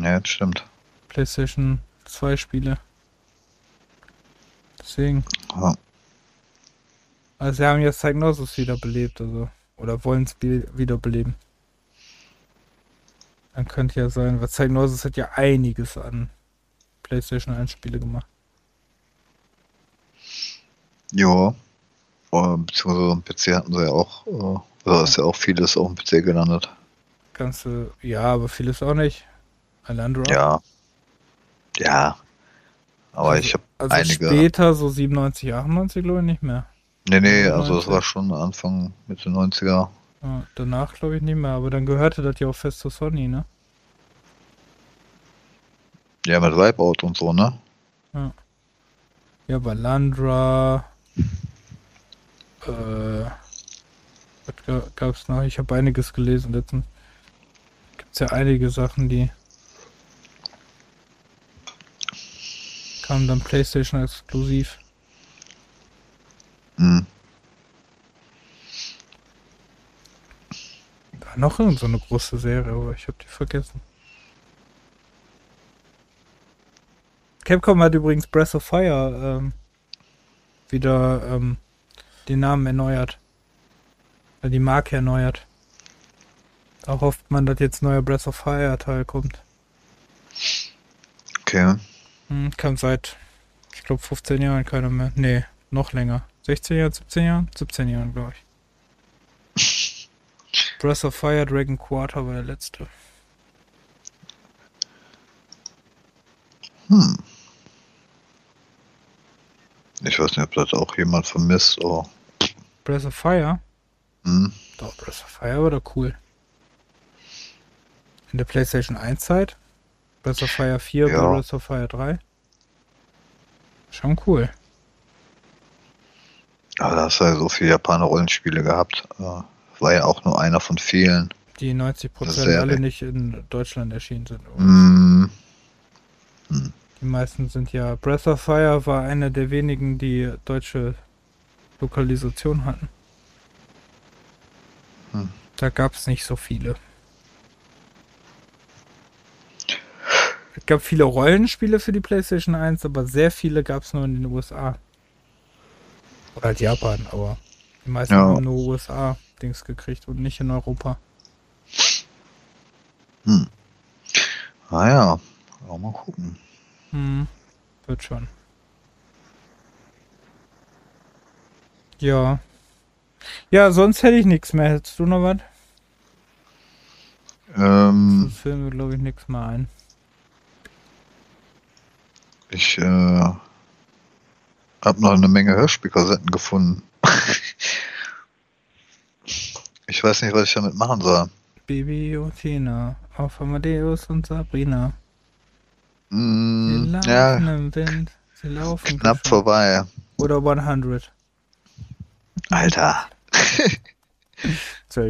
Ja, das stimmt. PlayStation 2 Spiele. Deswegen. Ja. Also sie haben jetzt Psygnosis wiederbelebt, also. Oder wollen es wiederbeleben. Dann könnte ja sein, weil Psygnosis hat ja einiges an PlayStation 1 Spiele gemacht. Ja. Beziehungsweise am PC hatten sie ja auch, äh, da ist ja auch vieles auf dem PC gelandet. Ganze, ja, aber vieles auch nicht. Alandra. Ja. Ja. Aber also, ich habe also einige. Später, so 97, 98, glaube ich, nicht mehr. Nee, nee, also das war schon Anfang Mitte 90er. Ja, danach glaube ich nicht mehr, aber dann gehörte das ja auch fest zu Sony, ne? Ja, mit Wipeout und so, ne? Ja. Ja, Balandra, äh, was gab's noch? Ich habe einiges gelesen letztens. Gibt's ja einige Sachen, die kamen dann PlayStation exklusiv. Mhm. War noch irgend so eine große Serie, aber ich habe die vergessen. Capcom hat übrigens Breath of Fire ähm, wieder ähm, den Namen erneuert. Oder die Marke erneuert. Da hofft man, dass jetzt neuer Breath of Fire Teil kommt. Okay. Hm, kam seit, ich glaube, 15 Jahren keiner mehr. Nee, noch länger. 16 Jahre, 17 Jahren? 17 Jahren, glaube ich. Breath of Fire Dragon Quarter war der letzte. Hm. Ich weiß nicht, ob das auch jemand vermisst. Oh. Breath of Fire? Hm. Doch, Breath of Fire war doch cool. In der PlayStation 1 Zeit? Breath of Fire 4 ja. Breath of Fire 3? Schon cool. Ja, da hast du ja so viele Japaner-Rollenspiele gehabt. War ja auch nur einer von vielen. Die 90% alle nicht in Deutschland erschienen sind. Mm. Hm. Die meisten sind ja. Breath of Fire war einer der wenigen, die deutsche Lokalisation hatten. Hm. Da gab es nicht so viele. Es gab viele Rollenspiele für die PlayStation 1, aber sehr viele gab es nur in den USA. Oder halt Japan, aber die meisten ja. haben nur USA-Dings gekriegt und nicht in Europa. Hm. Ah ja, mal gucken. Hm, wird schon. Ja. Ja, sonst hätte ich nichts mehr. Hättest du noch was? Ähm. Das filmen wir, glaube ich, nichts mehr ein. Ich, äh. Hab noch eine Menge Hörspielkassetten gefunden. ich weiß nicht, was ich damit machen soll. Bibliothena. auf Amadeus und Sabrina. Mm, Sie laufen ja, im Wind, sie laufen knapp geschwind. vorbei. Oder 100. Alter,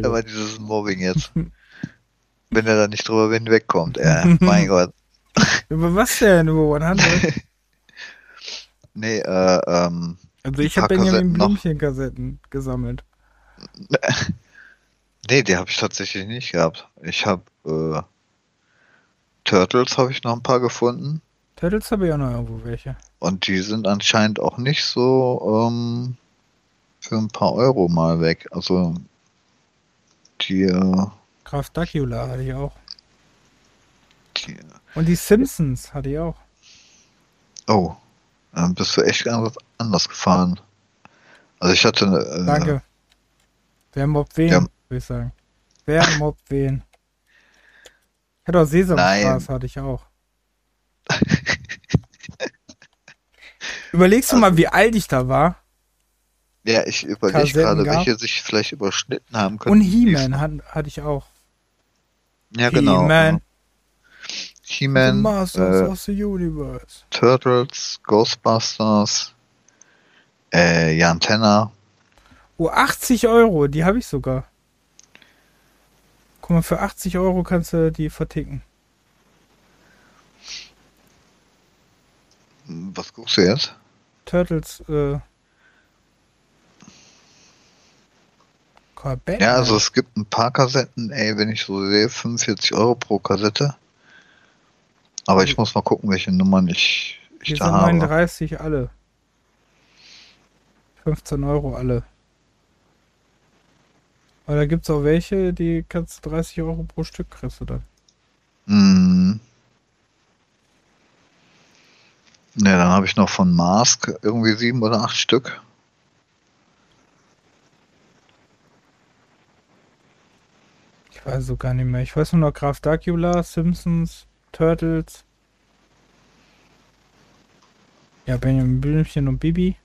aber dieses Mobbing jetzt. Wenn er da nicht drüber hinwegkommt, äh, mein Gott. Über was denn? Über 100? Nee, äh, ähm, Also ich habe Benjamin. Blümchen-Kassetten gesammelt. nee, die habe ich tatsächlich nicht gehabt. Ich habe, äh, Turtles habe ich noch ein paar gefunden. Turtles habe ich auch noch irgendwo welche. Und die sind anscheinend auch nicht so, ähm, für ein paar Euro mal weg. Also, die, äh, Graf Dracula hatte ich auch. die Und die Simpsons hatte ich auch. oh, dann bist du echt anders, anders gefahren. Also ich hatte, äh, Danke. Wer mobbt wen, Ja. würde ich sagen. Wer mobbt wen? Ich hatte auch Sesamstraße, hatte ich auch. Überlegst du mal, wie alt ich da war? ja, ich überlege gerade, gab. welche sich vielleicht überschnitten haben Und können. He-Man hat, hatte ich auch. Ja, genau. He-Man. The He-Man, Masters äh, of the Universe. Turtles, Ghostbusters, äh, Jan Tenner. Oh, 80 Euro, die habe ich sogar. Guck mal, für 80 Euro kannst du die verticken. Was guckst du jetzt? Turtles, äh. Ja, also es gibt ein paar Kassetten, ey, wenn ich so sehe, 45 Euro pro Kassette. Aber ich muss mal gucken, welche Nummern ich, ich Hier da sind habe. 39 alle. 15 Euro alle. Aber da gibt es auch welche, die kannst du 30 Euro pro Stück kriegst du dann. Mhm. Ne, dann habe ich noch von Mask irgendwie sieben oder acht Stück. Ich weiß so gar nicht mehr. Ich weiß nur noch Graf Dracula, Simpsons, Turtles. Ja, Benjamin Blümchen und Bibi.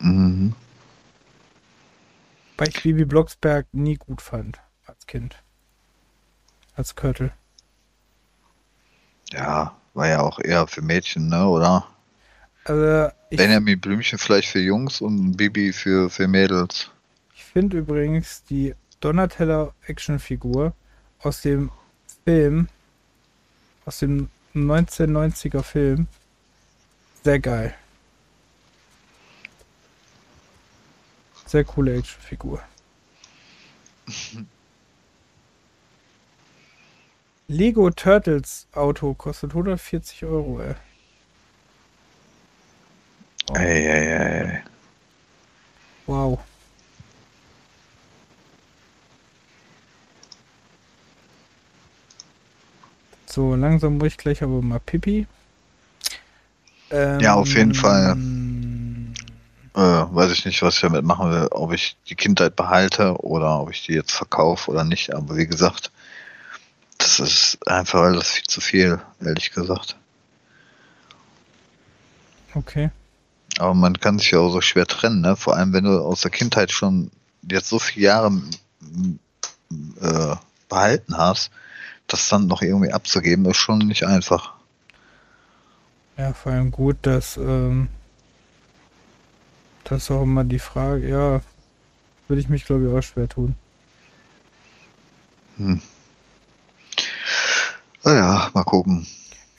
Mhm. Weil ich Bibi Blocksberg nie gut fand. Als Kind. Als Körtel. Ja, war ja auch eher für Mädchen, ne, oder? Also, ich, Benjamin Blümchen vielleicht für Jungs und Bibi für, für Mädels. ich finde übrigens die Donatella Actionfigur aus dem Film, aus dem 1990er Film, sehr geil. Sehr coole Actionfigur. Lego Turtles Auto kostet 140 Euro, ey. Ey, ey, ey. Wow. So, langsam muss ich gleich aber mal Pipi. Ähm, Ja, auf jeden Fall. Äh, weiß ich nicht, was ich damit machen will, ob ich die Kindheit behalte oder ob ich die jetzt verkaufe oder nicht. Aber wie gesagt, das ist einfach alles viel zu viel, ehrlich gesagt. Okay. Aber man kann sich ja auch so schwer trennen, ne? Vor allem, wenn du aus der Kindheit schon jetzt so viele Jahre äh, behalten hast, das dann noch irgendwie abzugeben, ist schon nicht einfach. Ja, vor allem gut, dass ähm, das ist auch immer die Frage, ja, würde ich mich glaube ich auch schwer tun. Hm. Naja, mal gucken.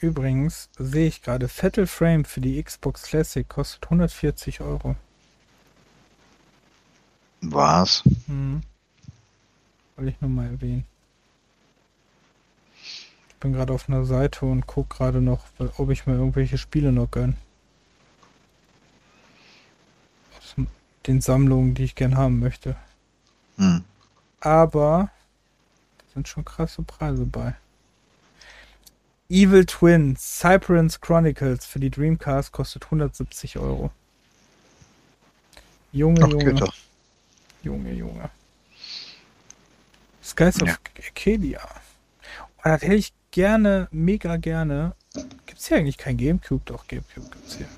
Übrigens sehe ich gerade, Fatal Frame für die Xbox Classic kostet 140 Euro. Was? Mhm. Wollte ich nur mal erwähnen. Ich bin gerade auf einer Seite und gucke gerade noch, ob ich mir irgendwelche Spiele noch gönn. Aus den Sammlungen, die ich gern haben möchte. Hm. Aber da sind schon krasse Preise bei. Evil Twin Cypress Chronicles für die Dreamcast kostet 170 Euro. Junge, Ach, Junge. Junge, Junge. Skies of Ja. Arcadia. Oh, das hätte ich gerne, mega gerne. Gibt's hier eigentlich kein Gamecube? Doch, Gamecube gibt's hier.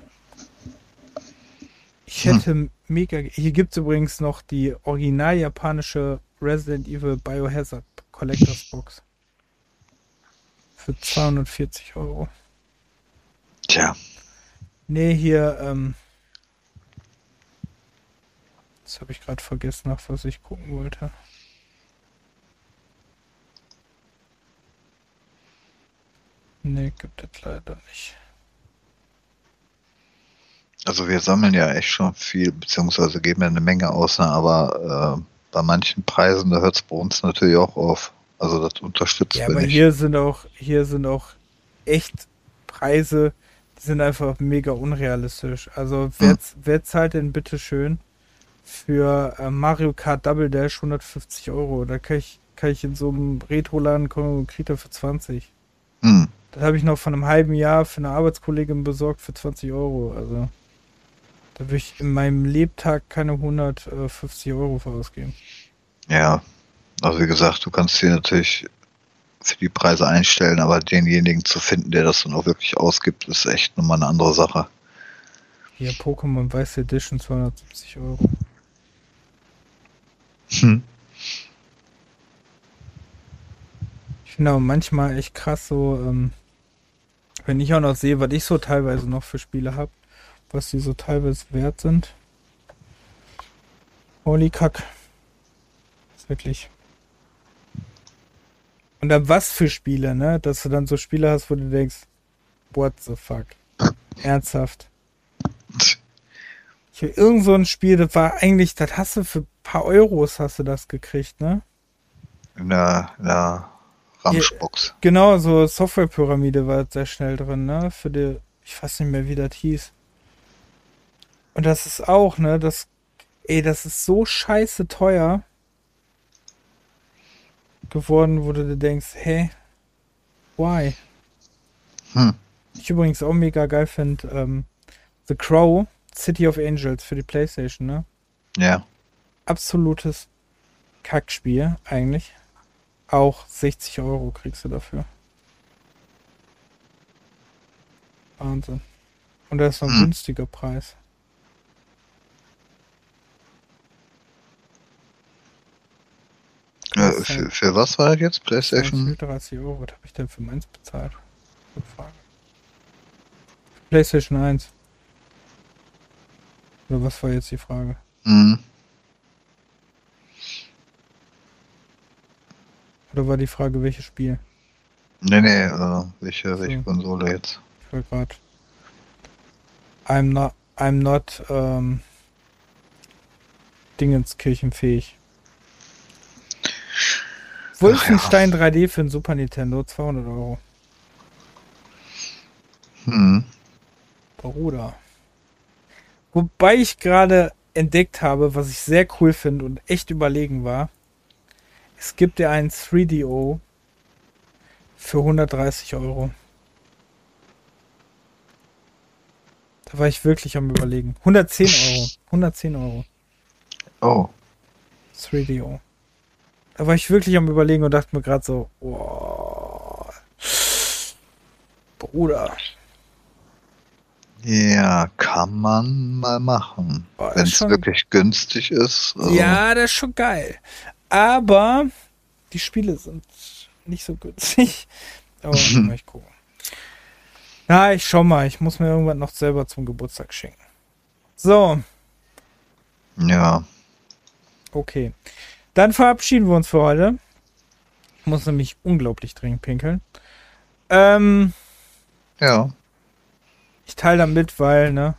Ich Hm. hätte mega. Hier gibt's übrigens noch die original japanische Resident Evil Biohazard Collectors Box. Für 240 Euro. Tja. Nee, hier, ähm. Das habe ich gerade vergessen, nach was ich gucken wollte. Nee, gibt es leider nicht. Also wir sammeln ja echt schon viel, beziehungsweise geben ja eine Menge aus, ne? aber äh, bei manchen Preisen, da hört es bei uns natürlich auch auf. Also das unterstützt ja, aber nicht. hier sind auch, hier sind auch echt Preise, die sind einfach mega unrealistisch. Also wer, hm. wer zahlt denn bitte schön für äh, Mario Kart Double Dash 150 Euro? Da kann ich, kann ich in so einem Retro-Laden kommen und kriege für 20. Hm. Das habe ich noch von einem halben Jahr für eine Arbeitskollegin besorgt für 20 Euro. Also da würde ich in meinem Lebtag keine 150 Euro für ausgeben. Ja, also wie gesagt, du kannst hier natürlich für die Preise einstellen, aber denjenigen zu finden, der das dann auch wirklich ausgibt, ist echt nochmal eine andere Sache. Hier Pokémon Weiß Edition 270 Euro. Hm. Ich finde auch manchmal echt krass so, ähm, wenn ich auch noch sehe, was ich so teilweise noch für Spiele habe, was die so teilweise wert sind. Holy Kack. Das ist wirklich. Und dann was für Spiele, ne? Dass du dann so Spiele hast, wo du denkst, what the fuck? Ernsthaft. Ich habe irgend so ein Spiel, das war eigentlich, das hast du für ein paar Euros hast du das gekriegt, ne? In der Ramschbox. Genau, so Softwarepyramide war sehr schnell drin, ne? Für die, ich weiß nicht mehr, wie das hieß. Und das ist auch, ne, das, ey, das ist so scheiße teuer geworden, wo du dir denkst, hey, why? Hm. Ich übrigens auch mega geil finde, ähm, The Crow, City of Angels für die Playstation, ne? Ja. Absolutes Kackspiel, eigentlich. Auch 60 Euro kriegst du dafür. Wahnsinn. Und das ist ein hm. günstiger Preis. Ja, für, für, was war das jetzt? PlayStation? 30 Euro. Was habe ich denn für meins bezahlt? Frage. PlayStation 1. Oder was war jetzt die Frage? Mhm. Oder war die Frage, welches Spiel? Nee, nee, äh, welche, welche so. Konsole jetzt? Ich war gerade. I'm not, I'm not, ähm, Dingenskirchenfähig. Wolfenstein ja. 3D für ein Super Nintendo, 200 Euro. Hm. Bruder. Wobei ich gerade entdeckt habe, was ich sehr cool finde und echt überlegen war. Es gibt ja einen 3DO für 130 Euro. Da war ich wirklich am überlegen. 110 Euro. 110 Euro. Oh. 3DO. Da war ich wirklich am überlegen und dachte mir gerade so, oh, Bruder. Ja, kann man mal machen. Wenn es wirklich günstig ist. Also. Ja, das ist schon geil. Aber die Spiele sind nicht so günstig. Aber ich gucken. Ja, ich schau mal. Ich muss mir irgendwann noch selber zum Geburtstag schenken. So. Ja. Okay. Dann verabschieden wir uns für heute. Ich muss nämlich unglaublich dringend pinkeln. Ähm, ja. Ich teile damit, weil, ne,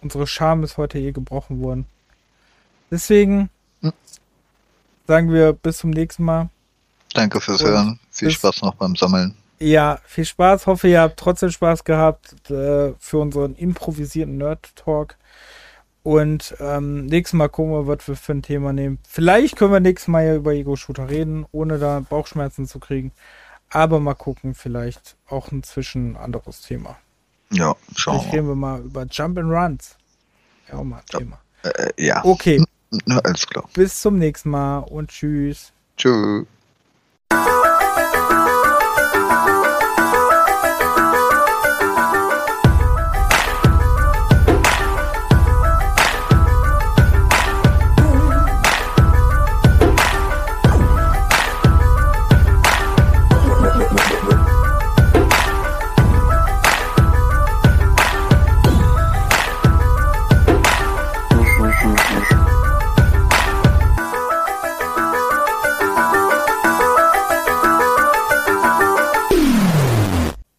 unsere Scham ist heute eh gebrochen worden. Deswegen hm. sagen wir bis zum nächsten Mal. Danke fürs Und Hören. Viel Spaß noch beim Sammeln. Ja, viel Spaß. Hoffe, ihr habt trotzdem Spaß gehabt äh, für unseren improvisierten Nerd-Talk. Und ähm, nächstes Mal gucken wir, was wir für ein Thema nehmen. Vielleicht können wir nächstes Mal ja über Ego-Shooter reden, ohne da Bauchschmerzen zu kriegen. Aber mal gucken, vielleicht auch inzwischen anderes Thema. Ja, schauen Vielleicht reden wir mal über Jump and Runs. Ja, auch mal ein. Thema. Äh, ja. Okay. Na, alles klar. Bis zum nächsten Mal und tschüss. Tschüss.